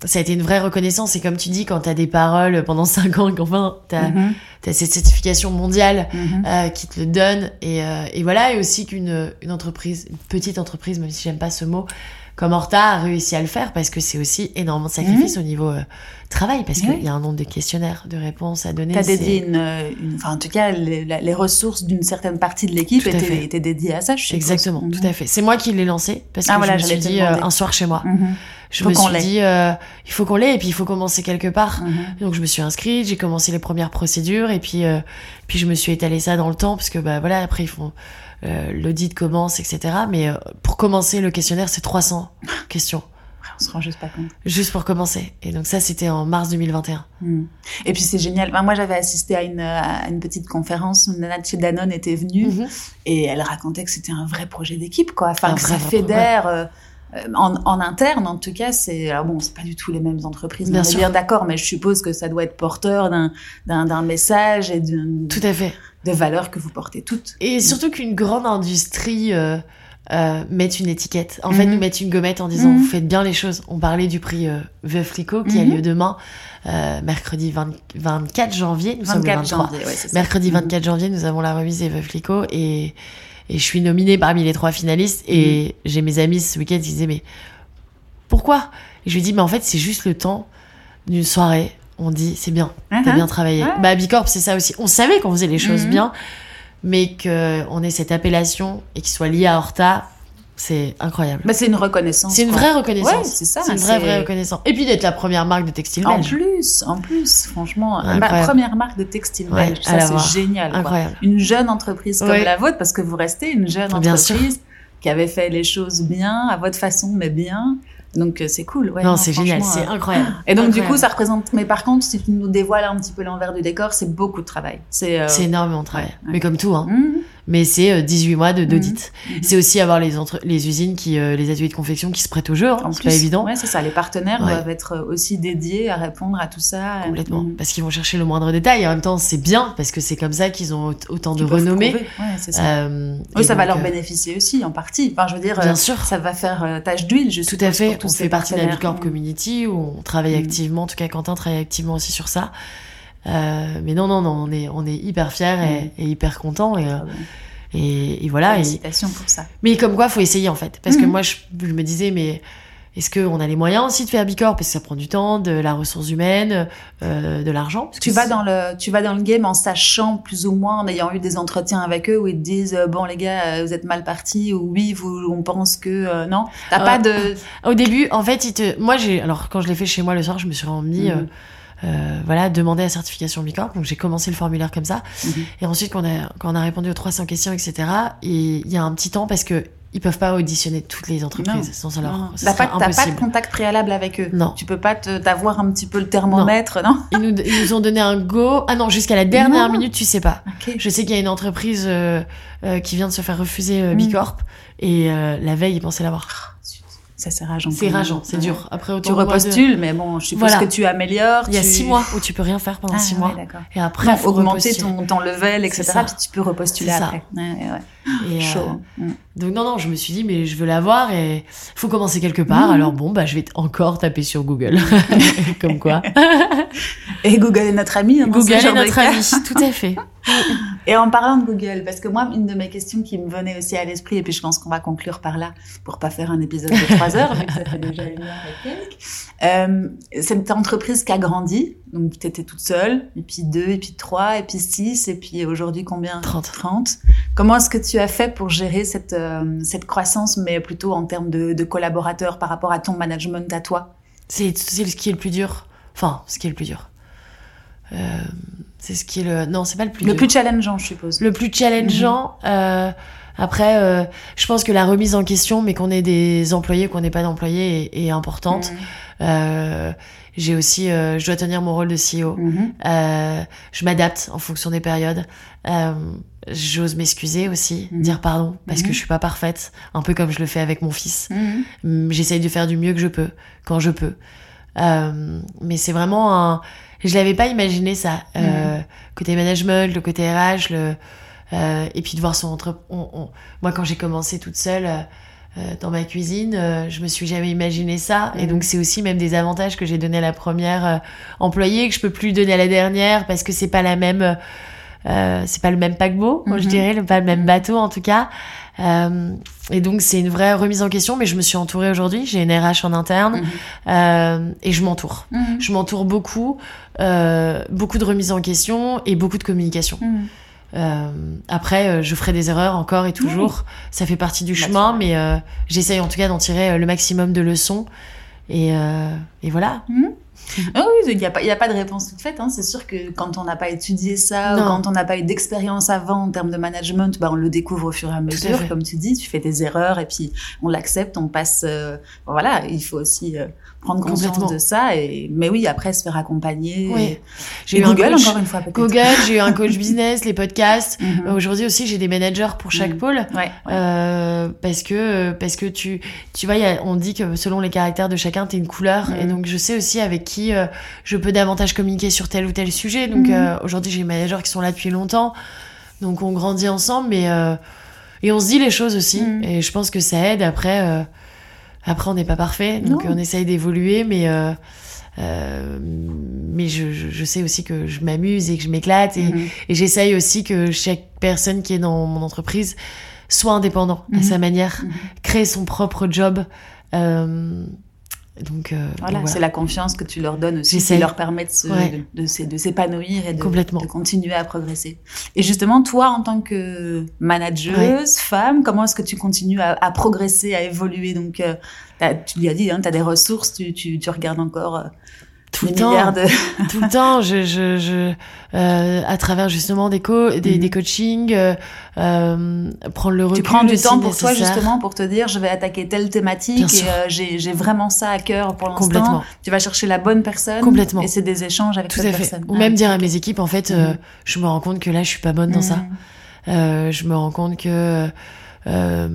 Speaker 2: ça a été une vraie reconnaissance. Et comme tu dis, quand tu as des paroles pendant [laughs] cinq ans, qu'enfin tu as, mm-hmm. cette certification mondiale mm-hmm. euh, qui te le donne. Et, euh, et voilà, et aussi qu'une une entreprise, une petite entreprise, même si j'aime pas ce mot, comme Horta a réussi à le faire parce que c'est aussi énormément de sacrifices mhm. au niveau euh, travail parce qu'il y a un nombre de questionnaires, de réponses à donner.
Speaker 1: T'as dédié une, une, enfin en tout cas les, les ressources d'une certaine partie de l'équipe étaient, étaient, dédiées à ça. Je
Speaker 2: Exactement, tout à fait. C'est moi qui l'ai lancé parce ah, que je me suis dit euh, un soir chez moi. Mhm. Je me suis dit euh, il faut qu'on l'ait et puis il faut commencer quelque part. Mhm. Donc je me suis inscrite, j'ai commencé les premières procédures et puis puis je me suis étalé ça dans le temps parce que bah voilà après ils font euh, l'audit commence, etc. Mais euh, pour commencer, le questionnaire, c'est 300 questions.
Speaker 1: On se rend juste pas compte.
Speaker 2: Juste pour commencer. Et donc ça, c'était en mars 2021.
Speaker 1: Hmm. Et puis c'est génial. moi, j'avais assisté à une, à une, petite conférence où Nana de chez Danone était venue mhm. et elle racontait que c'était un vrai projet d'équipe, quoi. Enfin, que ça fédère. Euh, en, en, interne, en tout cas, c'est alors bon, c'est pas du tout les mêmes entreprises. Bien sûr, d'accord, mais je suppose que ça doit être porteur d'un d'un message et d'une
Speaker 2: tout à fait
Speaker 1: de valeurs que vous portez toutes.
Speaker 2: Et surtout qu'une grande industrie euh, euh, mette une étiquette. En fait, mhm. nous mettre une gommette en disant mhm. vous faites bien les choses. On parlait du prix euh, Veuve Clicquot qui a mhm. lieu demain, euh, mercredi 20, 24 janvier. Nous sommes le 23. Janvier, ouais, mercredi 24 janvier, nous avons la remise des Veuve Clicquot et, et je suis nominée parmi les trois finalistes. Et j'ai mes amis ce week-end qui disaient mais pourquoi? Et je lui dis mais en fait c'est juste le temps d'une soirée on dit c'est bien, t'as uh-huh. bien travaillé. Bah Bicorp c'est ça aussi. On savait qu'on faisait les choses mm-hmm. bien, mais que on ait cette appellation et qu'il soit lié à Horta, c'est incroyable.
Speaker 1: Bah, c'est une reconnaissance.
Speaker 2: C'est une vraie reconnaissance. c'est ça. C'est une vraie, vraie reconnaissance. Et puis d'être la première marque de textile
Speaker 1: belge. En plus, en plus, franchement, ma première marque de textile belge. Ça, c'est génial. Incroyable. Une jeune entreprise comme la vôtre, parce que vous restez une jeune entreprise qui avait fait les choses bien, à votre façon, mais bien. Donc euh, c'est cool.
Speaker 2: Ouais, non, c'est génial, c'est euh, incroyable. [laughs]
Speaker 1: Et donc du coup, ça représente. Mais par contre, si tu nous dévoiles un petit peu l'envers du décor, c'est beaucoup de travail.
Speaker 2: C'est euh... énormément de travail. Mais comme tout, hein. Mmh mais c'est 18 euh, mois d'audit. Mhm. C'est aussi avoir les entre les usines qui euh, les ateliers de confection qui se prêtent au jeu, hein, c'est pas évident.
Speaker 1: Ouais, c'est ça, les partenaires doivent être euh, aussi dédiés à répondre à tout ça.
Speaker 2: Complètement, parce qu'ils vont chercher le moindre détail. En même temps, c'est bien parce que c'est comme ça qu'ils ont autant de renommée.
Speaker 1: Ouais, c'est ça. oui, ça va leur bénéficier aussi en partie. Enfin, je veux dire, bien sûr, ça va faire tâche d'huile.
Speaker 2: Tout à fait. on fait partie de la Bicorp Community où on travaille activement. En tout cas, Quentin travaille activement aussi sur ça. Euh, mais non, non, non, on est, on est hyper fiers et, hyper contents. Et, ah et, et voilà.
Speaker 1: Félicitations pour ça.
Speaker 2: Mais comme quoi, faut essayer en fait. Parce que mhm. moi, je, me disais, mais est-ce qu'on a les moyens aussi de faire Bicorp? Parce que ça prend du temps, de la ressource humaine, euh, de l'argent.
Speaker 1: Tu vas dans le, tu vas dans le game en sachant plus ou moins, en ayant eu des entretiens avec eux où ils te disent euh, bon les gars, euh, vous êtes mal partis ou oui, vous, on pense que euh, non. T'as pas de.
Speaker 2: Au début, en fait, ils te, moi j'ai, alors quand je l'ai fait chez moi le soir, je me suis remis. Euh, voilà, demander la certification Bicorp. Donc j'ai commencé le formulaire comme ça. Mhm. Et ensuite, quand on, a, quand on a répondu aux 300 questions, etc., il y a un petit temps parce que ils peuvent pas auditionner toutes les entreprises sans alors.
Speaker 1: T'as pas, pas, de contact préalable avec eux. Non. Tu peux pas t'avoir un petit peu le thermomètre, non,
Speaker 2: ils, nous, ils, nous, ont donné un go. Ah non, jusqu'à la dernière minute, tu sais pas. Je sais qu'il y a une entreprise euh, euh, qui vient de se faire refuser euh, mm. Bicorp et la veille, ils pensaient l'avoir.
Speaker 1: Ça c'est rageant.
Speaker 2: C'est rageant, c'est dur. Après
Speaker 1: autant tu repostules, mais bon, je suppose que tu améliores.
Speaker 2: Il y a six mois où tu peux rien faire pendant ah, six mois.
Speaker 1: Et après, faut augmenter ton, ton level, etc. Puis tu peux repostuler après.
Speaker 2: Et, Chaud. Euh, mm. Donc non, non, je me suis dit, mais je veux l'avoir et faut commencer quelque part. Mm. Alors bon, bah je vais encore taper sur Google, [laughs] comme quoi. [laughs]
Speaker 1: et Google est notre ami.
Speaker 2: Hein, Google est notre ami, tout à fait. [laughs]
Speaker 1: et en parlant de Google, parce que moi, une de mes questions qui me venait aussi à l'esprit, et puis je pense qu'on va conclure par là pour pas faire un épisode de trois heures, vu que ça fait déjà une heure et quelques. Euh, cette entreprise qui a grandi, donc tu étais toute seule, et puis deux, et puis trois, et puis six, et puis aujourd'hui combien?
Speaker 2: 30.
Speaker 1: 30. Comment est-ce que tu as fait pour gérer cette, euh, cette croissance, mais plutôt en termes de, de, collaborateurs par rapport à ton management à toi?
Speaker 2: C'est ce qui est le plus dur. Enfin, ce qui est le plus dur. Euh, c'est ce qui est le... Non, c'est pas le plus
Speaker 1: Le
Speaker 2: dur.
Speaker 1: plus challengeant, je suppose.
Speaker 2: Le plus challengeant... Mhm. Euh, après, euh, je pense que la remise en question, mais qu'on ait des employés, qu'on n'ait pas d'employés, est, est, importante. Mhm. Euh, j'ai aussi, euh, je dois tenir mon rôle de CEO. Mhm. euh, je m'adapte en fonction des périodes. Euh, J'ose m'excuser aussi, dire pardon parce que je suis pas parfaite, un peu comme je le fais avec mon fils. J'essaye de faire du mieux que je peux quand je peux. Euh, mais c'est vraiment un, je l'avais pas imaginé ça. Euh, côté management, le côté RH, le euh, et puis de voir son entre... On, on... Moi, quand j'ai commencé toute seule, euh, dans ma cuisine. Euh, je me suis jamais imaginé ça. Et
Speaker 1: Mhm.
Speaker 2: donc, c'est aussi même des avantages que j'ai donné à la première employée que je peux plus donner à la dernière parce que c'est pas la même, c'est pas le même paquebot, moi, je
Speaker 1: Mhm.
Speaker 2: dirais, le- pas le même bateau en tout cas. Et donc, c'est une vraie remise en question. Mais je me suis entourée aujourd'hui. J'ai une RH en interne
Speaker 1: Mhm.
Speaker 2: euh, et je m'entoure.
Speaker 1: Mhm.
Speaker 2: Je m'entoure beaucoup, euh, beaucoup de remise en question et beaucoup de communication.
Speaker 1: Mhm.
Speaker 2: Euh, après, je ferai des erreurs encore et toujours. Ça fait partie du
Speaker 1: Naturel.
Speaker 2: chemin, mais j'essaye en tout cas d'en tirer le maximum de leçons. Et, et voilà. [laughs]
Speaker 1: Ah oui, il n'y a, a pas de réponse toute faite. Hein. C'est sûr que quand on n'a pas étudié ça,
Speaker 2: Non.
Speaker 1: ou quand on n'a pas eu d'expérience avant en termes de management, bah, on le découvre au fur et à mesure. Comme tu dis, tu fais des erreurs et puis on l'accepte, on passe. euh, voilà, il faut aussi euh, prendre conscience de ça. Et, mais oui, après se faire accompagner.
Speaker 2: Oui.
Speaker 1: Et,
Speaker 2: J'ai eu un
Speaker 1: Google,
Speaker 2: coach,
Speaker 1: encore une fois.
Speaker 2: Google, j'ai eu un [laughs] coach business, les podcasts.
Speaker 1: Mhm.
Speaker 2: Euh, Aujourd'hui aussi, j'ai des managers pour chaque
Speaker 1: Mhm.
Speaker 2: pôle.
Speaker 1: Ouais, ouais.
Speaker 2: Euh, parce que parce que tu tu vois il y a- on dit que selon les caractères de chacun t'es une couleur
Speaker 1: Mhm.
Speaker 2: et donc je sais aussi avec qui euh, je peux davantage communiquer sur tel ou tel sujet donc
Speaker 1: Mhm.
Speaker 2: euh, aujourd'hui j'ai des managers qui sont là depuis longtemps donc on grandit ensemble mais euh, et on se dit les choses aussi
Speaker 1: Mhm.
Speaker 2: et je pense que ça aide après après on n'est pas parfait donc
Speaker 1: Non.
Speaker 2: on essaye d'évoluer mais mais je, je, je sais aussi que je m'amuse et que je m'éclate et,
Speaker 1: Mhm.
Speaker 2: et j'essaye aussi que chaque personne qui est dans mon entreprise soit indépendant à sa manière, crée son propre job. Euh, donc, euh,
Speaker 1: Voilà,
Speaker 2: donc
Speaker 1: c'est la confiance que tu leur donnes aussi, qui leur permet de, se-
Speaker 2: Ouais.
Speaker 1: de, de s'é- de s'épanouir et de,
Speaker 2: Complètement.
Speaker 1: de continuer à progresser. Et justement, toi, en tant que manageuse, femme, comment est-ce que tu continues à, à progresser, à évoluer? Donc, euh, tu lui as dit, hein, tu as des ressources, tu, tu, tu regardes encore euh,
Speaker 2: tout le temps,
Speaker 1: de...
Speaker 2: tout le temps, je, je, je euh, à travers justement des co des,
Speaker 1: Mhm.
Speaker 2: des coachings, euh, euh, prendre le recul.
Speaker 1: Tu prends du temps pour toi justement pour te dire je vais attaquer telle thématique et euh, j'ai j'ai vraiment ça à cœur pour l'instant.
Speaker 2: Complètement.
Speaker 1: Tu vas chercher la bonne personne
Speaker 2: Complètement.
Speaker 1: et c'est des échanges avec
Speaker 2: Tout
Speaker 1: cette
Speaker 2: à fait.
Speaker 1: personne.
Speaker 2: Ou
Speaker 1: Ah,
Speaker 2: même
Speaker 1: ok.
Speaker 2: dire à mes équipes, en fait, euh,
Speaker 1: Mhm.
Speaker 2: je me rends compte que là, je suis pas bonne dans ça.
Speaker 1: Mhm.
Speaker 2: Euh, je me rends compte que euh,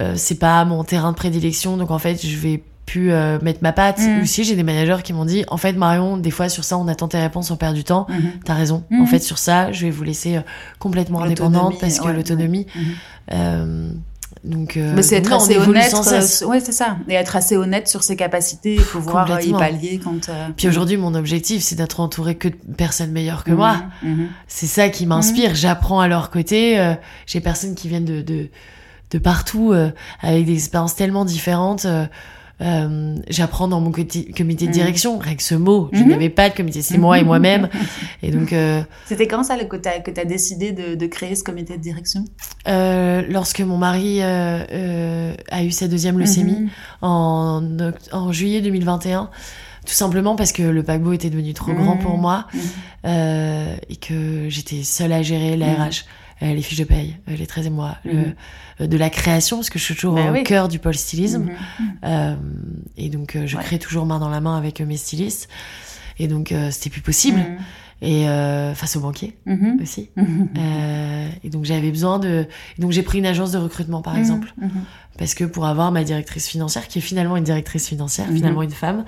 Speaker 2: euh, c'est pas mon terrain de prédilection, donc en fait, je vais plus euh, mettre ma patte.
Speaker 1: Mm.
Speaker 2: Aussi, j'ai des managers qui m'ont dit, en fait, Marion, des fois sur ça, on attend tes réponses, on perd du temps.
Speaker 1: Mhm.
Speaker 2: T'as raison.
Speaker 1: Mhm.
Speaker 2: En fait, sur ça, je vais vous laisser euh, complètement indépendante parce que
Speaker 1: ouais,
Speaker 2: l'autonomie.
Speaker 1: ouais. Mhm.
Speaker 2: euh, donc,
Speaker 1: Mais c'est être
Speaker 2: non,
Speaker 1: assez honnête. ouais, c'est ça. Et être assez honnête sur ses capacités et pouvoir y pallier quand.
Speaker 2: Puis aujourd'hui, mon objectif, c'est d'être entouré que de personnes meilleures que moi.
Speaker 1: Mhm. Mhm.
Speaker 2: C'est ça qui m'inspire. J'apprends à leur côté. J'ai personnes qui viennent de, de, de partout avec des expériences tellement différentes. Euh, J'apprends dans mon comité de
Speaker 1: Mhm.
Speaker 2: direction. Rien que ce mot, je
Speaker 1: Mhm.
Speaker 2: n'avais pas de comité. C'est moi et [laughs] moi-même. Et donc, euh,
Speaker 1: C'était quand ça le- que tu as, décidé de, de créer ce comité de direction?
Speaker 2: euh, lorsque mon mari euh, euh, a eu sa deuxième leucémie
Speaker 1: Mhm.
Speaker 2: en, en juillet 2021, tout simplement parce que le paquebot était devenu trop grand pour moi.
Speaker 1: Mhm.
Speaker 2: euh, et que j'étais seule à gérer la
Speaker 1: Mhm.
Speaker 2: Euh, les fiches de paye, euh, les 13 mois,
Speaker 1: Mhm.
Speaker 2: euh, de la création, parce que je suis toujours
Speaker 1: Bah
Speaker 2: au
Speaker 1: oui.
Speaker 2: cœur du pôle stylisme.
Speaker 1: Mhm.
Speaker 2: Euh, et donc, je
Speaker 1: Ouais.
Speaker 2: crée toujours main dans la main avec mes stylistes. Et donc, euh, c'était plus possible. Et euh, face aux banquiers
Speaker 1: Mhm.
Speaker 2: aussi. [laughs]
Speaker 1: Mhm.
Speaker 2: Euh, et donc, j'avais besoin de... donc, j'ai pris une agence de recrutement, par exemple.
Speaker 1: Mhm.
Speaker 2: Parce que pour avoir ma directrice financière, qui est finalement une directrice financière, finalement une femme,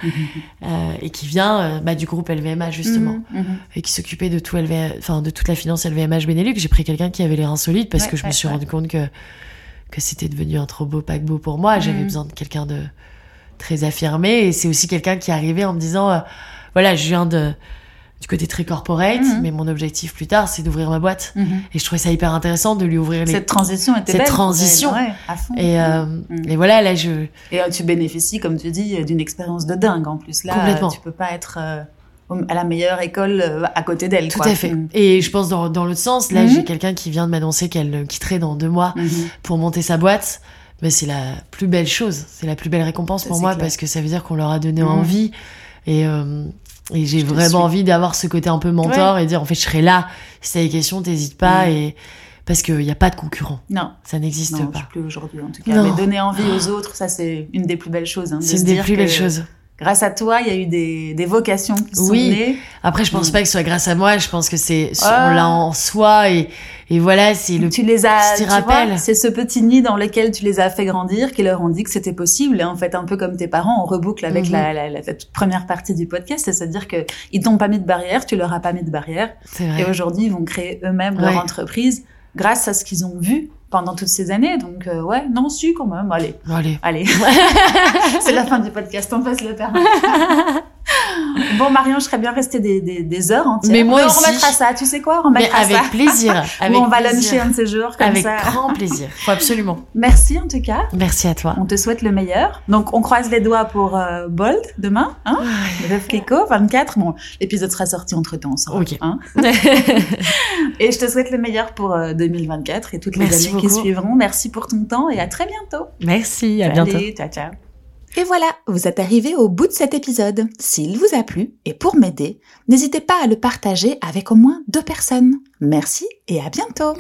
Speaker 2: euh, et qui vient euh, bah, du groupe LVMH, justement et qui s'occupait de tout LV, enfin de toute la finance LVMH Benelux. J'ai pris quelqu'un qui avait les reins solides parce
Speaker 1: Ouais,
Speaker 2: que je me suis
Speaker 1: ouais.
Speaker 2: rendu compte que que c'était devenu un trop beau paquebot pour moi. J'avais besoin de quelqu'un de très affirmé et c'est aussi quelqu'un qui arrivait en me disant euh, voilà, je viens de du côté très corporate,
Speaker 1: Mhm.
Speaker 2: mais mon objectif plus tard, c'est d'ouvrir ma boîte.
Speaker 1: Mhm.
Speaker 2: Et je trouvais ça hyper intéressant de lui ouvrir les
Speaker 1: Cette transition était
Speaker 2: Cette
Speaker 1: belle
Speaker 2: transition.
Speaker 1: ouais, à fond.
Speaker 2: et euh,
Speaker 1: Mhm.
Speaker 2: et voilà, là je
Speaker 1: Et euh, tu bénéficies, comme tu dis, d'une expérience de dingue en plus. Là,
Speaker 2: Complètement.
Speaker 1: tu peux pas être euh, à la meilleure école à côté d'elle.
Speaker 2: tout
Speaker 1: quoi.
Speaker 2: à fait. Et je pense dans dans l'autre sens, là j'ai quelqu'un qui vient de m'annoncer qu'elle quitterait dans deux mois pour monter sa boîte, mais c'est la plus belle chose, c'est la plus belle récompense
Speaker 1: Ça,
Speaker 2: pour moi
Speaker 1: clair.
Speaker 2: parce que ça veut dire qu'on leur a donné envie et euh, et j'ai vraiment
Speaker 1: suis.
Speaker 2: envie d'avoir ce côté un peu mentor et dire en fait je serai là si t'as des questions t'hésites pas
Speaker 1: Mhm.
Speaker 2: et parce qu'il n'y a pas de concurrent,
Speaker 1: Non,
Speaker 2: ça n'existe
Speaker 1: non,
Speaker 2: pas.
Speaker 1: plus aujourd'hui en tout cas.
Speaker 2: Non.
Speaker 1: Mais donner envie aux autres, ça c'est une des plus belles choses. Hein,
Speaker 2: C'est une des plus
Speaker 1: que
Speaker 2: belles choses.
Speaker 1: Grâce à toi, il y a eu des, des vocations qui sont
Speaker 2: Oui.
Speaker 1: nées.
Speaker 2: Après je pense
Speaker 1: Mhm.
Speaker 2: pas que ce soit grâce à moi, je pense que c'est
Speaker 1: Ah.
Speaker 2: on l'a en soi et et voilà c'est le
Speaker 1: tu les as,
Speaker 2: petit rappel.
Speaker 1: c'est ce petit nid dans lequel tu les as fait grandir qui leur ont dit que c'était possible. Et en fait, un peu comme tes parents, on reboucle avec
Speaker 2: Mhm.
Speaker 1: la, la, la, première partie du podcast, c'est-à-dire que ils t'ont pas mis de barrière, tu leur as pas mis de barrière.
Speaker 2: c'est
Speaker 1: Et aujourd'hui, ils vont créer eux-mêmes
Speaker 2: Ouais.
Speaker 1: leur entreprise grâce à ce qu'ils ont vu pendant toutes ces années. Donc, euh, ouais, non, su quand même. Allez,
Speaker 2: Allez.
Speaker 1: allez. [laughs] C'est la fin du podcast, on passe le permis. [laughs] bon, Marion, je serais bien restée des, des, des heures entières.
Speaker 2: Mais moi
Speaker 1: on
Speaker 2: aussi.
Speaker 1: remettra ça, tu sais quoi On
Speaker 2: Mais
Speaker 1: remettra
Speaker 2: avec
Speaker 1: ça.
Speaker 2: plaisir. [laughs] Avec
Speaker 1: Bon, on va
Speaker 2: plaisir.
Speaker 1: luncher un de ces jours, comme
Speaker 2: Avec
Speaker 1: ça.
Speaker 2: grand plaisir. [laughs] Faut absolument.
Speaker 1: Merci en tout cas.
Speaker 2: Merci à toi.
Speaker 1: On te souhaite le meilleur. Donc, on croise les doigts pour euh, Bold demain, hein Le Veuve Clicquot, 24. Bon, l'épisode sera sorti entre temps, ça.
Speaker 2: Ok.
Speaker 1: Hein [laughs] et je te souhaite le meilleur pour euh, 2024 et toutes les
Speaker 2: Merci
Speaker 1: années qui suivront. Merci pour ton temps et à très bientôt.
Speaker 2: Merci, à
Speaker 1: Salut,
Speaker 2: bientôt.
Speaker 1: ciao, ciao. Et voilà, vous êtes arrivés au bout de cet épisode. S'il vous a plu, et pour m'aider, n'hésitez pas à le partager avec au moins deux personnes. Merci et à bientôt.